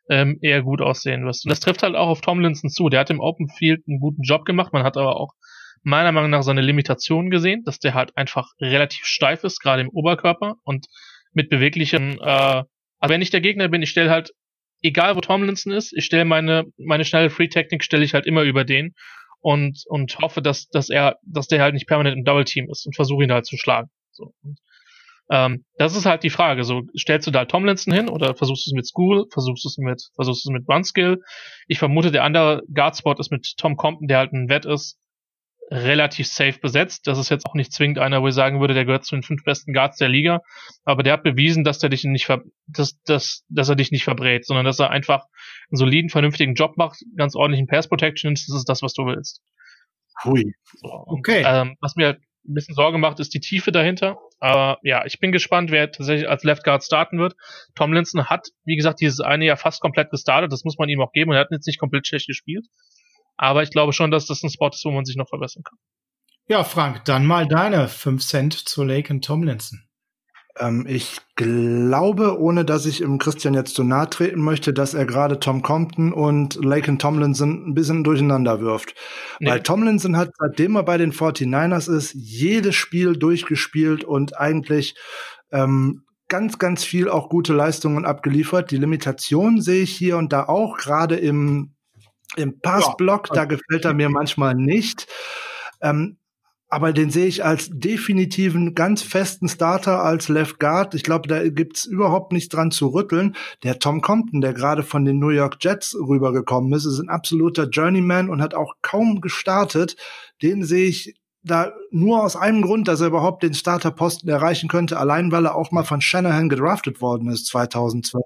ähm, eher gut aussehen wirst. Und das trifft halt auch auf Tomlinson zu. Der hat im Open Field einen guten Job gemacht. Man hat aber auch meiner Meinung nach seine Limitationen gesehen, dass der halt einfach relativ steif ist, gerade im Oberkörper und mit beweglichen, äh, aber wenn ich der Gegner bin, ich stelle halt, egal wo Tomlinson ist, ich stelle meine, meine schnelle Free-Technik stelle ich halt immer über den und, und hoffe, dass, dass er, dass der halt nicht permanent im Double Team ist und versuche ihn halt zu schlagen. So. Und, ähm, das ist halt die Frage. So, stellst du da Tomlinson hin oder versuchst du es mit School, versuchst du es mit, versuchst du es mit Brunskill? Ich vermute, der andere Guardspot ist mit Tom Compton, der halt ein Wett ist, relativ safe besetzt. Das ist jetzt auch nicht zwingend einer, wo ich sagen würde, der gehört zu den fünf besten Guards der Liga. Aber der hat bewiesen, dass der dich nicht ver dass, dass, dass er dich nicht verbrät, sondern dass er einfach einen soliden, vernünftigen Job macht, ganz ordentlichen Pass Protection ist, das ist das, was du willst. Hui. Okay. Ähm, was mir ein bisschen Sorge macht, ist die Tiefe dahinter. Aber ja, ich bin gespannt, wer tatsächlich als Left Guard starten wird. Tom Linson hat, wie gesagt, dieses eine Jahr fast komplett gestartet. Das muss man ihm auch geben. Und er hat jetzt nicht komplett schlecht gespielt. Aber ich glaube schon, dass das ein Spot ist, wo man sich noch verbessern kann. Ja, Frank, dann mal deine 5 Cent zu Lake und Tomlinson. Ähm, ich glaube, ohne dass ich im Christian jetzt zu nahe treten möchte, dass er gerade Tom Compton und Laken Tomlinson ein bisschen durcheinander wirft. Nee. Weil Tomlinson hat, seitdem er bei den 49ers ist, jedes Spiel durchgespielt und eigentlich ähm, ganz, ganz viel auch gute Leistungen abgeliefert. Die Limitation sehe ich hier und da auch, gerade im im Passblock, ja. da gefällt er mir manchmal nicht. Ähm, aber den sehe ich als definitiven, ganz festen Starter als Left Guard. Ich glaube, da gibt's überhaupt nichts dran zu rütteln. Der Tom Compton, der gerade von den New York Jets rübergekommen ist, ist ein absoluter Journeyman und hat auch kaum gestartet. Den sehe ich da nur aus einem Grund, dass er überhaupt den Starterposten erreichen könnte, allein weil er auch mal von Shanahan gedraftet worden ist 2012.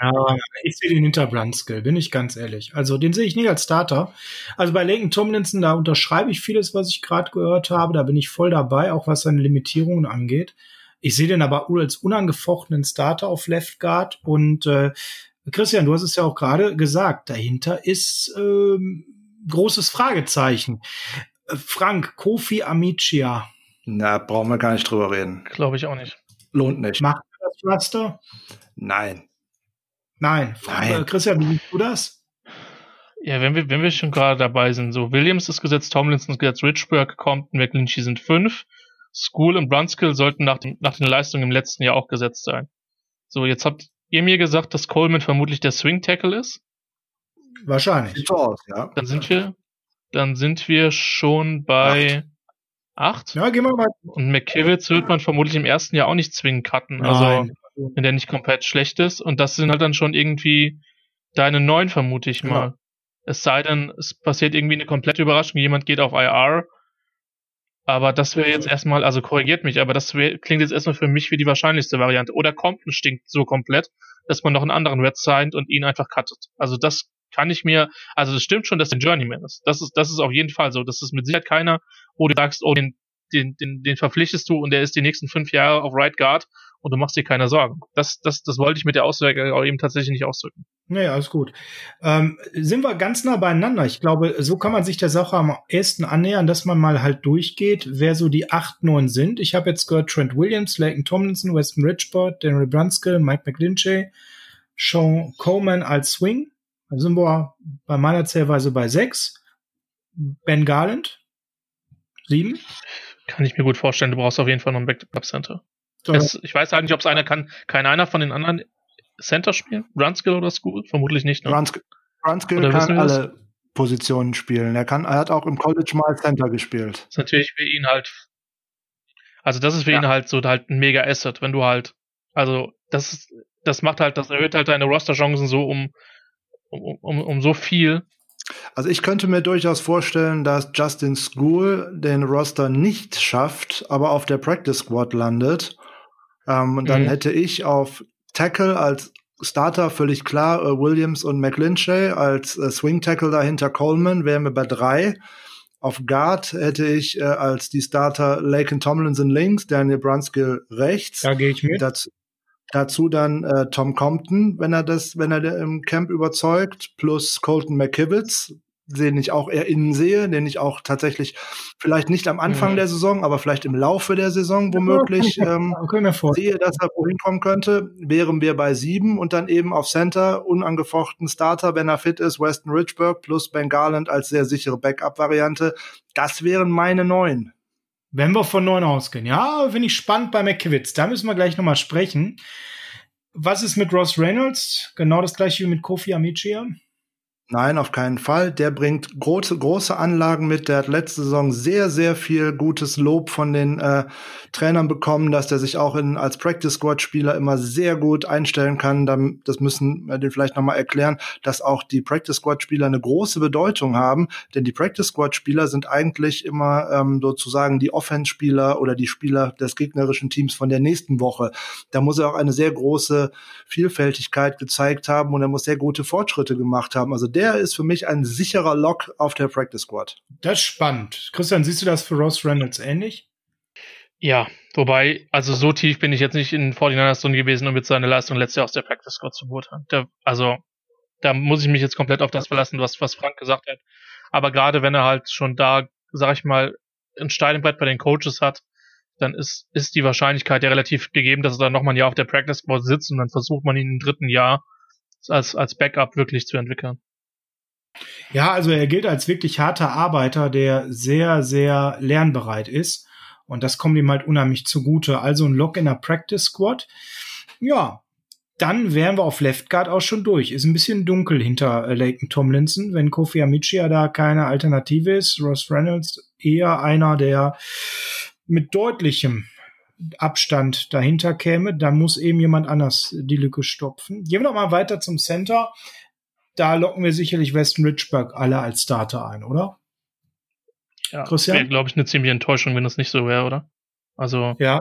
Ja, ich sehe den hinter Brunskill, bin ich ganz ehrlich. Also den sehe ich nicht als Starter. Also bei Laken Tomlinson, da unterschreibe ich vieles, was ich gerade gehört habe. Da bin ich voll dabei, auch was seine Limitierungen angeht. Ich sehe den aber als unangefochtenen Starter auf Left Guard. Und äh, Christian, du hast es ja auch gerade gesagt, dahinter ist ähm, großes Fragezeichen. Äh, Frank, Kofi Amicia. Na, brauchen wir gar nicht drüber reden. Glaube ich auch nicht. Lohnt nicht. Macht das Pflaster? Nein. Nein. Nein. Äh, Christian, wie siehst du das? Ja, wenn wir, wenn wir schon gerade dabei sind, so Williams ist gesetzt, Tomlinson ist gesetzt, Richburg, Compton, McClinchy sind fünf. School und Brunskill sollten nach, dem, nach den Leistungen im letzten Jahr auch gesetzt sein. So, jetzt habt ihr mir gesagt, dass Coleman vermutlich der Swing Tackle ist. Wahrscheinlich. Sieht aus, ja. Dann sind wir, dann sind wir schon bei acht. acht. Ja, gehen wir mal. Und McKivitz wird man vermutlich im ersten Jahr auch nicht zwingen cutten. Also Nein wenn der nicht komplett schlecht ist. Und das sind halt dann schon irgendwie deine neun, vermute ich mal. Ja. Es sei denn, es passiert irgendwie eine komplette Überraschung, jemand geht auf IR. Aber das wäre jetzt erstmal, also korrigiert mich, aber das wär, klingt jetzt erstmal für mich wie die wahrscheinlichste Variante. Oder Compton stinkt so komplett, dass man noch einen anderen Red signed und ihn einfach cuttet. Also das kann ich mir, also das stimmt schon, dass der Journeyman ist. Das ist, das ist auf jeden Fall so. Das ist mit Sicherheit keiner, wo du sagst, oh, den, den, den, den verpflichtest du und der ist die nächsten fünf Jahre auf Right Guard und du machst dir keine Sorgen. Das, das, das wollte ich mit der Aussage auch eben tatsächlich nicht ausdrücken. Naja, alles gut. Ähm, sind wir ganz nah beieinander. Ich glaube, so kann man sich der Sache am ehesten annähern, dass man mal halt durchgeht, wer so die 8, 9 sind. Ich habe jetzt gehört Trent Williams, Layton Tomlinson, Weston Richport, Daniel Brunskill, Mike McGlinchey, Sean Coleman als Swing. Da sind wir bei meiner Zählweise bei 6. Ben Garland, 7. Kann ich mir gut vorstellen, du brauchst auf jeden Fall noch ein Backup Center. Es, ich weiß halt nicht, ob es einer kann. Kann einer von den anderen Center spielen? Runskill oder School? Vermutlich nicht. Ne? Runskill, Runskill kann alle Positionen spielen. Er kann, er hat auch im College mal Center gespielt. Das ist natürlich für ihn halt, also das ist für ja. ihn halt so halt ein mega Asset, wenn du halt, also das ist, das macht halt, das erhöht halt deine Roster-Chancen so um, um, um, um so viel. Also ich könnte mir durchaus vorstellen, dass Justin School den Roster nicht schafft, aber auf der Practice Squad landet. Ähm, und dann mhm. hätte ich auf Tackle als Starter völlig klar äh, Williams und McLinchay, als äh, Swing Tackle dahinter Coleman, wären wir bei drei. Auf Guard hätte ich äh, als die Starter Laken Tomlinson links, Daniel Brunskill rechts. Da gehe ich mit. Dazu, dazu dann äh, Tom Compton, wenn er das, wenn er im Camp überzeugt, plus Colton McKivitz, den ich auch eher innen sehe, den ich auch tatsächlich vielleicht nicht am Anfang mhm. der Saison, aber vielleicht im Laufe der Saison womöglich ähm, sehe, dass er wohin kommen könnte, wären wir bei sieben und dann eben auf Center unangefochten Starter, wenn er fit ist, Weston Richburg plus Ben Garland als sehr sichere Backup-Variante. Das wären meine neun. Wenn wir von neun ausgehen, ja, finde ich spannend bei McKivitz. Da müssen wir gleich nochmal sprechen. Was ist mit Ross Reynolds? Genau das gleiche wie mit Kofi Amichia? Nein, auf keinen Fall. Der bringt große, große Anlagen mit. Der hat letzte Saison sehr, sehr viel gutes Lob von den äh, Trainern bekommen, dass der sich auch in, als Practice Squad Spieler immer sehr gut einstellen kann. Das müssen wir den vielleicht nochmal erklären, dass auch die Practice Squad Spieler eine große Bedeutung haben. Denn die Practice Squad Spieler sind eigentlich immer ähm, sozusagen die Offense Spieler oder die Spieler des gegnerischen Teams von der nächsten Woche. Da muss er auch eine sehr große Vielfältigkeit gezeigt haben und er muss sehr gute Fortschritte gemacht haben. Also der ist für mich ein sicherer Lock auf der Practice Squad. Das ist spannend. Christian, siehst du das für Ross Reynolds ähnlich? Ja, wobei, also so tief bin ich jetzt nicht in 49ers drin gewesen, um jetzt seine Leistung letztes Jahr aus der Practice Squad zu beurteilen. Der, also, da muss ich mich jetzt komplett auf das verlassen, was, was Frank gesagt hat. Aber gerade wenn er halt schon da, sag ich mal, ein Steilenbrett bei den Coaches hat, dann ist, ist die Wahrscheinlichkeit ja relativ gegeben, dass er dann nochmal ein Jahr auf der Practice Squad sitzt und dann versucht man ihn im dritten Jahr als, als Backup wirklich zu entwickeln. Ja, also er gilt als wirklich harter Arbeiter, der sehr, sehr lernbereit ist. Und das kommt ihm halt unheimlich zugute. Also ein Lock in der Practice Squad. Ja, dann wären wir auf Left Guard auch schon durch. Ist ein bisschen dunkel hinter äh, Tomlinson, wenn Kofi Amichia da keine Alternative ist. Ross Reynolds eher einer, der mit deutlichem Abstand dahinter käme. Da muss eben jemand anders die Lücke stopfen. Gehen wir noch mal weiter zum Center da locken wir sicherlich Weston Richburg alle als Starter ein, oder? Ja, Christian? wäre, glaube ich, eine ziemliche Enttäuschung, wenn das nicht so wäre, oder? Also. Ja.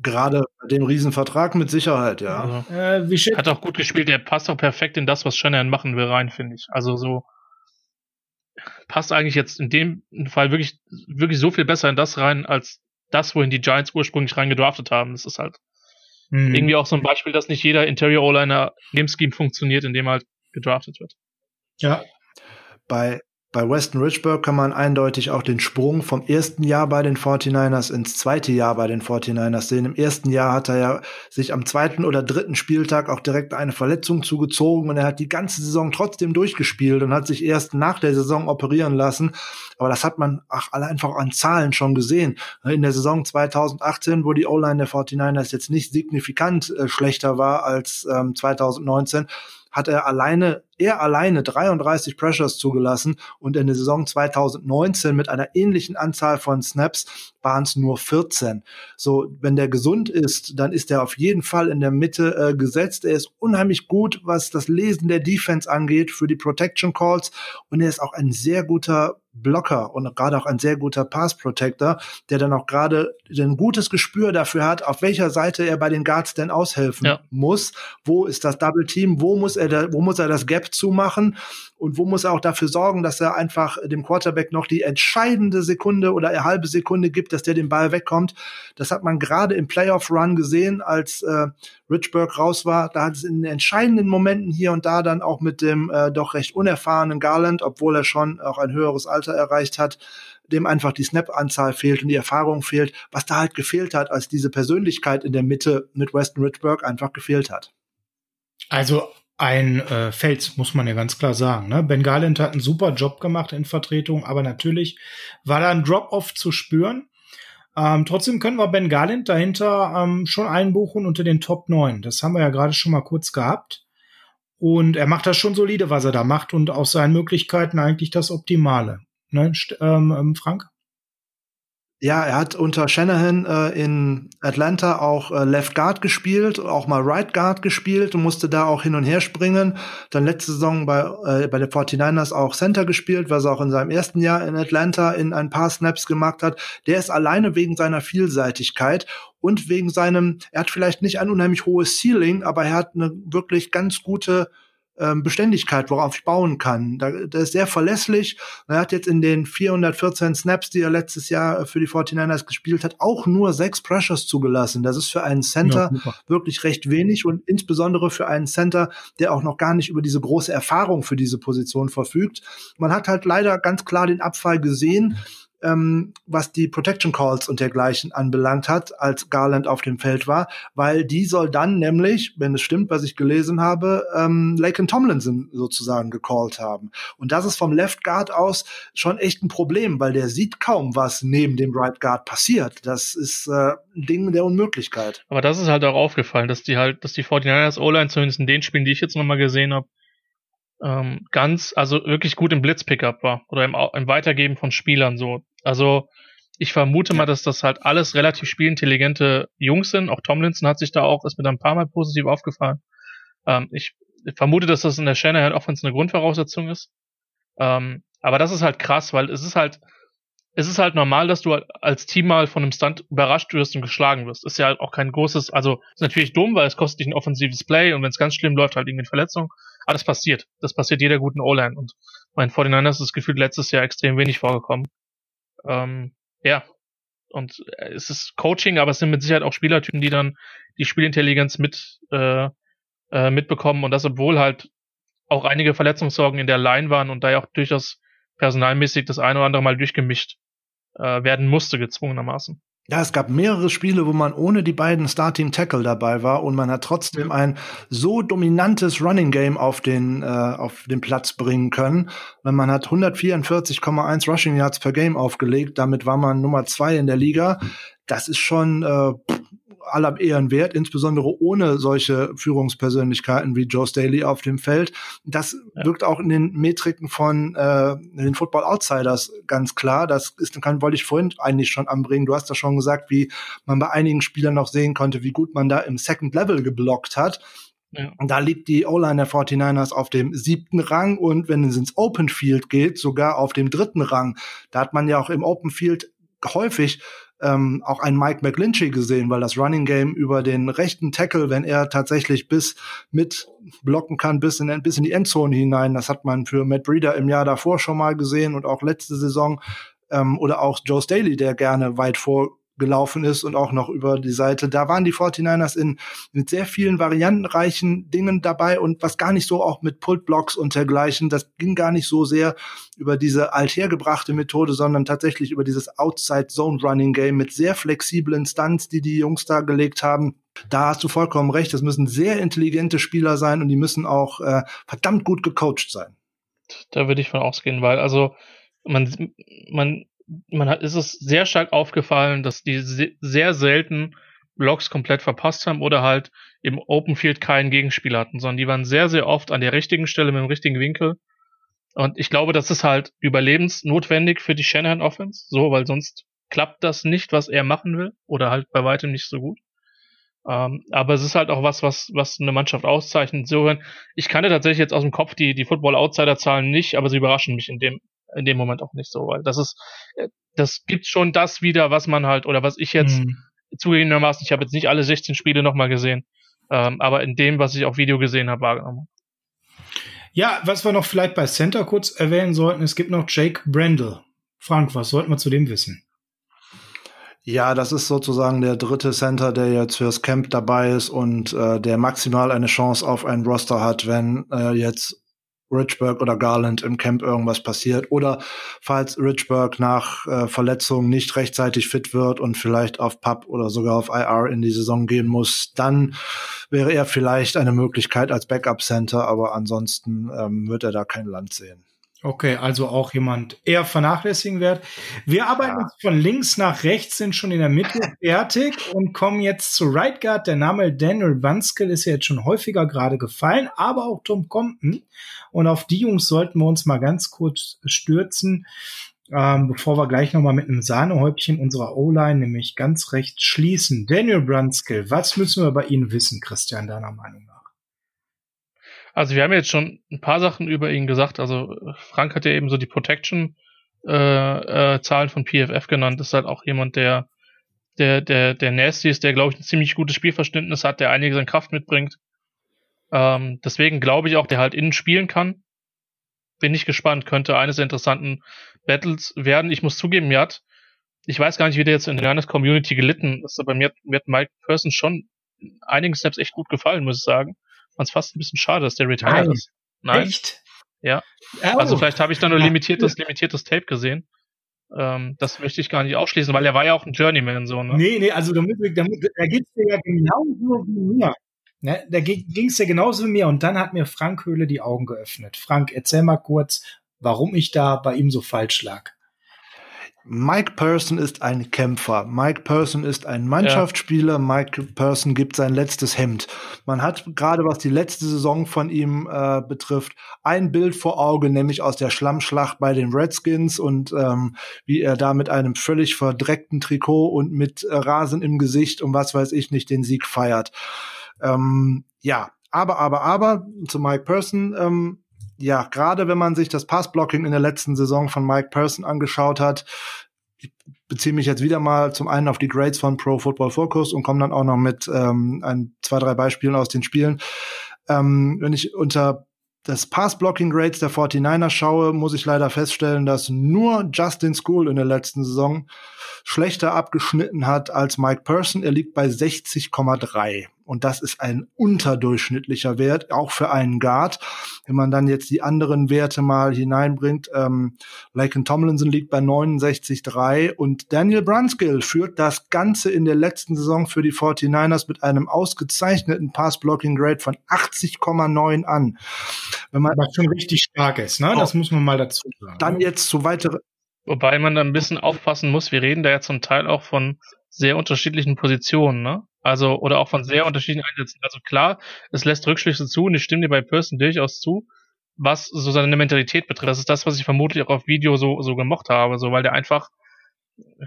Gerade bei dem Riesenvertrag mit Sicherheit, ja. Also, äh, hat auch gut gespielt, der passt auch perfekt in das, was Shanahan machen will, rein, finde ich. Also so passt eigentlich jetzt in dem Fall wirklich, wirklich so viel besser in das rein, als das, wohin die Giants ursprünglich reingedraftet haben. Das ist halt mhm. irgendwie auch so ein Beispiel, dass nicht jeder Interior O-Liner in dem Scheme funktioniert, in dem halt gedraftet wird. Ja. Bei bei Weston Richburg kann man eindeutig auch den Sprung vom ersten Jahr bei den 49ers ins zweite Jahr bei den 49ers sehen. Im ersten Jahr hat er ja sich am zweiten oder dritten Spieltag auch direkt eine Verletzung zugezogen und er hat die ganze Saison trotzdem durchgespielt und hat sich erst nach der Saison operieren lassen. Aber das hat man ach, alle einfach an Zahlen schon gesehen. In der Saison 2018, wo die O-Line der 49ers jetzt nicht signifikant äh, schlechter war als ähm, 2019, hat er alleine, er alleine 33 Pressures zugelassen und in der Saison 2019 mit einer ähnlichen Anzahl von Snaps waren es nur 14. So, wenn der gesund ist, dann ist er auf jeden Fall in der Mitte äh, gesetzt. Er ist unheimlich gut, was das Lesen der Defense angeht für die Protection Calls und er ist auch ein sehr guter Blocker und gerade auch ein sehr guter Pass Protector, der dann auch gerade ein gutes Gespür dafür hat, auf welcher Seite er bei den Guards denn aushelfen ja. muss. Wo ist das Double Team? Wo muss er da, wo muss er das Gap zumachen? Und wo muss er auch dafür sorgen, dass er einfach dem Quarterback noch die entscheidende Sekunde oder eine halbe Sekunde gibt, dass der den Ball wegkommt? Das hat man gerade im Playoff Run gesehen, als äh, Richburg raus war. Da hat es in entscheidenden Momenten hier und da dann auch mit dem äh, doch recht unerfahrenen Garland, obwohl er schon auch ein höheres Alter erreicht hat, dem einfach die Snap-Anzahl fehlt und die Erfahrung fehlt, was da halt gefehlt hat, als diese Persönlichkeit in der Mitte mit Weston Richburg einfach gefehlt hat. Also ein äh, Fels, muss man ja ganz klar sagen. Ne? Ben Garland hat einen super Job gemacht in Vertretung, aber natürlich war da ein Drop-off zu spüren. Ähm, trotzdem können wir Ben Garland dahinter ähm, schon einbuchen unter den Top 9. Das haben wir ja gerade schon mal kurz gehabt. Und er macht das schon solide, was er da macht und aus seinen Möglichkeiten eigentlich das Optimale. Ne, ähm, ähm, Frank? Ja, er hat unter Shanahan äh, in Atlanta auch äh, Left Guard gespielt, auch mal Right Guard gespielt und musste da auch hin und her springen. Dann letzte Saison bei, äh, bei der 49ers auch Center gespielt, was er auch in seinem ersten Jahr in Atlanta in ein paar Snaps gemacht hat. Der ist alleine wegen seiner Vielseitigkeit und wegen seinem, er hat vielleicht nicht ein unheimlich hohes Ceiling, aber er hat eine wirklich ganz gute ähm, Beständigkeit, worauf ich bauen kann. Da, der ist sehr verlässlich. Er hat jetzt in den 414 Snaps, die er letztes Jahr für die 49ers gespielt hat, auch nur sechs Pressures zugelassen. Das ist für einen Center ja, wirklich recht wenig und insbesondere für einen Center, der auch noch gar nicht über diese große Erfahrung für diese Position verfügt. Man hat halt leider ganz klar den Abfall gesehen ähm, was die Protection Calls und dergleichen anbelangt hat, als Garland auf dem Feld war, weil die soll dann nämlich, wenn es stimmt, was ich gelesen habe, ähm, Laken Tomlinson sozusagen gecallt haben. Und das ist vom Left Guard aus schon echt ein Problem, weil der sieht kaum, was neben dem Right Guard passiert. Das ist äh, ein Ding der Unmöglichkeit. Aber das ist halt auch aufgefallen, dass die halt, dass die 49ers O-Line zumindest in den Spielen, die ich jetzt nochmal gesehen habe, ähm, ganz, also wirklich gut im Blitz-Pickup war oder im, im Weitergeben von Spielern so. Also ich vermute mal, dass das halt alles relativ spielintelligente Jungs sind. Auch Tomlinson hat sich da auch, ist mir da ein paar Mal positiv aufgefallen. Ähm, ich vermute, dass das in der Shanahan Offense eine Grundvoraussetzung ist. Ähm, aber das ist halt krass, weil es ist halt, es ist halt normal, dass du als Team mal von einem Stunt überrascht wirst und geschlagen wirst. Ist ja halt auch kein großes, also ist natürlich dumm, weil es kostet dich ein offensives Play und wenn es ganz schlimm läuft, halt irgendwie eine Verletzung. Aber das passiert. Das passiert jeder guten O-Line und mein 49ers ist das Gefühl letztes Jahr extrem wenig vorgekommen. Ähm, ja. Und äh, es ist Coaching, aber es sind mit Sicherheit auch Spielertypen, die dann die Spielintelligenz mit äh, äh, mitbekommen und das, obwohl halt auch einige Verletzungssorgen in der Line waren und da ja auch durchaus personalmäßig das eine oder andere Mal durchgemischt äh, werden musste, gezwungenermaßen. Ja, es gab mehrere Spiele, wo man ohne die beiden Starting Tackle dabei war und man hat trotzdem ein so dominantes Running Game auf den äh, auf den Platz bringen können. Und man hat 144,1 Rushing Yards per Game aufgelegt. Damit war man Nummer zwei in der Liga. Das ist schon äh, aller Ehren wert, insbesondere ohne solche Führungspersönlichkeiten wie Joe Staley auf dem Feld. Das ja. wirkt auch in den Metriken von äh, den Football Outsiders ganz klar. Das ist, kann, wollte ich vorhin eigentlich schon anbringen. Du hast ja schon gesagt, wie man bei einigen Spielern noch sehen konnte, wie gut man da im Second Level geblockt hat. Ja. Da liegt die O-Line der 49ers auf dem siebten Rang und wenn es ins Open Field geht, sogar auf dem dritten Rang. Da hat man ja auch im Open Field häufig ähm, auch einen Mike McGlinchey gesehen, weil das Running Game über den rechten Tackle, wenn er tatsächlich bis mit blocken kann, bis in, bis in die Endzone hinein, das hat man für Matt Breeder im Jahr davor schon mal gesehen und auch letzte Saison ähm, oder auch Joe Staley, der gerne weit vor gelaufen ist und auch noch über die Seite. Da waren die 49ers in, mit sehr vielen variantenreichen Dingen dabei und was gar nicht so auch mit Pultblocks und dergleichen, das ging gar nicht so sehr über diese althergebrachte Methode, sondern tatsächlich über dieses Outside Zone Running Game mit sehr flexiblen Stunts, die die Jungs da gelegt haben. Da hast du vollkommen recht, das müssen sehr intelligente Spieler sein und die müssen auch äh, verdammt gut gecoacht sein. Da würde ich von ausgehen, weil also man, man man hat, ist es sehr stark aufgefallen, dass die sehr selten Blocks komplett verpasst haben oder halt im Open Field keinen Gegenspieler hatten, sondern die waren sehr, sehr oft an der richtigen Stelle mit dem richtigen Winkel. Und ich glaube, das ist halt überlebensnotwendig für die Shanahan Offense, so, weil sonst klappt das nicht, was er machen will, oder halt bei weitem nicht so gut. Ähm, aber es ist halt auch was, was, was eine Mannschaft auszeichnet. So, ich kannte tatsächlich jetzt aus dem Kopf die, die Football Outsider Zahlen nicht, aber sie überraschen mich in dem, in dem Moment auch nicht so, weil das ist, äh, das gibt schon das wieder, was man halt, oder was ich jetzt mhm. zugegebenermaßen, ich habe jetzt nicht alle 16 Spiele nochmal gesehen, ähm, aber in dem, was ich auf Video gesehen habe, wahrgenommen. Ja, was wir noch vielleicht bei Center kurz erwähnen sollten, es gibt noch Jake Brendel. Frank, was sollten wir zu dem wissen? Ja, das ist sozusagen der dritte Center, der jetzt fürs Camp dabei ist und äh, der maximal eine Chance auf ein Roster hat, wenn äh, jetzt Richburg oder Garland im Camp irgendwas passiert oder falls Richburg nach äh, Verletzung nicht rechtzeitig fit wird und vielleicht auf Pub oder sogar auf IR in die Saison gehen muss, dann wäre er vielleicht eine Möglichkeit als Backup Center, aber ansonsten ähm, wird er da kein Land sehen. Okay, also auch jemand eher vernachlässigen wird. Wir arbeiten ja. von links nach rechts, sind schon in der Mitte fertig und kommen jetzt zu Right Guard. Der Name Daniel Bunskill ist ja jetzt schon häufiger gerade gefallen, aber auch Tom Compton. Und auf die Jungs sollten wir uns mal ganz kurz stürzen, ähm, bevor wir gleich nochmal mit einem Sahnehäubchen unserer O-Line, nämlich ganz rechts, schließen. Daniel Brunskill, was müssen wir bei Ihnen wissen, Christian, deiner Meinung nach? Also wir haben jetzt schon ein paar Sachen über ihn gesagt. Also Frank hat ja eben so die Protection äh, äh, Zahlen von PFF genannt. Das ist halt auch jemand, der der der der nasty ist, der glaube ich ein ziemlich gutes Spielverständnis hat, der einiges an Kraft mitbringt. Ähm, deswegen glaube ich auch, der halt innen spielen kann. Bin ich gespannt, könnte eines der interessanten Battles werden. Ich muss zugeben, mir hat, ich weiß gar nicht, wie der jetzt in der Community gelitten ist, aber mir hat, mir hat Mike Person schon einigen Steps echt gut gefallen, muss ich sagen fand es fast ein bisschen schade, dass der retired Nein. ist. Nein. Echt? Ja. Oh. Also vielleicht habe ich da nur limitiertes, limitiertes Tape gesehen. Ähm, das möchte ich gar nicht ausschließen, weil er war ja auch ein Journeyman so, ne? Nee, nee, also da, da, da geht's dir ja genauso wie mir. Ne? Da ging es ja genauso wie mir und dann hat mir Frank Höhle die Augen geöffnet. Frank, erzähl mal kurz, warum ich da bei ihm so falsch lag. Mike Person ist ein Kämpfer. Mike Person ist ein Mannschaftsspieler. Ja. Mike Person gibt sein letztes Hemd. Man hat gerade was die letzte Saison von ihm äh, betrifft ein Bild vor Auge, nämlich aus der Schlammschlacht bei den Redskins und ähm, wie er da mit einem völlig verdreckten Trikot und mit äh, Rasen im Gesicht und was weiß ich nicht den Sieg feiert. Ähm, ja, aber aber aber zu Mike Person. Ähm, ja, gerade wenn man sich das Passblocking in der letzten Saison von Mike Person angeschaut hat, ich beziehe mich jetzt wieder mal zum einen auf die Grades von Pro Football Focus und komme dann auch noch mit ähm, ein, zwei, drei Beispielen aus den Spielen. Ähm, wenn ich unter das Pass-Blocking-Grades der 49er schaue, muss ich leider feststellen, dass nur Justin School in der letzten Saison schlechter abgeschnitten hat als Mike Person. Er liegt bei 60,3. Und das ist ein unterdurchschnittlicher Wert, auch für einen Guard. Wenn man dann jetzt die anderen Werte mal hineinbringt, ähm, Laken Tomlinson liegt bei 69,3 und Daniel Brunskill führt das Ganze in der letzten Saison für die 49ers mit einem ausgezeichneten Pass-Blocking-Grade von 80,9 an. Wenn man Was schon richtig stark ist, ne? Das muss man mal dazu sagen. Dann ne? jetzt zu weitere Wobei man da ein bisschen aufpassen muss, wir reden da ja zum Teil auch von sehr unterschiedlichen Positionen, ne? Also, oder auch von sehr unterschiedlichen Einsätzen. Also klar, es lässt Rückschlüsse zu und ich stimme dir bei Person durchaus zu, was so seine Mentalität betrifft. Das ist das, was ich vermutlich auch auf Video so, so gemocht habe, so, weil der einfach,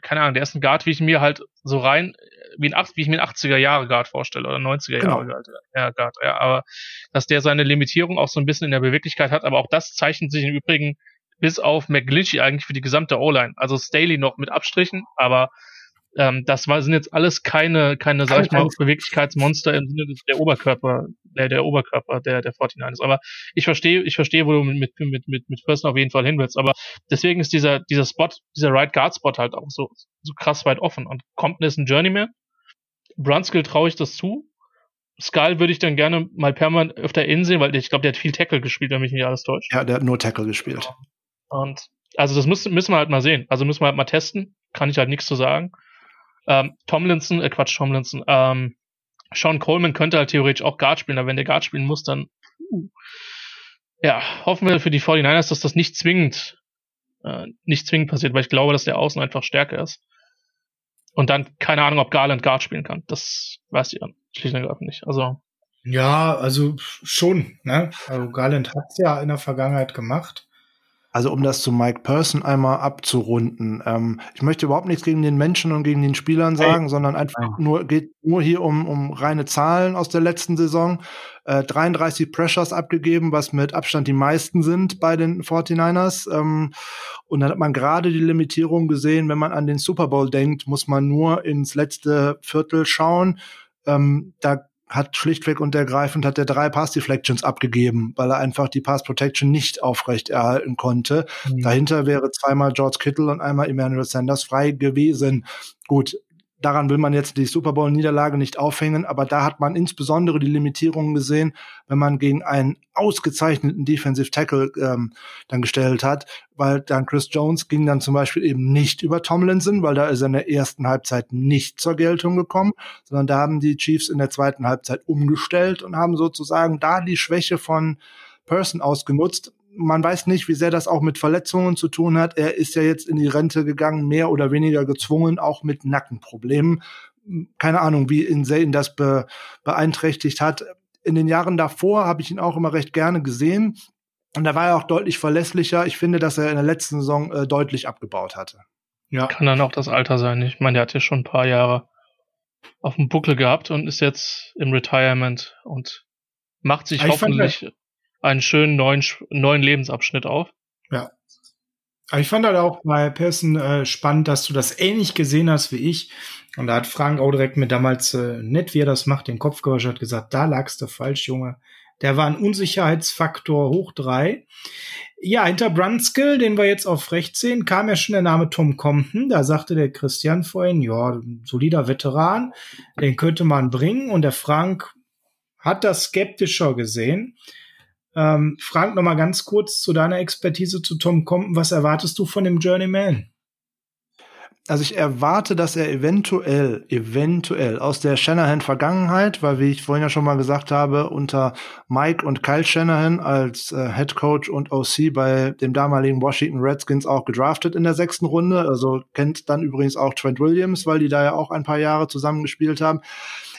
keine Ahnung, der ist ein Guard, wie ich mir halt so rein, wie, ein, wie ich mir ein 80er Jahre Guard vorstelle oder 90er Jahre genau. ja, Guard, ja, aber dass der seine Limitierung auch so ein bisschen in der Beweglichkeit hat, aber auch das zeichnet sich im Übrigen bis auf McGlinchey eigentlich für die gesamte O-Line. Also Staley noch mit Abstrichen, aber ähm, das war, sind jetzt alles keine, keine, sag ich mal, Beweglichkeitsmonster im Sinne der Oberkörper, der, der Oberkörper der, der 49ers. Aber ich verstehe, ich verstehe, wo du mit, mit, mit, mit Person auf jeden Fall hin willst. Aber deswegen ist dieser, dieser Spot, dieser Right Guard Spot halt auch so, so krass weit offen. Und Compton ist ein Journeyman. Brunskill traue ich das zu. Skull würde ich dann gerne mal permanent öfter innen sehen, weil ich glaube, der hat viel Tackle gespielt, wenn mich nicht alles täuscht. Ja, der hat nur Tackle gespielt. Und also das müssen, müssen wir halt mal sehen. Also müssen wir halt mal testen. Kann ich halt nichts zu sagen. Ähm, Tomlinson, äh Quatsch, Tomlinson, ähm, Sean Coleman könnte halt theoretisch auch Guard spielen, aber wenn der Guard spielen muss, dann uh, ja, hoffen wir für die 49ers, dass das nicht zwingend äh, nicht zwingend passiert, weil ich glaube, dass der Außen einfach stärker ist. Und dann keine Ahnung, ob Garland Guard spielen kann. Das weiß ich dann schlicht und ergreifend nicht. Also ja, also schon. Ne? Also Garland hat's ja in der Vergangenheit gemacht. Also um das zu Mike Person einmal abzurunden. Ähm, ich möchte überhaupt nichts gegen den Menschen und gegen den Spielern sagen, Nein. sondern einfach nur geht nur hier um, um reine Zahlen aus der letzten Saison. Äh, 33 Pressures abgegeben, was mit Abstand die meisten sind bei den 49ers. Ähm, und dann hat man gerade die Limitierung gesehen, wenn man an den Super Bowl denkt, muss man nur ins letzte Viertel schauen. Ähm, da hat schlichtweg und ergreifend hat er drei Pass Deflections abgegeben, weil er einfach die Pass Protection nicht aufrecht erhalten konnte. Mhm. Dahinter wäre zweimal George Kittle und einmal Emmanuel Sanders frei gewesen. Gut, Daran will man jetzt die Super Bowl-Niederlage nicht aufhängen, aber da hat man insbesondere die Limitierungen gesehen, wenn man gegen einen ausgezeichneten Defensive Tackle ähm, dann gestellt hat, weil dann Chris Jones ging dann zum Beispiel eben nicht über Tomlinson, weil da ist er in der ersten Halbzeit nicht zur Geltung gekommen, sondern da haben die Chiefs in der zweiten Halbzeit umgestellt und haben sozusagen da die Schwäche von Person ausgenutzt man weiß nicht, wie sehr das auch mit Verletzungen zu tun hat. Er ist ja jetzt in die Rente gegangen, mehr oder weniger gezwungen, auch mit Nackenproblemen. Keine Ahnung, wie ihn das be beeinträchtigt hat. In den Jahren davor habe ich ihn auch immer recht gerne gesehen. Und da war er auch deutlich verlässlicher. Ich finde, dass er in der letzten Saison äh, deutlich abgebaut hatte. Ja. Kann dann auch das Alter sein. Ich meine, der hat ja schon ein paar Jahre auf dem Buckel gehabt und ist jetzt im Retirement und macht sich ich hoffentlich einen schönen neuen, neuen Lebensabschnitt auf. Ja. Aber ich fand halt auch bei Pearson äh, spannend, dass du das ähnlich gesehen hast wie ich. Und da hat Frank auch direkt mir damals äh, nett, wie er das macht, den Kopf gewaschen hat gesagt, da lagst du falsch, Junge. Der war ein Unsicherheitsfaktor hoch drei. Ja, hinter Brunskill, den wir jetzt auf rechts sehen, kam ja schon der Name Tom Compton. Da sagte der Christian vorhin, ja, solider Veteran, den könnte man bringen. Und der Frank hat das skeptischer gesehen. Ähm, Frank, noch mal ganz kurz zu deiner Expertise zu Tom Compton. Was erwartest du von dem Journeyman? also ich erwarte, dass er eventuell, eventuell aus der Shanahan-Vergangenheit, weil wie ich vorhin ja schon mal gesagt habe, unter Mike und Kyle Shanahan als äh, Head Coach und OC bei dem damaligen Washington Redskins auch gedraftet in der sechsten Runde. Also kennt dann übrigens auch Trent Williams, weil die da ja auch ein paar Jahre zusammengespielt haben.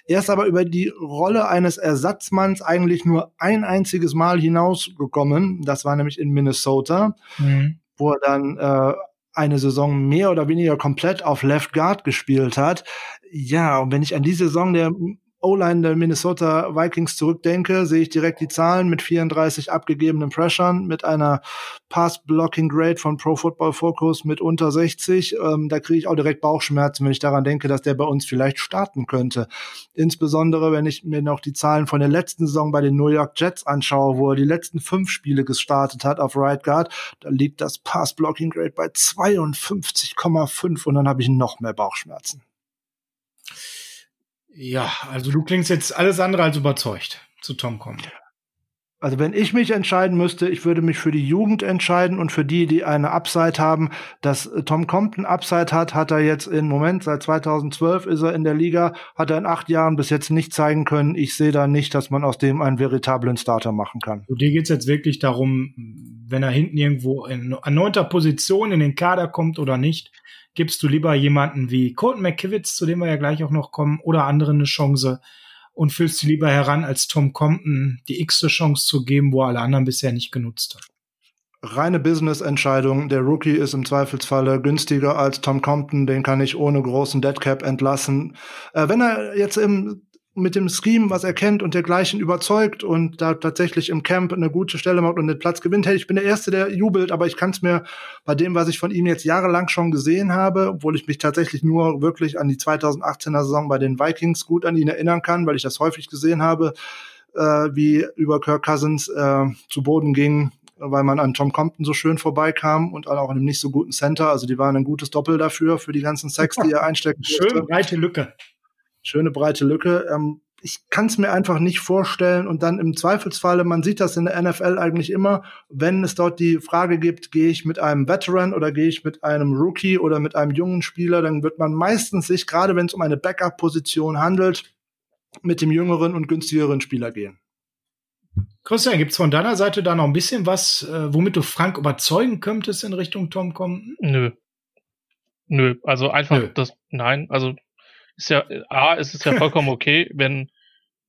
Er ist aber über die Rolle eines Ersatzmanns eigentlich nur ein einziges Mal hinausgekommen. Das war nämlich in Minnesota, mhm. wo er dann äh, eine Saison mehr oder weniger komplett auf Left Guard gespielt hat. Ja, und wenn ich an die Saison der O-Line der Minnesota Vikings zurückdenke, sehe ich direkt die Zahlen mit 34 abgegebenen Pressern, mit einer Pass-Blocking-Grade von Pro Football Focus mit unter 60. Ähm, da kriege ich auch direkt Bauchschmerzen, wenn ich daran denke, dass der bei uns vielleicht starten könnte. Insbesondere, wenn ich mir noch die Zahlen von der letzten Saison bei den New York Jets anschaue, wo er die letzten fünf Spiele gestartet hat auf Right Guard, da liegt das Pass-Blocking-Grade bei 52,5 und dann habe ich noch mehr Bauchschmerzen. Ja, also du klingst jetzt alles andere als überzeugt zu Tom kommen. Also wenn ich mich entscheiden müsste, ich würde mich für die Jugend entscheiden und für die, die eine Upside haben. Dass äh, Tom Compton Upside hat, hat er jetzt im Moment, seit 2012 ist er in der Liga, hat er in acht Jahren bis jetzt nicht zeigen können. Ich sehe da nicht, dass man aus dem einen veritablen Starter machen kann. So, dir geht's jetzt wirklich darum, wenn er hinten irgendwo in, an neunter Position in den Kader kommt oder nicht, gibst du lieber jemanden wie Colton McKivitz, zu dem wir ja gleich auch noch kommen, oder anderen eine Chance und füllst sie lieber heran, als Tom Compton die x-te Chance zu geben, wo alle anderen bisher nicht genutzt haben. Reine Business-Entscheidung. Der Rookie ist im Zweifelsfalle günstiger als Tom Compton. Den kann ich ohne großen Deadcap entlassen. Äh, wenn er jetzt im mit dem Scheme, was er kennt und dergleichen überzeugt und da tatsächlich im Camp eine gute Stelle macht und den Platz gewinnt. Hey, ich bin der Erste, der jubelt, aber ich kann es mir bei dem, was ich von ihm jetzt jahrelang schon gesehen habe, obwohl ich mich tatsächlich nur wirklich an die 2018er Saison bei den Vikings gut an ihn erinnern kann, weil ich das häufig gesehen habe, äh, wie über Kirk Cousins äh, zu Boden ging, weil man an Tom Compton so schön vorbeikam und auch an einem nicht so guten Center. Also die waren ein gutes Doppel dafür, für die ganzen Sex, die er einstecken Schön breite Lücke schöne breite Lücke. Ähm, ich kann es mir einfach nicht vorstellen. Und dann im Zweifelsfalle, man sieht das in der NFL eigentlich immer, wenn es dort die Frage gibt, gehe ich mit einem Veteran oder gehe ich mit einem Rookie oder mit einem jungen Spieler, dann wird man meistens sich, gerade wenn es um eine Backup-Position handelt, mit dem jüngeren und günstigeren Spieler gehen. Christian, gibt's von deiner Seite da noch ein bisschen was, äh, womit du Frank überzeugen könntest in Richtung Tom Compton? Nö. Nö, also einfach Nö. das, nein, also ist ja, A, ist es ja vollkommen okay, wenn,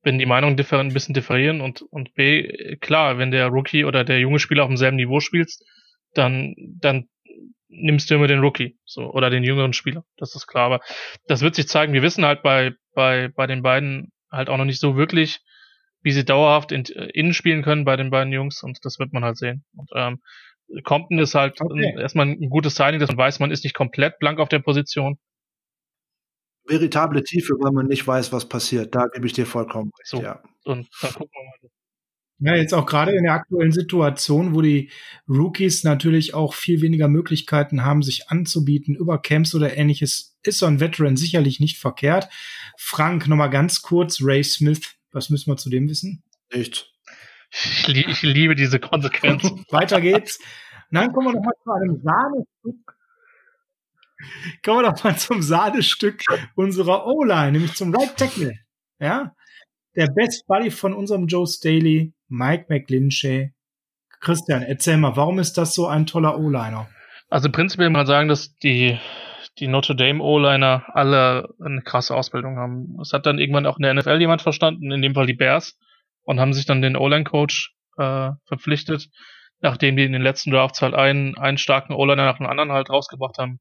wenn die Meinungen differ ein bisschen differieren und, und B, klar, wenn der Rookie oder der junge Spieler auf demselben Niveau spielst, dann, dann nimmst du immer den Rookie, so, oder den jüngeren Spieler. Das ist klar. Aber das wird sich zeigen. Wir wissen halt bei, bei, bei den beiden halt auch noch nicht so wirklich, wie sie dauerhaft in, innen spielen können bei den beiden Jungs und das wird man halt sehen. Und, ähm, Compton ist halt okay. erstmal ein gutes Signing, dass man weiß, man ist nicht komplett blank auf der Position veritable Tiefe, weil man nicht weiß, was passiert. Da gebe ich dir vollkommen recht. So, ja. Und dann gucken wir mal. Ja, jetzt auch gerade in der aktuellen Situation, wo die Rookies natürlich auch viel weniger Möglichkeiten haben, sich anzubieten über Camps oder ähnliches, ist so ein Veteran sicherlich nicht verkehrt. Frank, nochmal ganz kurz, Ray Smith, was müssen wir zu dem wissen? Nichts. Ich, ich, liebe diese Konsequenz. Weiter geht's. Dann kommen wir nochmal zu einem Sahnestück Kommen wir doch mal zum Sahnestück unserer O-Line, nämlich zum Right Tackle. Ja, der Best Buddy von unserem Joe Staley, Mike McGlinchey, Christian, erzähl mal, warum ist das so ein toller O-Liner? Also prinzipiell mal sagen, dass die, die Notre Dame O-Liner alle eine krasse Ausbildung haben. Das hat dann irgendwann auch in der NFL jemand verstanden, in dem Fall die Bears, und haben sich dann den O-Line-Coach äh, verpflichtet, nachdem die in den letzten Drafts halt einen, einen starken O-Liner nach dem anderen halt rausgebracht haben.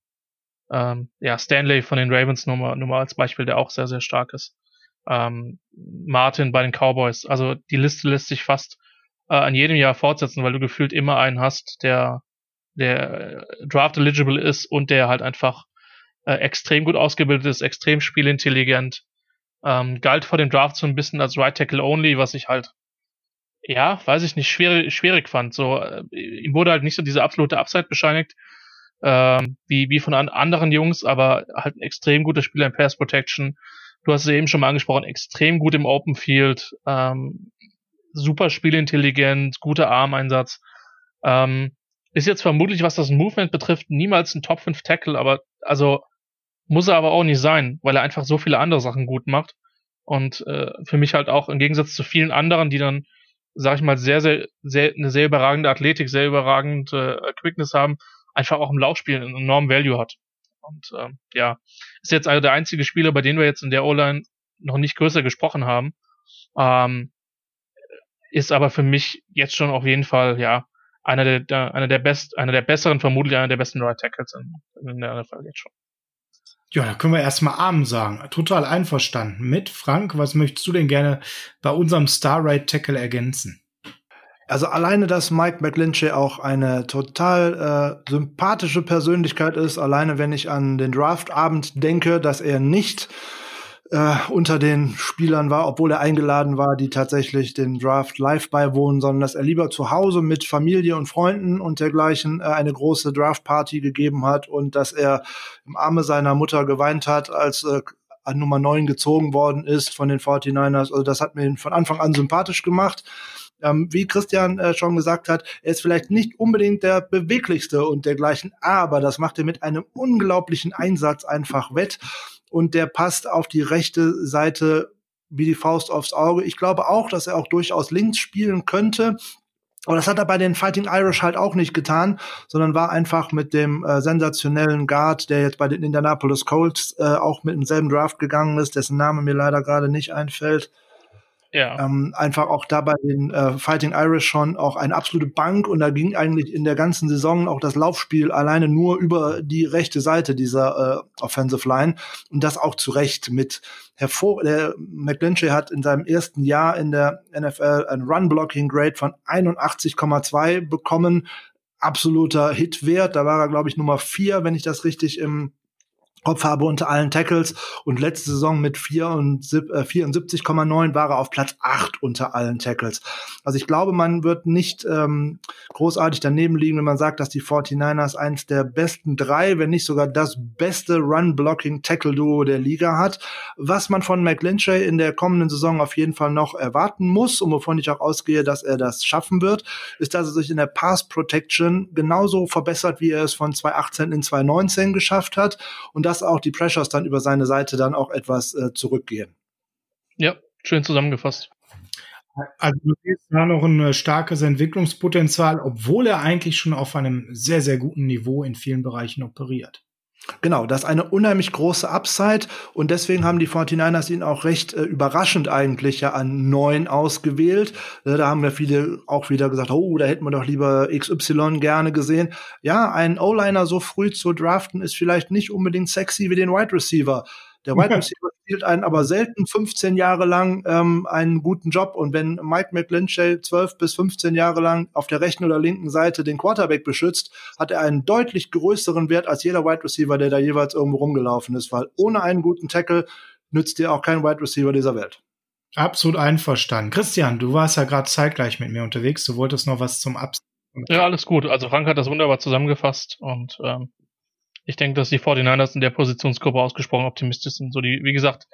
Ähm, ja, Stanley von den Ravens nur mal, nur mal als Beispiel, der auch sehr, sehr stark ist. Ähm, Martin bei den Cowboys. Also die Liste lässt sich fast äh, an jedem Jahr fortsetzen, weil du gefühlt immer einen hast, der, der draft eligible ist und der halt einfach äh, extrem gut ausgebildet ist, extrem spielintelligent. Ähm, galt vor dem Draft so ein bisschen als Right Tackle Only, was ich halt ja, weiß ich nicht, schwierig, schwierig fand. So, äh, ihm wurde halt nicht so diese absolute Upside bescheinigt, ähm, wie, wie von an anderen Jungs, aber halt ein extrem guter Spieler in Pass Protection. Du hast es eben schon mal angesprochen, extrem gut im Open Field, ähm, super spielintelligent, guter Armeinsatz. Ähm, ist jetzt vermutlich, was das Movement betrifft, niemals ein Top 5 Tackle, aber also muss er aber auch nicht sein, weil er einfach so viele andere Sachen gut macht. Und äh, für mich halt auch im Gegensatz zu vielen anderen, die dann, sag ich mal, sehr, sehr, sehr, eine sehr überragende Athletik, sehr überragende äh, Quickness haben, einfach auch im Laufspiel einen enormen Value hat. Und ähm, ja, ist jetzt also der einzige Spieler, bei dem wir jetzt in der O-Line noch nicht größer gesprochen haben. Ähm, ist aber für mich jetzt schon auf jeden Fall, ja, einer der, der einer der best, einer der besseren, vermutlich einer der besten Right Tackles in, in der NFL jetzt schon. Ja, da können wir erstmal Arm sagen. Total einverstanden mit. Frank, was möchtest du denn gerne bei unserem Star Right Tackle ergänzen? Also alleine, dass Mike McGlinchey auch eine total äh, sympathische Persönlichkeit ist, alleine wenn ich an den Draftabend denke, dass er nicht äh, unter den Spielern war, obwohl er eingeladen war, die tatsächlich den Draft live beiwohnen, sondern dass er lieber zu Hause mit Familie und Freunden und dergleichen äh, eine große Draft-Party gegeben hat und dass er im Arme seiner Mutter geweint hat, als äh, an Nummer 9 gezogen worden ist von den 49ers. Also das hat mir von Anfang an sympathisch gemacht. Ähm, wie Christian äh, schon gesagt hat, er ist vielleicht nicht unbedingt der beweglichste und dergleichen, aber das macht er mit einem unglaublichen Einsatz einfach wett und der passt auf die rechte Seite wie die Faust aufs Auge. Ich glaube auch, dass er auch durchaus links spielen könnte. Aber das hat er bei den Fighting Irish halt auch nicht getan, sondern war einfach mit dem äh, sensationellen Guard, der jetzt bei den Indianapolis Colts äh, auch mit demselben Draft gegangen ist, dessen Name mir leider gerade nicht einfällt. Ja. Ähm, einfach auch da bei den äh, Fighting Irish schon auch eine absolute Bank und da ging eigentlich in der ganzen Saison auch das Laufspiel alleine nur über die rechte Seite dieser äh, Offensive Line und das auch zu Recht mit hervor. Der McGlinchey hat in seinem ersten Jahr in der NFL ein Run-Blocking-Grade von 81,2 bekommen. Absoluter Hitwert. Da war er, glaube ich, Nummer vier, wenn ich das richtig im Kopf habe unter allen Tackles und letzte Saison mit 74,9 äh, war er auf Platz 8 unter allen Tackles. Also ich glaube, man wird nicht ähm, großartig daneben liegen, wenn man sagt, dass die 49ers eins der besten drei, wenn nicht sogar das beste Run-Blocking-Tackle-Duo der Liga hat. Was man von McLinchay in der kommenden Saison auf jeden Fall noch erwarten muss und wovon ich auch ausgehe, dass er das schaffen wird, ist, dass er sich in der Pass-Protection genauso verbessert, wie er es von 2018 in 2019 geschafft hat und das dass auch die Pressures dann über seine Seite dann auch etwas äh, zurückgehen. Ja, schön zusammengefasst. Also du siehst da noch ein äh, starkes Entwicklungspotenzial, obwohl er eigentlich schon auf einem sehr, sehr guten Niveau in vielen Bereichen operiert. Genau, das ist eine unheimlich große Upside und deswegen haben die 49ers ihn auch recht äh, überraschend eigentlich ja an neun ausgewählt. Äh, da haben ja viele auch wieder gesagt, oh, da hätten wir doch lieber XY gerne gesehen. Ja, einen O-Liner so früh zu draften ist vielleicht nicht unbedingt sexy wie den Wide Receiver. Der Wide Receiver spielt einen aber selten 15 Jahre lang ähm, einen guten Job. Und wenn Mike McGlinchey 12 bis 15 Jahre lang auf der rechten oder linken Seite den Quarterback beschützt, hat er einen deutlich größeren Wert als jeder Wide Receiver, der da jeweils irgendwo rumgelaufen ist. Weil ohne einen guten Tackle nützt dir auch kein Wide Receiver dieser Welt. Absolut einverstanden. Christian, du warst ja gerade zeitgleich mit mir unterwegs. Du wolltest noch was zum Abs. Ja, alles gut. Also Frank hat das wunderbar zusammengefasst und ähm, ich denke, dass die 49ers in der Positionsgruppe ausgesprochen optimistisch sind. So die, wie gesagt,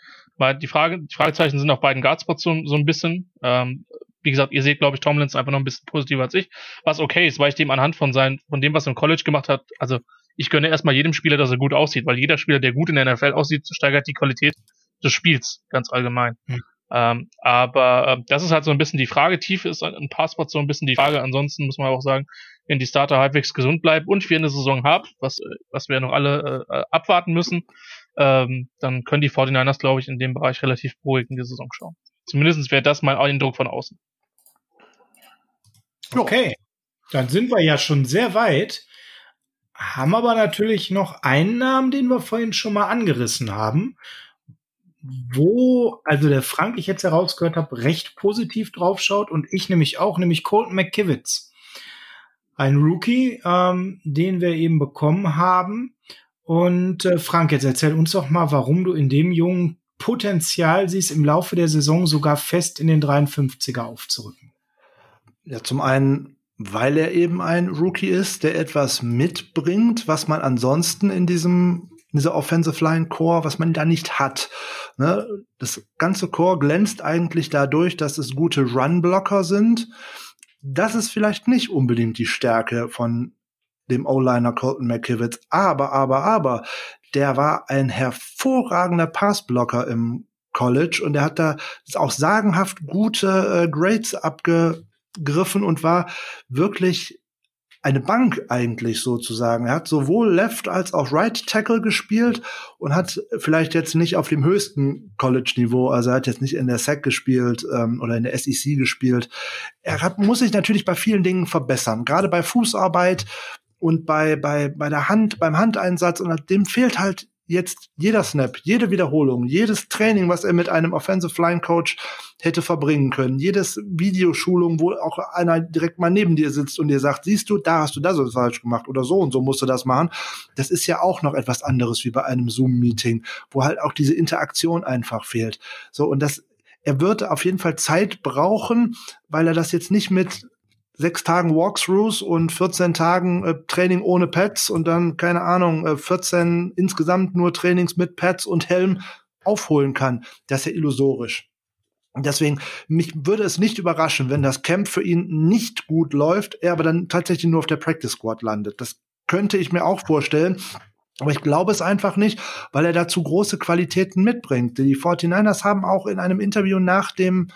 die Frage, die Fragezeichen sind auf beiden Guardspots so, so ein bisschen. Ähm, wie gesagt, ihr seht, glaube ich, Tomlins einfach noch ein bisschen positiver als ich, was okay ist, weil ich dem anhand von sein, von dem, was er im College gemacht hat, also ich gönne erstmal jedem Spieler, dass er gut aussieht, weil jeder Spieler, der gut in der NFL aussieht, steigert die Qualität des Spiels ganz allgemein. Mhm. Ähm, aber äh, das ist halt so ein bisschen die Frage. Tief ist ein Passport so ein bisschen die Frage. Ansonsten muss man auch sagen, wenn die Starter halbwegs gesund bleiben und wir eine Saison haben, was, was wir noch alle äh, abwarten müssen, ähm, dann können die 49ers, glaube ich, in dem Bereich relativ beruhigt in die Saison schauen. Zumindest wäre das mein Eindruck von außen. Okay, dann sind wir ja schon sehr weit, haben aber natürlich noch einen Namen, den wir vorhin schon mal angerissen haben, wo also der Frank, ich jetzt herausgehört habe, recht positiv draufschaut und ich nämlich auch, nämlich Colton McKivitz. Ein Rookie, ähm, den wir eben bekommen haben. Und äh, Frank, jetzt erzähl uns doch mal, warum du in dem Jungen Potenzial siehst, im Laufe der Saison sogar fest in den 53er aufzurücken. Ja, zum einen, weil er eben ein Rookie ist, der etwas mitbringt, was man ansonsten in diesem in dieser Offensive Line Core, was man da nicht hat. Ne? Das ganze Core glänzt eigentlich dadurch, dass es gute Run-Blocker sind. Das ist vielleicht nicht unbedingt die Stärke von dem O-Liner Colton McKivitz. Aber, aber, aber, der war ein hervorragender Passblocker im College und er hat da auch sagenhaft gute äh, Grades abgegriffen und war wirklich eine Bank eigentlich sozusagen. Er hat sowohl Left als auch Right Tackle gespielt und hat vielleicht jetzt nicht auf dem höchsten College-Niveau, also er hat jetzt nicht in der SEC gespielt ähm, oder in der SEC gespielt. Er hat, muss sich natürlich bei vielen Dingen verbessern, gerade bei Fußarbeit und bei, bei, bei der Hand, beim Handeinsatz und dem fehlt halt jetzt jeder Snap, jede Wiederholung, jedes Training, was er mit einem Offensive Line Coach hätte verbringen können, jedes Videoschulung, wo auch einer direkt mal neben dir sitzt und dir sagt, siehst du, da hast du das falsch gemacht oder so und so musst du das machen. Das ist ja auch noch etwas anderes wie bei einem Zoom-Meeting, wo halt auch diese Interaktion einfach fehlt. So, und das, er wird auf jeden Fall Zeit brauchen, weil er das jetzt nicht mit sechs Tagen Walkthroughs und 14 Tagen äh, Training ohne Pads und dann, keine Ahnung, äh, 14 insgesamt nur Trainings mit Pads und Helm aufholen kann. Das ist ja illusorisch. Deswegen, mich würde es nicht überraschen, wenn das Camp für ihn nicht gut läuft, er aber dann tatsächlich nur auf der Practice Squad landet. Das könnte ich mir auch vorstellen. Aber ich glaube es einfach nicht, weil er dazu große Qualitäten mitbringt. Die 49ers haben auch in einem Interview nach dem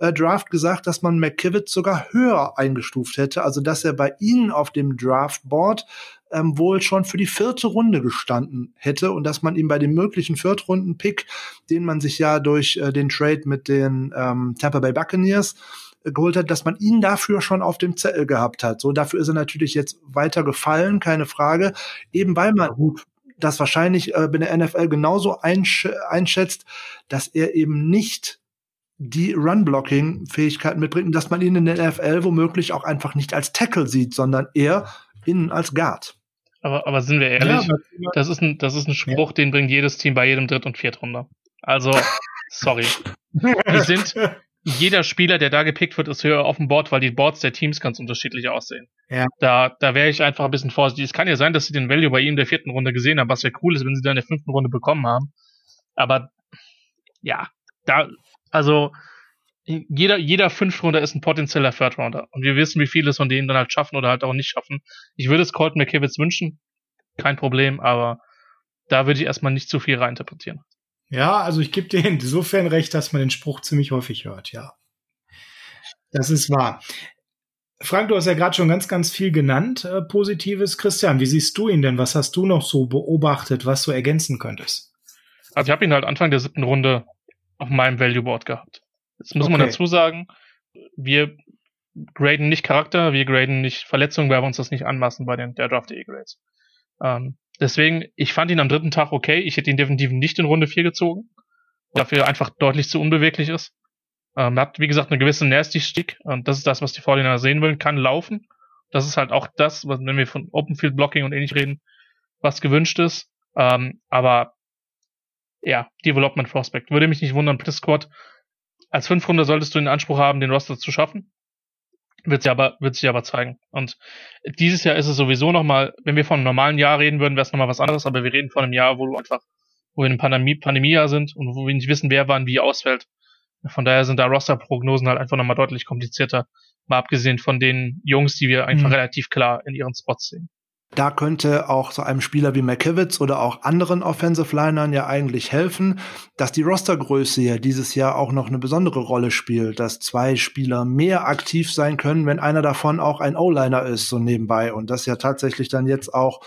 äh, Draft gesagt, dass man McKivitz sogar höher eingestuft hätte, also dass er bei ihnen auf dem Draftboard ähm, wohl schon für die vierte Runde gestanden hätte und dass man ihm bei dem möglichen Viertrunden-Pick, den man sich ja durch äh, den Trade mit den ähm, Tampa Bay Buccaneers geholt hat, dass man ihn dafür schon auf dem Zettel gehabt hat. So, dafür ist er natürlich jetzt weiter gefallen, keine Frage. Eben weil man das wahrscheinlich äh, in der NFL genauso einsch einschätzt, dass er eben nicht die Run-Blocking-Fähigkeiten mitbringt dass man ihn in der NFL womöglich auch einfach nicht als Tackle sieht, sondern eher innen als Guard. Aber, aber sind wir ehrlich, ja, das, ist ein, das ist ein Spruch, ja. den bringt jedes Team bei jedem Dritt- und Viertrunder. Also, sorry. Die sind, jeder Spieler, der da gepickt wird, ist höher auf dem Board, weil die Boards der Teams ganz unterschiedlich aussehen. Ja. Da, da wäre ich einfach ein bisschen vorsichtig. Es kann ja sein, dass sie den Value bei ihm in der vierten Runde gesehen haben, was ja cool ist, wenn sie dann in der fünften Runde bekommen haben. Aber ja, da also jeder, jeder Fünftrunder ist ein potenzieller Third Rounder. Und wir wissen, wie viele von denen dann halt schaffen oder halt auch nicht schaffen. Ich würde es Colton McKivitz wünschen. Kein Problem, aber da würde ich erstmal nicht zu viel reininterpretieren. Ja, also ich gebe dir insofern recht, dass man den Spruch ziemlich häufig hört, ja. Das ist wahr. Frank, du hast ja gerade schon ganz, ganz viel genannt, äh, Positives. Christian, wie siehst du ihn denn? Was hast du noch so beobachtet, was du ergänzen könntest? Also ich habe ihn halt Anfang der siebten Runde auf meinem Value Board gehabt. Jetzt muss okay. man dazu sagen, wir graden nicht Charakter, wir graden nicht Verletzungen, weil wir uns das nicht anmaßen bei den der Draft E Grades. Ähm, deswegen, ich fand ihn am dritten Tag okay. Ich hätte ihn definitiv nicht in Runde 4 gezogen. Dafür einfach deutlich zu unbeweglich ist. Ähm, hat, wie gesagt, eine gewisse Nasty-Stick. Und das ist das, was die Vorliner sehen wollen. Kann laufen. Das ist halt auch das, was, wenn wir von Open Field Blocking und ähnlich reden, was gewünscht ist. Ähm, aber ja, Development Prospect. Würde mich nicht wundern, Press Squad. Als Fünfrunder solltest du den Anspruch haben, den Roster zu schaffen. Wird sich aber, wird sich aber zeigen. Und dieses Jahr ist es sowieso nochmal, wenn wir von einem normalen Jahr reden würden, wäre es nochmal was anderes, aber wir reden von einem Jahr, wo du einfach, wo wir in einem Pandemie, Pandemiejahr sind und wo wir nicht wissen, wer wann wie ausfällt. Von daher sind da Roster-Prognosen halt einfach nochmal deutlich komplizierter. Mal abgesehen von den Jungs, die wir einfach mhm. relativ klar in ihren Spots sehen. Da könnte auch so einem Spieler wie McKivitz oder auch anderen Offensive Linern ja eigentlich helfen, dass die Rostergröße ja dieses Jahr auch noch eine besondere Rolle spielt, dass zwei Spieler mehr aktiv sein können, wenn einer davon auch ein O-Liner ist, so nebenbei. Und das ja tatsächlich dann jetzt auch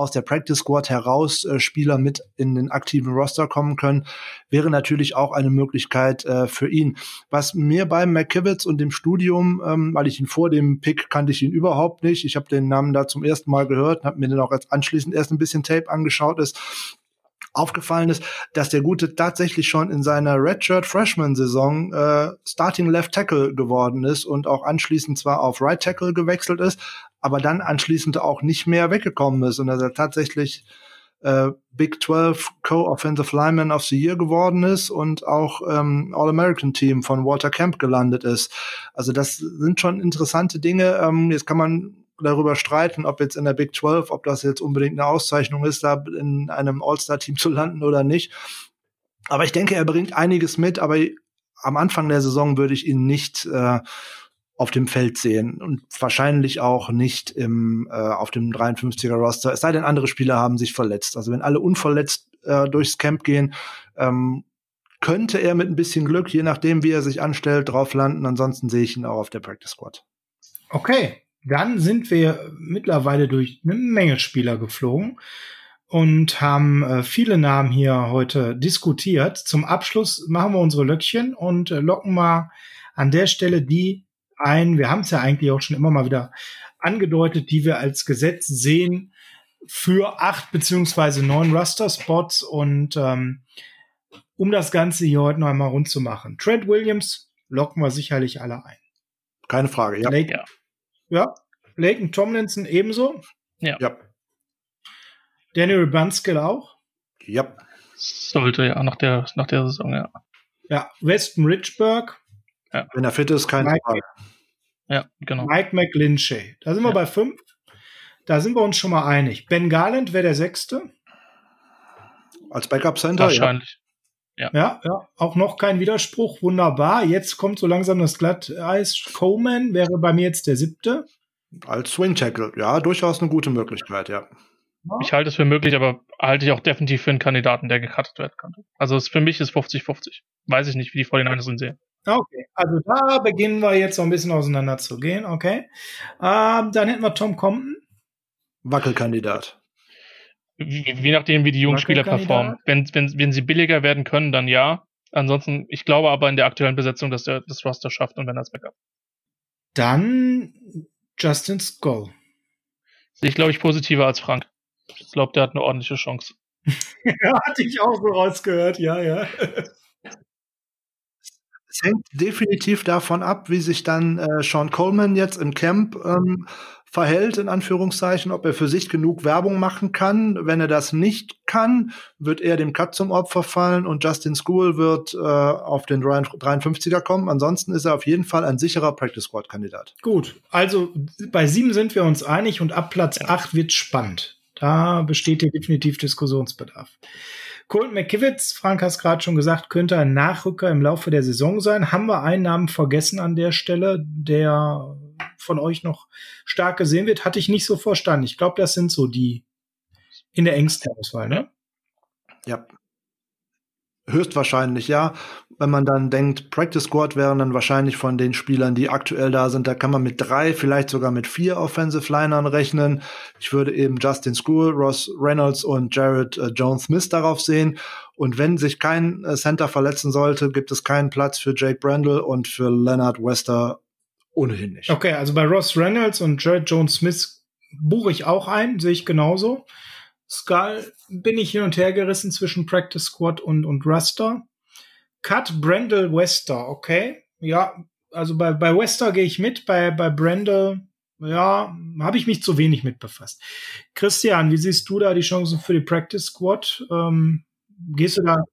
aus der Practice Squad heraus äh, Spieler mit in den aktiven Roster kommen können, wäre natürlich auch eine Möglichkeit äh, für ihn. Was mir beim McKivitz und dem Studium, ähm, weil ich ihn vor dem Pick kannte ich ihn überhaupt nicht, ich habe den Namen da zum ersten Mal gehört, habe mir den auch jetzt anschließend erst ein bisschen Tape angeschaut ist, aufgefallen ist, dass der Gute tatsächlich schon in seiner Redshirt Freshman Saison äh, Starting Left Tackle geworden ist und auch anschließend zwar auf Right Tackle gewechselt ist, aber dann anschließend auch nicht mehr weggekommen ist und dass er tatsächlich äh, Big 12 Co-Offensive Lineman of the Year geworden ist und auch ähm, All-American Team von Walter Camp gelandet ist. Also das sind schon interessante Dinge. Ähm, jetzt kann man darüber streiten, ob jetzt in der Big 12, ob das jetzt unbedingt eine Auszeichnung ist, da in einem All-Star-Team zu landen oder nicht. Aber ich denke, er bringt einiges mit, aber am Anfang der Saison würde ich ihn nicht äh, auf dem Feld sehen und wahrscheinlich auch nicht im, äh, auf dem 53er Roster. Es sei denn, andere Spieler haben sich verletzt. Also wenn alle unverletzt äh, durchs Camp gehen, ähm, könnte er mit ein bisschen Glück, je nachdem, wie er sich anstellt, drauf landen. Ansonsten sehe ich ihn auch auf der Practice Squad. Okay, dann sind wir mittlerweile durch eine Menge Spieler geflogen und haben äh, viele Namen hier heute diskutiert. Zum Abschluss machen wir unsere Löckchen und äh, locken mal an der Stelle die ein, wir haben es ja eigentlich auch schon immer mal wieder angedeutet, die wir als Gesetz sehen für acht beziehungsweise neun Raster-Spots und ähm, um das Ganze hier heute noch einmal rund zu machen. Trent Williams locken wir sicherlich alle ein. Keine Frage, ja. Lake, ja. ja. Laken Tomlinson ebenso. Ja. ja. Daniel Bunskill auch. Ja. Sollte ja nach der, nach der Saison, ja. Ja, Weston Richburg. Ja. Wenn er fit ist, kein Frage. Ja, genau. Mike McGlinchey. Da sind wir bei fünf. Da sind wir uns schon mal einig. Ben Garland wäre der sechste. Als Backup Center? Wahrscheinlich. Ja. ja. ja, Auch noch kein Widerspruch. Wunderbar. Jetzt kommt so langsam das Glatteis. Coleman wäre bei mir jetzt der siebte. Als Swing Tackle. Ja, durchaus eine gute Möglichkeit, ja. Ich halte es für möglich, aber halte ich auch definitiv für einen Kandidaten, der gecuttet werden könnte. Also für mich ist 50-50. Weiß ich nicht, wie die vor den anderen sehen. Okay, also da beginnen wir jetzt so ein bisschen auseinander zu gehen, okay. Ähm, dann hätten wir Tom Compton. Wackelkandidat. Wie, wie nachdem, wie die jungen Spieler performen. Wenn, wenn, wenn sie billiger werden können, dann ja. Ansonsten, ich glaube aber in der aktuellen Besetzung, dass er das Roster schafft und wenn er es Backup. Dann Justin Skull. Sehe ich, glaube ich, positiver als Frank. Ich glaube, der hat eine ordentliche Chance. ja, hatte ich auch so rausgehört, ja, ja. Es hängt definitiv davon ab, wie sich dann äh, Sean Coleman jetzt im Camp ähm, verhält, in Anführungszeichen, ob er für sich genug Werbung machen kann. Wenn er das nicht kann, wird er dem Cut zum Opfer fallen und Justin School wird äh, auf den 53er kommen. Ansonsten ist er auf jeden Fall ein sicherer Practice Squad Kandidat. Gut, also bei sieben sind wir uns einig und ab Platz acht wird spannend. Da besteht hier definitiv Diskussionsbedarf. Colton McKivitz, Frank hast gerade schon gesagt, könnte ein Nachrücker im Laufe der Saison sein. Haben wir einen Namen vergessen an der Stelle, der von euch noch stark gesehen wird? Hatte ich nicht so verstanden. Ich glaube, das sind so die in der engsten Auswahl, ne? Ja. Höchstwahrscheinlich, ja. Wenn man dann denkt, Practice Squad wären dann wahrscheinlich von den Spielern, die aktuell da sind, da kann man mit drei, vielleicht sogar mit vier Offensive Linern rechnen. Ich würde eben Justin School, Ross Reynolds und Jared äh, Jones Smith darauf sehen. Und wenn sich kein äh, Center verletzen sollte, gibt es keinen Platz für Jake Brandle und für Leonard Wester ohnehin nicht. Okay, also bei Ross Reynolds und Jared Jones Smith buche ich auch ein, sehe ich genauso. Skull bin ich hin und her gerissen zwischen Practice Squad und, und Raster. Cut Brendel Wester, okay. Ja, also bei, bei Wester gehe ich mit, bei, bei Brendel, ja, habe ich mich zu wenig mit befasst. Christian, wie siehst du da die Chancen für die Practice Squad? Ähm, gehst du da?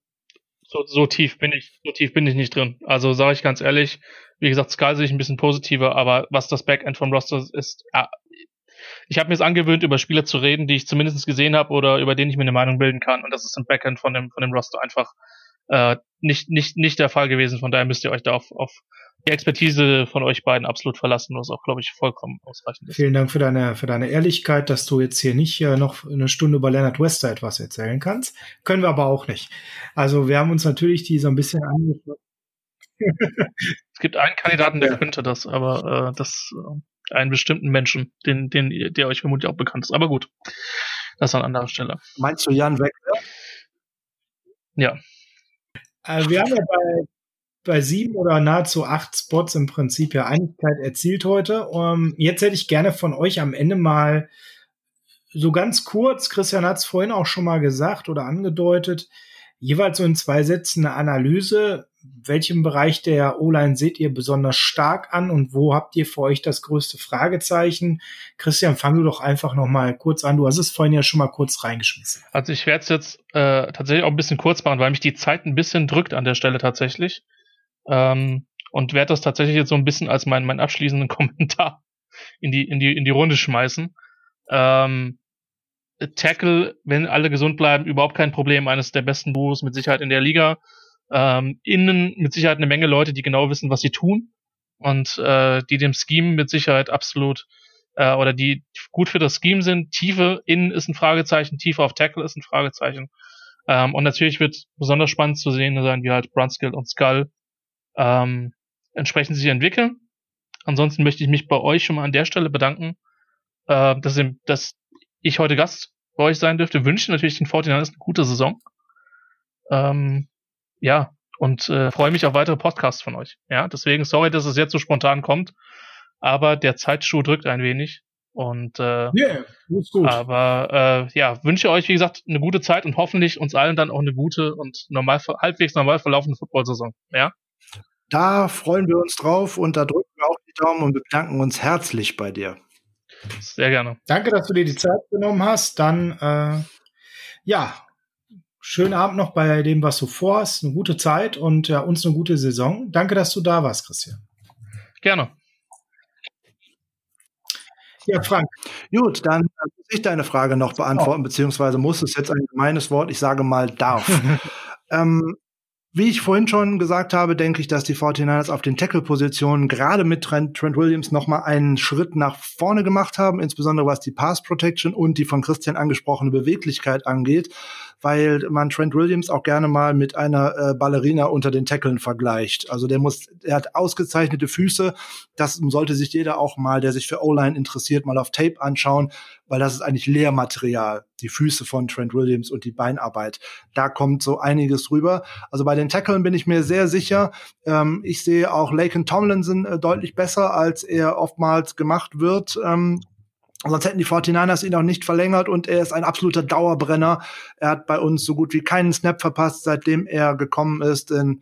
So, so tief bin ich, so tief bin ich nicht drin. Also sage ich ganz ehrlich, wie gesagt, Sky sehe ich ein bisschen positiver, aber was das Backend vom Roster ist, ja, ich habe mir es angewöhnt, über Spieler zu reden, die ich zumindest gesehen habe oder über denen ich mir eine Meinung bilden kann. Und das ist im Backend von dem, von dem Roster einfach äh, nicht, nicht, nicht der Fall gewesen. Von daher müsst ihr euch da auf, auf die Expertise von euch beiden absolut verlassen, was auch, glaube ich, vollkommen ausreichend ist. Vielen Dank für deine, für deine Ehrlichkeit, dass du jetzt hier nicht äh, noch eine Stunde über Leonard Wester etwas erzählen kannst. Können wir aber auch nicht. Also wir haben uns natürlich die so ein bisschen angeschaut. es gibt einen Kandidaten, der ja. könnte das, aber äh, das äh, einen bestimmten Menschen, den, den, der euch vermutlich auch bekannt ist. Aber gut, das an anderer Stelle. Meinst du Jan Wegner? Ja. Also wir haben ja bei, bei sieben oder nahezu acht Spots im Prinzip ja Einigkeit erzielt heute. Um, jetzt hätte ich gerne von euch am Ende mal so ganz kurz, Christian hat es vorhin auch schon mal gesagt oder angedeutet, jeweils so in zwei Sätzen eine Analyse, welchem Bereich der O-Line seht ihr besonders stark an und wo habt ihr für euch das größte Fragezeichen? Christian, fang du doch einfach noch mal kurz an. Du hast es vorhin ja schon mal kurz reingeschmissen. Also ich werde es jetzt äh, tatsächlich auch ein bisschen kurz machen, weil mich die Zeit ein bisschen drückt an der Stelle tatsächlich. Ähm, und werde das tatsächlich jetzt so ein bisschen als mein, mein abschließenden Kommentar in die, in die, in die Runde schmeißen. Ähm, Tackle, wenn alle gesund bleiben, überhaupt kein Problem. Eines der besten Duos mit Sicherheit in der Liga. Ähm, innen mit Sicherheit eine Menge Leute, die genau wissen, was sie tun und äh, die dem Scheme mit Sicherheit absolut äh, oder die gut für das Scheme sind. Tiefe innen ist ein Fragezeichen, Tiefe auf Tackle ist ein Fragezeichen. Ähm, und natürlich wird besonders spannend zu sehen sein, wie halt Brunskill und Skull ähm, entsprechend sich entwickeln. Ansonsten möchte ich mich bei euch schon mal an der Stelle bedanken, äh, dass, ihr, dass ich heute Gast bei euch sein dürfte. Wünsche natürlich den 49 eine gute Saison. Ähm, ja, und äh, freue mich auf weitere Podcasts von euch. Ja, deswegen sorry, dass es jetzt so spontan kommt, aber der Zeitschuh drückt ein wenig. Und äh, yeah, aber äh, ja, wünsche euch, wie gesagt, eine gute Zeit und hoffentlich uns allen dann auch eine gute und normal halbwegs normal verlaufende Football-Saison. Ja. Da freuen wir uns drauf und da drücken wir auch die Daumen und bedanken uns herzlich bei dir. Sehr gerne. Danke, dass du dir die Zeit genommen hast. Dann äh, ja, schönen Abend noch bei dem, was du vorhast. Eine gute Zeit und ja, uns eine gute Saison. Danke, dass du da warst, Christian. Gerne. Ja, Frank. Gut, dann muss ich deine Frage noch beantworten, oh. beziehungsweise muss es jetzt ein gemeines Wort, ich sage mal darf. ähm, wie ich vorhin schon gesagt habe, denke ich, dass die 49ers auf den Tackle-Positionen gerade mit Trent, Trent Williams nochmal einen Schritt nach vorne gemacht haben, insbesondere was die Pass Protection und die von Christian angesprochene Beweglichkeit angeht weil man Trent Williams auch gerne mal mit einer äh, Ballerina unter den Tackeln vergleicht. Also der muss, er hat ausgezeichnete Füße. Das sollte sich jeder auch mal, der sich für O-Line interessiert, mal auf Tape anschauen, weil das ist eigentlich Lehrmaterial. Die Füße von Trent Williams und die Beinarbeit. Da kommt so einiges rüber. Also bei den Tackeln bin ich mir sehr sicher. Ähm, ich sehe auch Laken Tomlinson äh, deutlich besser, als er oftmals gemacht wird. Ähm, Sonst hätten die 49ers ihn auch nicht verlängert und er ist ein absoluter Dauerbrenner. Er hat bei uns so gut wie keinen Snap verpasst, seitdem er gekommen ist. In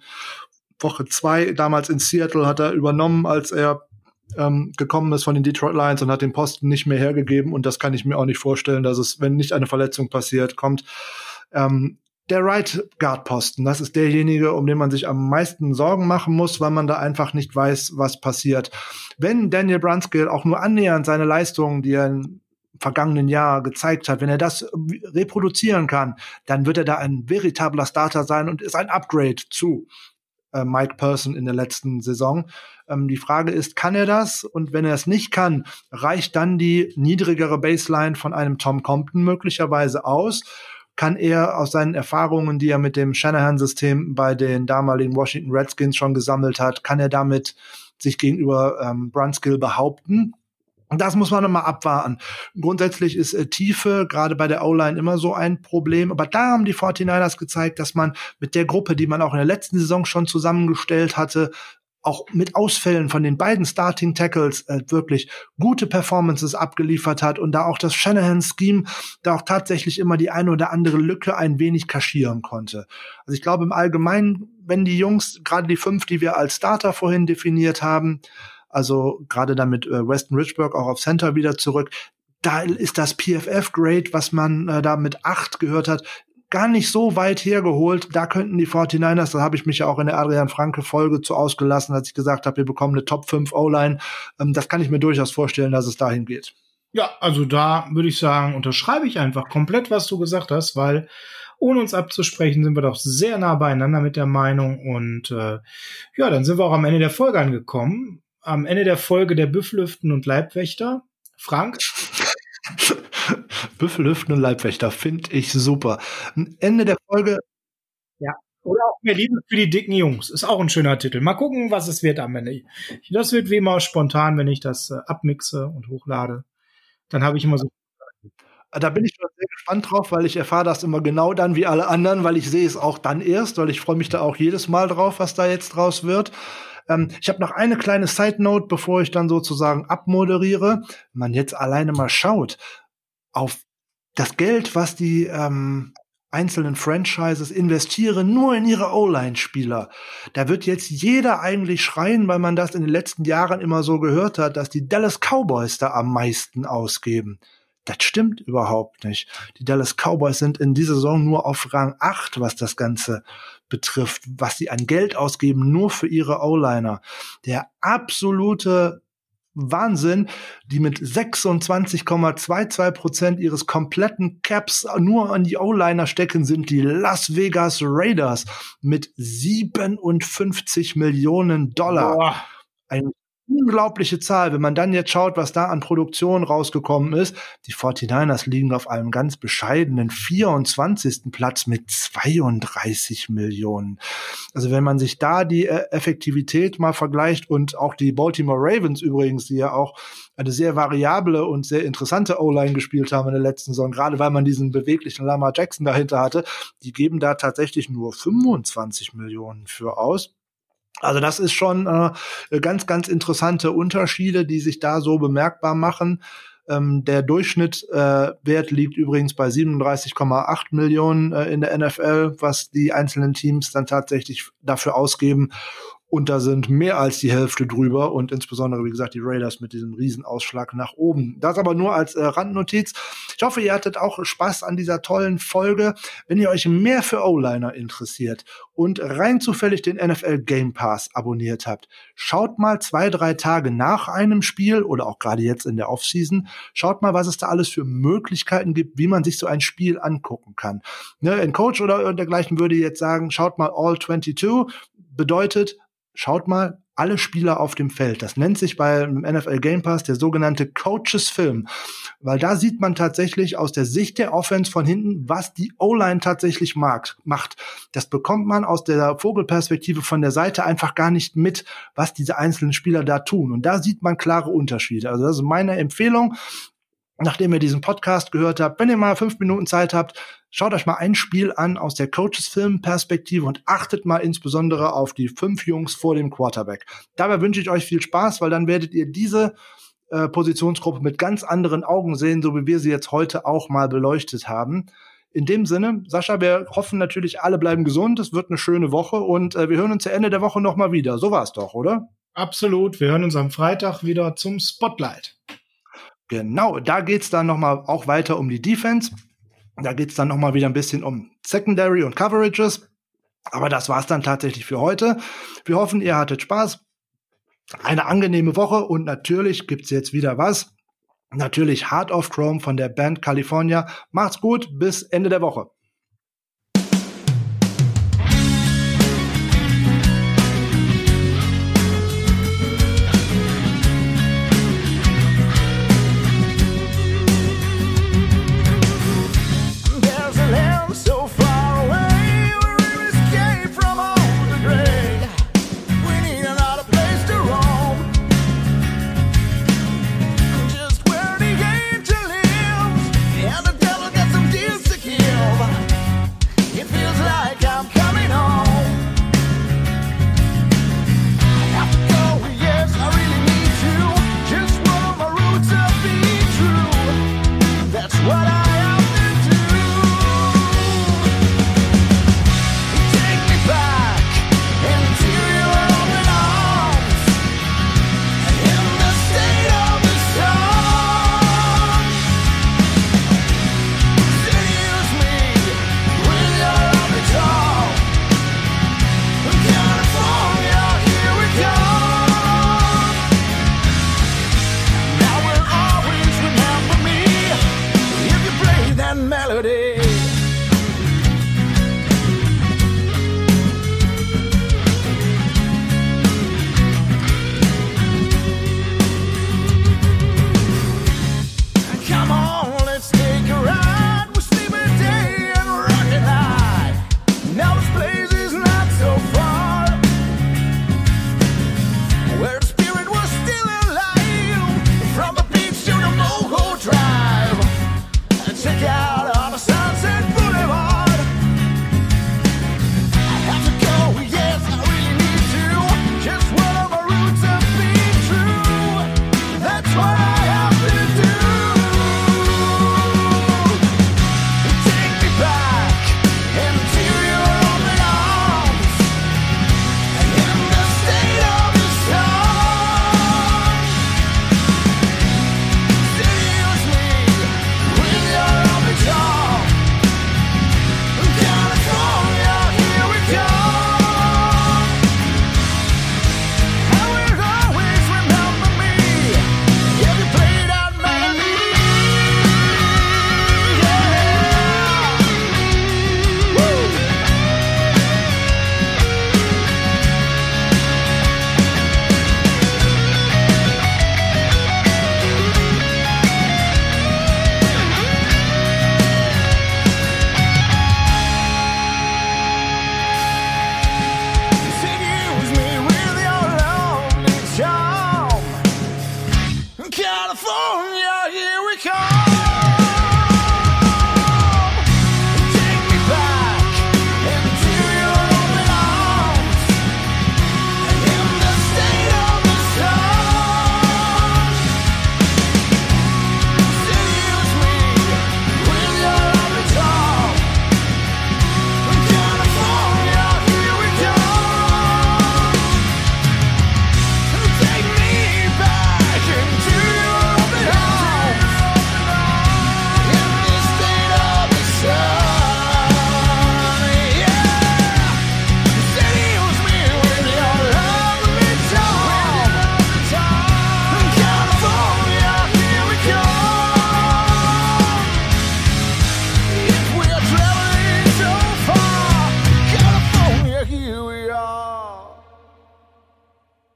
Woche zwei, damals in Seattle, hat er übernommen, als er ähm, gekommen ist von den Detroit Lions und hat den Posten nicht mehr hergegeben. Und das kann ich mir auch nicht vorstellen, dass es, wenn nicht eine Verletzung passiert, kommt. Ähm, der Right Guard Posten, das ist derjenige, um den man sich am meisten Sorgen machen muss, weil man da einfach nicht weiß, was passiert. Wenn Daniel Brunskill auch nur annähernd seine Leistungen, die er im vergangenen Jahr gezeigt hat, wenn er das reproduzieren kann, dann wird er da ein veritabler Starter sein und ist ein Upgrade zu äh, Mike Person in der letzten Saison. Ähm, die Frage ist, kann er das? Und wenn er es nicht kann, reicht dann die niedrigere Baseline von einem Tom Compton möglicherweise aus? Kann er aus seinen Erfahrungen, die er mit dem Shanahan-System bei den damaligen Washington Redskins schon gesammelt hat, kann er damit sich gegenüber ähm, Brunskill behaupten? Das muss man nochmal abwarten. Grundsätzlich ist äh, Tiefe gerade bei der O-Line immer so ein Problem. Aber da haben die 49ers gezeigt, dass man mit der Gruppe, die man auch in der letzten Saison schon zusammengestellt hatte, auch mit Ausfällen von den beiden Starting Tackles äh, wirklich gute Performances abgeliefert hat und da auch das Shanahan-Scheme da auch tatsächlich immer die eine oder andere Lücke ein wenig kaschieren konnte. Also ich glaube im Allgemeinen, wenn die Jungs, gerade die fünf, die wir als Starter vorhin definiert haben, also gerade damit äh, Weston Richburg auch auf Center wieder zurück, da ist das PFF-Grade, was man äh, da mit acht gehört hat, gar nicht so weit hergeholt. Da könnten die 49ers, da habe ich mich ja auch in der Adrian Franke Folge zu ausgelassen, als ich gesagt habe, wir bekommen eine Top 5 O-Line. Ähm, das kann ich mir durchaus vorstellen, dass es dahin geht. Ja, also da würde ich sagen, unterschreibe ich einfach komplett, was du gesagt hast, weil ohne uns abzusprechen, sind wir doch sehr nah beieinander mit der Meinung. Und äh, ja, dann sind wir auch am Ende der Folge angekommen. Am Ende der Folge der Büffellüften und Leibwächter. Frank? Büffellüften und Leibwächter finde ich super. Ende der Folge. Ja. Oder auch mehr Liebe für die dicken Jungs. Ist auch ein schöner Titel. Mal gucken, was es wird am Ende. Das wird wie immer spontan, wenn ich das äh, abmixe und hochlade. Dann habe ich immer so da bin ich schon sehr gespannt drauf, weil ich erfahre das immer genau dann wie alle anderen, weil ich sehe es auch dann erst, weil ich freue mich da auch jedes Mal drauf, was da jetzt draus wird. Ähm, ich habe noch eine kleine Side Note, bevor ich dann sozusagen abmoderiere. Wenn man jetzt alleine mal schaut auf das Geld, was die ähm, einzelnen Franchises investieren nur in ihre O-Line-Spieler. Da wird jetzt jeder eigentlich schreien, weil man das in den letzten Jahren immer so gehört hat, dass die Dallas Cowboys da am meisten ausgeben. Das stimmt überhaupt nicht. Die Dallas Cowboys sind in dieser Saison nur auf Rang 8, was das Ganze betrifft, was sie an Geld ausgeben, nur für ihre O-Liner. Der absolute Wahnsinn, die mit 26,22 Prozent ihres kompletten Caps nur an die O-Liner stecken, sind die Las Vegas Raiders mit 57 Millionen Dollar. Boah. Ein unglaubliche Zahl. Wenn man dann jetzt schaut, was da an Produktion rausgekommen ist, die 49ers liegen auf einem ganz bescheidenen 24. Platz mit 32 Millionen. Also wenn man sich da die äh, Effektivität mal vergleicht und auch die Baltimore Ravens übrigens, die ja auch eine sehr variable und sehr interessante O-Line gespielt haben in der letzten Saison, gerade weil man diesen beweglichen Lamar Jackson dahinter hatte, die geben da tatsächlich nur 25 Millionen für aus. Also das ist schon äh, ganz, ganz interessante Unterschiede, die sich da so bemerkbar machen. Ähm, der Durchschnittswert äh, liegt übrigens bei 37,8 Millionen äh, in der NFL, was die einzelnen Teams dann tatsächlich dafür ausgeben und da sind mehr als die Hälfte drüber und insbesondere, wie gesagt, die Raiders mit diesem Riesenausschlag nach oben. Das aber nur als äh, Randnotiz. Ich hoffe, ihr hattet auch Spaß an dieser tollen Folge. Wenn ihr euch mehr für O-Liner interessiert und rein zufällig den NFL Game Pass abonniert habt, schaut mal zwei, drei Tage nach einem Spiel oder auch gerade jetzt in der Offseason, schaut mal, was es da alles für Möglichkeiten gibt, wie man sich so ein Spiel angucken kann. Ne, ein Coach oder dergleichen würde jetzt sagen, schaut mal All 22, bedeutet, schaut mal alle Spieler auf dem Feld. Das nennt sich beim NFL Game Pass der sogenannte Coaches Film, weil da sieht man tatsächlich aus der Sicht der Offense von hinten, was die O-Line tatsächlich mag, macht. Das bekommt man aus der Vogelperspektive von der Seite einfach gar nicht mit, was diese einzelnen Spieler da tun. Und da sieht man klare Unterschiede. Also das ist meine Empfehlung nachdem ihr diesen Podcast gehört habt, wenn ihr mal fünf Minuten Zeit habt, schaut euch mal ein Spiel an aus der Coaches-Film-Perspektive und achtet mal insbesondere auf die fünf Jungs vor dem Quarterback. Dabei wünsche ich euch viel Spaß, weil dann werdet ihr diese äh, Positionsgruppe mit ganz anderen Augen sehen, so wie wir sie jetzt heute auch mal beleuchtet haben. In dem Sinne, Sascha, wir hoffen natürlich, alle bleiben gesund. Es wird eine schöne Woche und äh, wir hören uns zu Ende der Woche nochmal wieder. So war's doch, oder? Absolut. Wir hören uns am Freitag wieder zum Spotlight. Genau, da geht's dann noch mal auch weiter um die Defense. Da geht's dann noch mal wieder ein bisschen um Secondary und Coverages. Aber das war's dann tatsächlich für heute. Wir hoffen, ihr hattet Spaß. Eine angenehme Woche und natürlich gibt's jetzt wieder was. Natürlich Heart of Chrome von der Band California. Macht's gut, bis Ende der Woche.